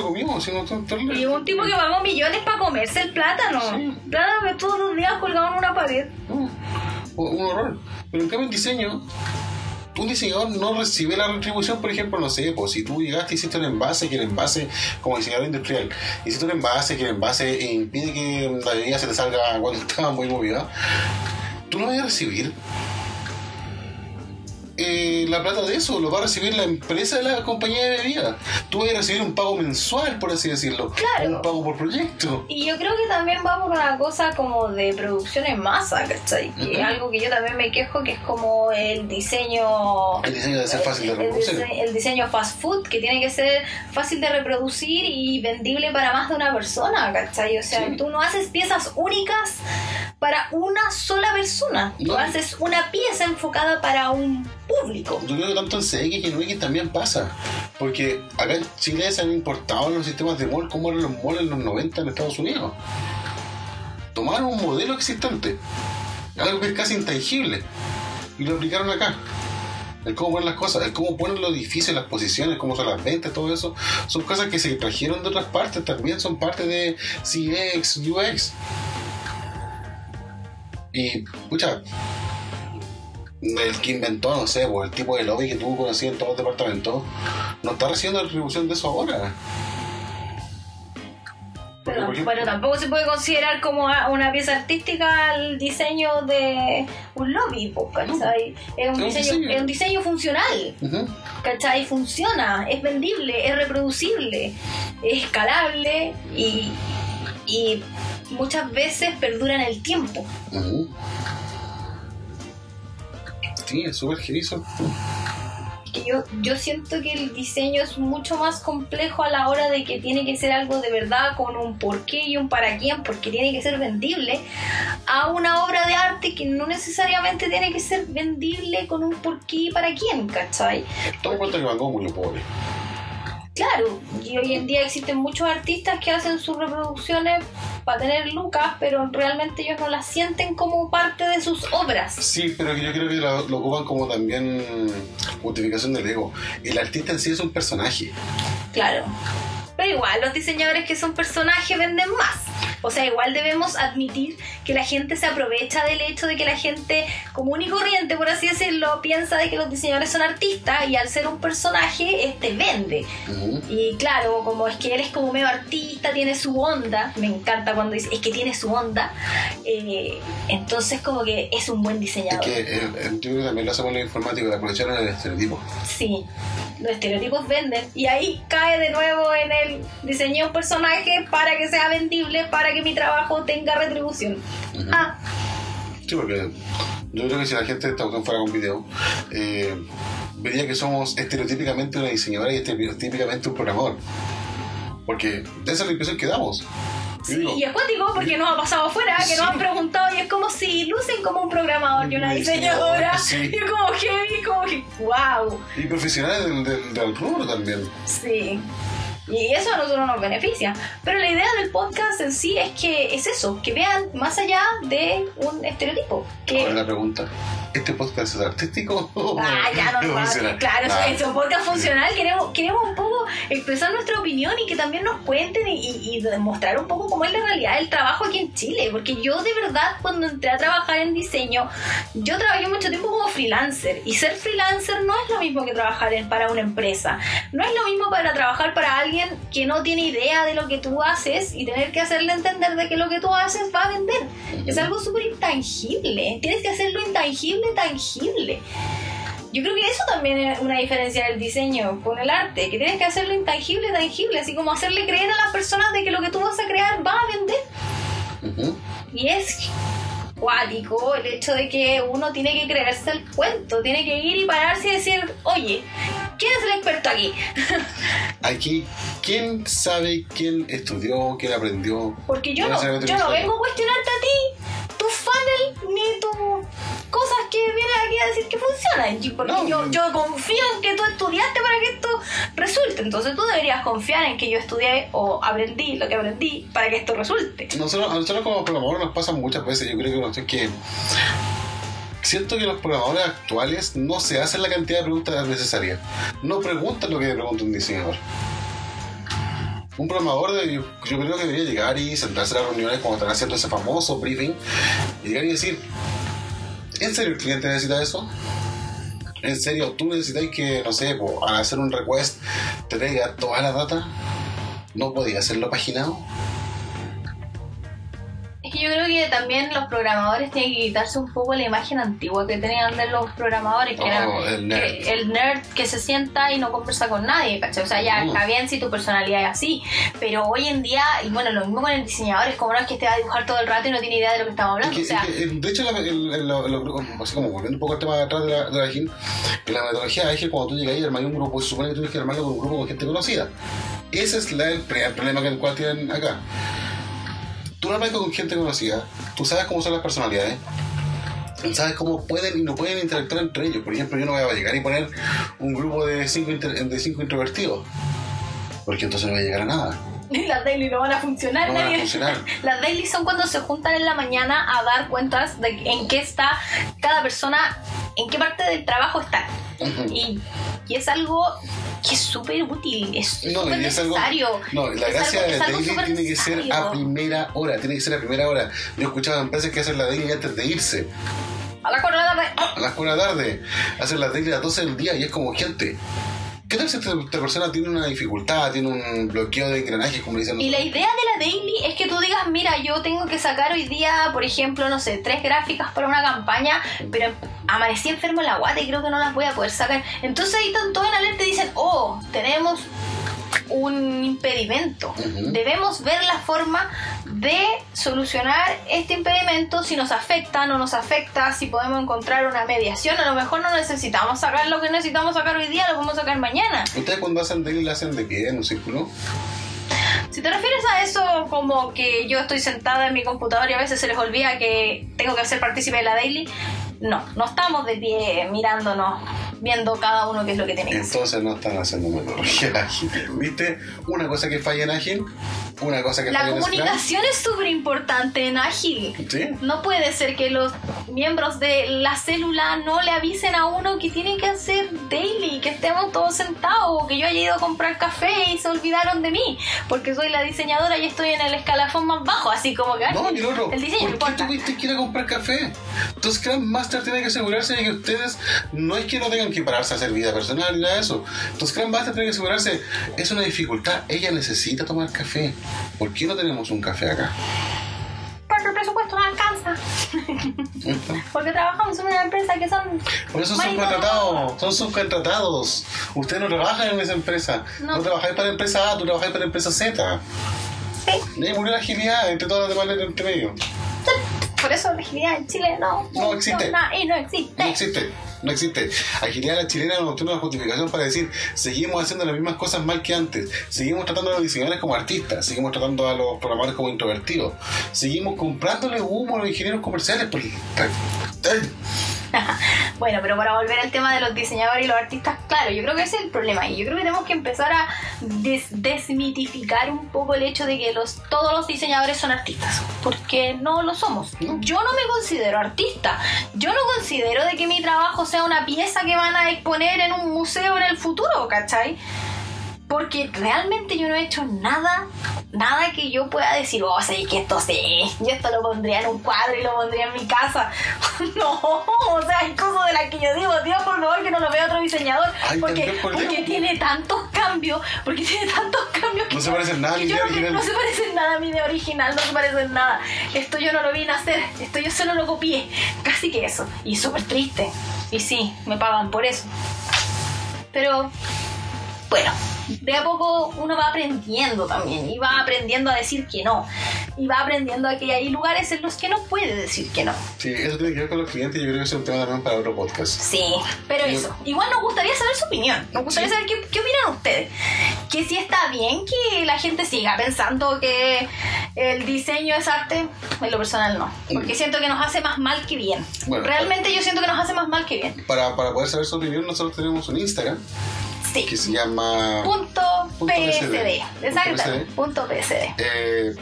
contigo se si no Y un tipo que pagó millones para comerse el plátano. Sí. Plátano todos los días colgado en una pared. No, un horror. Pero en cambio en diseño, un diseñador no recibe la retribución, por ejemplo, no sé, pues si tú llegaste y hiciste un envase, que el envase, como diseñador industrial, hiciste un envase, que el envase impide que la bebida se te salga cuando estaba muy movida, tú no vas a recibir eh, la plata de eso, lo va a recibir la empresa de la compañía de bebida. Tú vas a recibir un pago mensual, por así decirlo, Claro. un pago por proyecto. Y yo creo que también va por una cosa como de producción en masa, ¿cachai? Que es Ujú. algo que yo también me quejo, que es como el diseño... El diseño debe ser fácil de el, reproducir. el diseño fast food, que tiene que ser fácil de reproducir y vendible para más de una persona, ¿cachai? O sea, Sí. tú no haces piezas únicas para una sola persona. Tú No. haces una pieza enfocada para un público. Yo creo que tanto en CX y en UX también pasa. Porque acá en Chile se han importado los sistemas de mall como eran los malls en los 90 en Estados Unidos. Tomaron un modelo existente, algo que es casi intangible, y lo aplicaron acá. El cómo ponen las cosas, el cómo ponen los edificios, las posiciones, cómo son las ventas, todo eso, son cosas que se trajeron de otras partes, también son parte de CX, UX. Y, pucha, el que inventó, no sé, pues, el tipo de lobby que tuvo conocido en todos los departamentos, no está recibiendo retribución de eso ahora. Porque, Pero, por ejemplo, pero tampoco se puede considerar como una pieza artística el diseño de un lobby, pues, ¿cachai? Es un, Es un diseño, diseño. es un diseño funcional, Ujú. ¿cachai? Funciona, es vendible, es reproducible, es escalable y, y muchas veces perdura en el tiempo. Ujú. Sí, es súper. Que yo, yo siento que el diseño es mucho más complejo a la hora de que tiene que ser algo de verdad con un porqué y un para quién, porque tiene que ser vendible, a una obra de arte que no necesariamente tiene que ser vendible con un porqué y para quién, ¿cachai? Todo cuenta que Van Gogh murió pobre. Claro, y hoy en día existen muchos artistas que hacen sus reproducciones para tener lucas, pero realmente ellos no las sienten como parte de sus obras. Sí, pero yo creo que lo, lo ocupan como también justificación del ego. El artista en sí es un personaje. Claro. Pero igual, los diseñadores que son personajes venden más. O sea, igual debemos admitir que la gente se aprovecha del hecho de que la gente común y corriente, por así decirlo, piensa de que los diseñadores son artistas y al ser un personaje, este vende. Ujú. Y claro, como es que él es como medio artista, tiene su onda, me encanta cuando dice, es que tiene su onda, eh, entonces como que es un buen Es diseñador. que eh, eh, yo creo que también lo hacemos los informáticos de aprovechar el estereotipo. Sí, los estereotipos venden y ahí cae de nuevo en el diseño un personaje para que sea vendible, para que mi trabajo tenga retribución. Ah, Sí, porque yo creo que si la gente esta cuestión fuera con video, eh, vería que somos estereotípicamente una diseñadora y estereotípicamente un programador. Porque esa es la impresión que damos. Sí, digo, y es cuático porque nos ha pasado afuera, que nos han preguntado y es como si lucen como un programador y una diseñadora. sí. Y como que, como que, wow. y profesionales del, del, del rubro también. Sí. Y eso a nosotros nos beneficia. Pero la idea del podcast en sí es que es eso, que vean más allá de un estereotipo. Que Ahora la pregunta, ¿este podcast es artístico? Ah, ya no. Claro, Ah, es un podcast funcional. Queremos, queremos un poco expresar nuestra opinión y que también nos cuenten y, y- y demostrar un poco cómo es la realidad del trabajo aquí en Chile. Porque yo, de verdad, cuando entré a trabajar en diseño, yo trabajé mucho tiempo como freelancer. Y ser freelancer no es lo mismo que trabajar en- para una empresa. No es lo mismo para trabajar para alguien que no tiene idea de lo que tú haces y tener que hacerle entender de que lo que tú haces va a vender. Es algo súper intangible. Tienes que hacerlo intangible, tangible. Yo creo que eso también es una diferencia del diseño con el arte, que tienes que hacerlo intangible, tangible, así como hacerle creer a las personas de que lo que tú vas a crear va a vender. Y es cuático el hecho de que uno tiene que creerse el cuento, tiene que ir y pararse y decir, oye, ¿quién es el experto aquí? Aquí, ¿quién sabe quién estudió, quién aprendió? Porque yo no, yo no vengo a cuestionarte a ti, tu funnel, ni tus cosas que vienes aquí a decir que funcionan. Porque No, yo, confío en que tú estudiaste para que esto resulte. Entonces tú deberías confiar en que yo estudié o aprendí lo que aprendí para que esto resulte. Nosotros, a nosotros como programadores nos pasa muchas veces, yo creo que, no sé, que siento que los programadores actuales no se hacen la cantidad de preguntas necesarias. No preguntan lo que le pregunta un diseñador. Un programador, de- yo, creo que debería llegar y sentarse a las reuniones cuando están haciendo ese famoso briefing, y llegar y decir, ¿en serio el cliente necesita eso? ¿En serio tú necesitas que, no sé, po, al hacer un request te traiga toda la data? ¿No podía hacerlo paginado? Es que yo creo que también los programadores tienen que quitarse un poco la imagen antigua que tenían de los programadores, que Oh, era el nerd. que- el nerd que se sienta y no conversa con nadie, ¿cachai? O sea, ya Mm. está bien si tu personalidad es así, pero hoy en día, y bueno, lo mismo con el diseñador, es como no es que te va a dibujar todo el rato y no tiene idea de lo que estamos Es hablando, que- o sea, es que, de hecho, la- el- el- lo- lo- así como volviendo un poco al tema de atrás de la, de la en la metodología Agile, cuando tú llegas y armas un grupo, se supone que tú tienes que armarlo con un grupo con gente conocida. Ese es la- el, el problema que el cual tienen acá. Tú lo armas con gente conocida, tú sabes cómo son las personalidades, sabes cómo pueden y no pueden interactuar entre ellos. Por ejemplo, yo no voy a llegar y poner un grupo de cinco, de cinco introvertidos, porque entonces no voy a llegar a nada. las daily no van a funcionar, No van a funcionar. Las daily son cuando se juntan en la mañana a dar cuentas de en qué está cada persona, en qué parte del trabajo está. Ujú. Y, y es algo que es súper útil, es No, súper algo. necesario. No, la Es gracia de algo daily tiene que ser a primera hora. Tiene que ser a primera hora. Yo he escuchado a empresas que hacen la daily antes de irse. A la cuatro de la tarde. A las 4 de la tarde. Hacen la daily a las 12 del día y es como gente. ¿Qué tal si esta, esta persona tiene una dificultad, tiene un bloqueo de engranajes, como dicen Y la idea de la daily es que tú digas, mira, yo tengo que sacar hoy día, por ejemplo, no sé, tres gráficas para una campaña, pero amanecí enfermo en la guata y creo que no las voy a poder sacar. Entonces ahí están todos en alerta y dicen, oh, tenemos un impedimento. Debemos ver la forma de solucionar este impedimento, si nos afecta, no nos afecta, si podemos encontrar una mediación. A lo mejor no necesitamos sacar lo que necesitamos sacar hoy día, lo podemos sacar mañana. ¿Ustedes cuando hacen daily la hacen de pie, en un círculo? Si te refieres a eso como que yo estoy sentada en mi computador y a veces se les olvida que tengo que ser partícipe de la daily, no, no estamos de pie mirándonos. Viendo cada uno qué es lo que tiene que hacer. Entonces no están haciendo metodología ágil. ¿Viste? Una cosa que falla en ágil, una cosa que La falla en comunicación es súper importante en Ágil. Sí. No puede ser que los miembros de la célula no le avisen a uno que tienen que hacer daily, que estemos todos sentados, que yo haya ido a comprar café y se olvidaron de mí, porque soy la diseñadora y estoy en el escalafón más bajo, así como que No, y el otro, el diseño ¿por qué tuviste que ir a comprar café? Entonces Scrum Master tiene que asegurarse de que ustedes no es que no tengan que pararse a hacer vida personal ni nada de eso. Entonces Scrum Master tiene que asegurarse, es una dificultad, ella necesita tomar café. ¿Por qué no tenemos un café acá? Porque el presupuesto no alcanza, porque trabajamos en una empresa que son... Por eso son son subcontratados. Ustedes no trabajan en esa empresa. No. No, trabajáis para la empresa A, tú trabajáis para la empresa Z. Sí. Y murió la agilidad entre todas las demás entre medio. Por eso la agilidad en Chile no, No existe. funciona y no existe. No existe, no existe. Agilidad a la chilena no tiene una justificación para decir seguimos haciendo las mismas cosas mal que antes, seguimos tratando a los diseñadores como artistas, seguimos tratando a los programadores como introvertidos, seguimos comprándole humo a los ingenieros comerciales. Bueno, pero para volver al tema de los diseñadores y los artistas, claro, yo creo que ese es el problema. Y yo creo que tenemos que empezar a des- desmitificar un poco el hecho de que los, todos los diseñadores son artistas. Porque no lo somos. Yo no me considero artista. Yo no considero de que mi trabajo sea una pieza que van a exponer en un museo en el futuro, ¿cachai? Porque realmente yo no he hecho nada, nada que yo pueda decir, oh, sé que esto sí, yo esto lo pondría en un cuadro y lo pondría en mi casa. no, o sea, hay cosas de las que yo digo, Dios, por favor, que no lo vea otro diseñador. Ay, porque por porque tiene tantos cambios, porque tiene tantos cambios que No se yo- parece en nada a mi idea no- original. No se parece en nada a mi idea original, no se parece en nada. Esto yo no lo vine a hacer, esto yo solo lo copié. Casi que eso. Y súper triste. Y sí, me pagan por eso. Pero bueno, de a poco uno va aprendiendo también y va aprendiendo a decir que no. Y va aprendiendo a que hay lugares en los que no puede decir que no. Sí, eso tiene que ver con los clientes y yo creo que es un tema también para otro podcast. Sí, pero eso. Igual nos gustaría saber su opinión. Nos gustaría Sí. saber qué, qué opinan ustedes. Que si está bien que la gente siga pensando que el diseño es arte, en lo personal no. Porque siento que nos hace más mal que bien. Bueno, Realmente yo siento que nos hace más mal que bien. Para, para poder saber su opinión, nosotros tenemos un Instagram Sí. que se llama... Punto Punto PSD. PSD. Exacto. PSD. Punto PSD. Eh,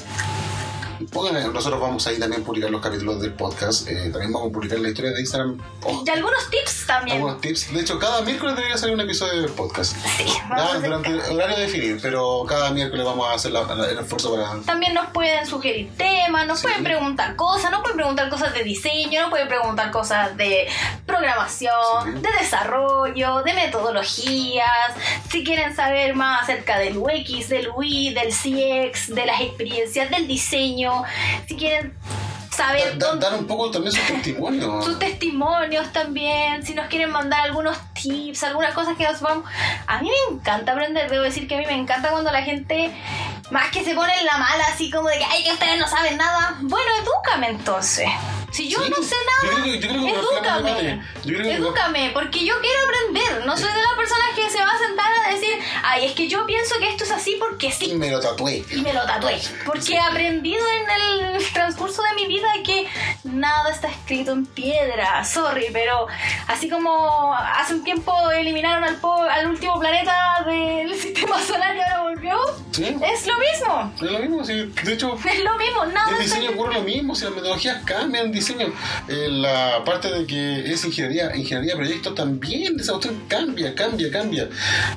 nosotros vamos ahí también a publicar los capítulos del podcast. eh, también vamos a publicar la historia de Instagram. Oh, Y algunos tips también. algunos tips. De hecho, cada miércoles debería salir un episodio del podcast. Sí, vamos hacer durante el horario definido, pero cada miércoles vamos a hacer la- la- el esfuerzo para. También nos pueden sugerir temas, nos Sí. pueden preguntar cosas, nos pueden preguntar cosas de diseño, nos pueden preguntar cosas de programación, Sí. de desarrollo, de metodologías. Si quieren saber más acerca del UX, del UI, del CX, de las experiencias, del diseño, si quieren saber Da- dar un poco también su testimonio. sus testimonios también, si nos quieren mandar algunos tips, algunas cosas que nos vamos... A mí me encanta aprender, debo decir que a mí me encanta cuando la gente, más que se pone en la mala, así como de que, ay, que ustedes no saben nada, bueno, edúcame entonces. Si yo Sí, no sé yo nada, creo que- yo creo que edúcame. yo creo que- Edúcame, porque yo quiero aprender. No soy de las personas que se va a sentar a decir, ay, es que yo pienso que esto es así porque Y sí me lo tatué. y me lo tatué. Porque he aprendido en el transcurso de mi vida que nada está escrito en piedra. Sorry, pero así como hace un tiempo eliminaron al, po- al último planeta del sistema solar y ahora Sí. es lo mismo. Es lo mismo, sí. De hecho, Es lo mismo, nada el diseño ocurre lo mismo, si las metodologías cambian el diseño. Eh, la parte de que es ingeniería, ingeniería de proyecto también, esa cuestión cambia, cambia, cambia.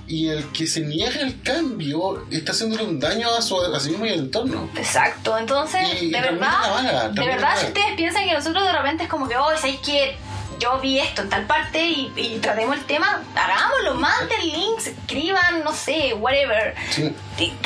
Y el que se niega el cambio está haciéndole un daño a, su, a sí mismo y al entorno. Exacto, entonces, Y- de verdad, de verdad, si ustedes piensan que nosotros de repente es como que, oh, ¿sabéis que yo vi esto en tal parte y, y tratemos el tema? Hagámoslo, manden links, escriban, no sé, whatever. Sí.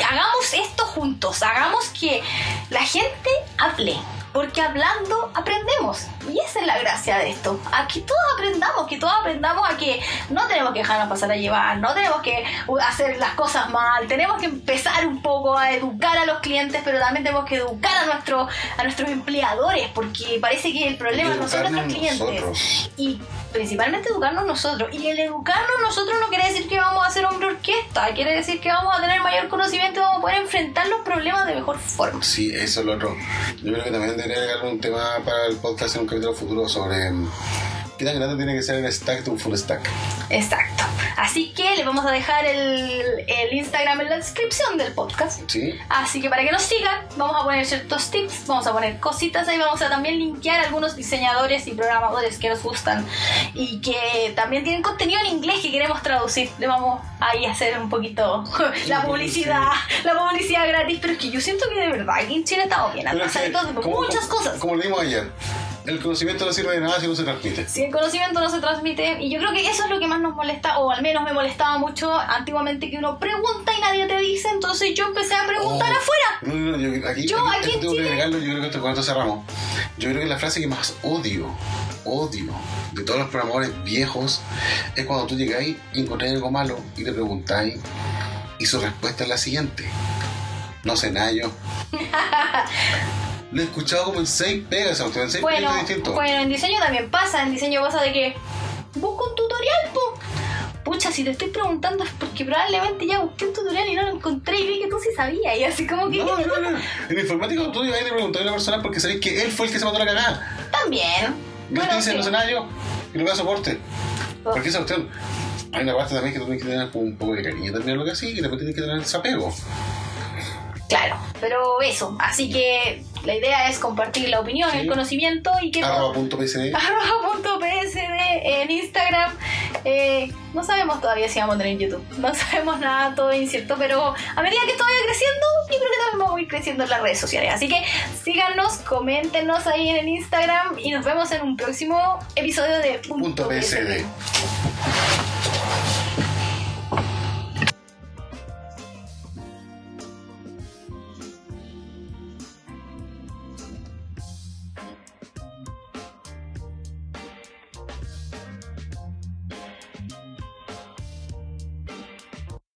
Hagamos esto juntos, hagamos que la gente hable. Porque hablando aprendemos. Y esa es la gracia de esto. A que todos aprendamos, que todos aprendamos a que no tenemos que dejarnos pasar a llevar, no tenemos que uh, hacer las cosas mal, tenemos que empezar un poco a educar a los clientes, pero también tenemos que educar a, nuestro, a nuestros empleadores, porque parece que el problema no son nuestros clientes. nosotros. Y principalmente educarnos nosotros. Y el educarnos nosotros no quiere decir que vamos a ser hombre orquesta, quiere decir que vamos a tener mayor conocimiento y vamos a poder enfrentar los problemas de mejor forma. Sí, eso es lo otro. Yo creo que también debería agregar un tema para el podcast en un capítulo futuro sobre qué tan grande tiene que ser el stack de un full stack. Exacto. Así que les vamos a dejar el, el Instagram en la descripción del podcast. ¿Sí? Así que para que nos sigan, vamos a poner ciertos tips, vamos a poner cositas ahí, vamos a también linkear algunos diseñadores y programadores que nos gustan y que también tienen contenido en inglés que queremos traducir. Le vamos ahí a hacer un poquito la publicidad, la publicidad gratis, pero es que yo siento que de verdad aquí en Chile estamos bien atrasados de muchas como- cosas. Como lo dimos ayer, el conocimiento no sirve de nada si no se transmite. Si el conocimiento no se transmite, y yo creo que eso es lo que más nos molesta, o al menos me molestaba mucho antiguamente, que uno pregunta y nadie te dice, entonces yo empecé a preguntar Oh. afuera. No, no, no, yo, aquí, Yo, aquí- aquí en tengo que Chile- agregarlo, yo creo que esto, esto cerramos. Yo creo que la frase que más odio, odio de todos los programadores viejos es cuando tú llegáis y encontráis algo malo y le preguntáis y su respuesta es la siguiente. No sé nada yo. Lo he escuchado como en seis pegas, o sea, en seis Bueno, distintos. bueno, en diseño también pasa, en diseño pasa de que busco un tutorial, po. Pucha, si te estoy preguntando es porque probablemente ya busqué un tutorial y no lo encontré y vi que tú sí sabías. Y así como que No, no, no. En informática tú y le preguntáis a una persona porque sabéis que él fue el que se mandó la cagada. también. Y él te dice, sí. no nada yo. Y le da soporte. Oh. Porque esa cuestión, hay una parte también que tú tienes que tener un poco de cariño también a lo que así, y después tienes que tener ese apego. Claro, pero eso. Así que la idea es compartir la opinión, Sí. el conocimiento y que Arroba punto PSD. en Instagram. Eh, no sabemos todavía si vamos a tener YouTube. No sabemos nada, todo incierto, pero a medida que esto vaya creciendo, yo creo que también vamos a ir creciendo en las redes sociales. Así que síganos, coméntenos ahí en el Instagram y nos vemos en un próximo episodio de Punto PSD.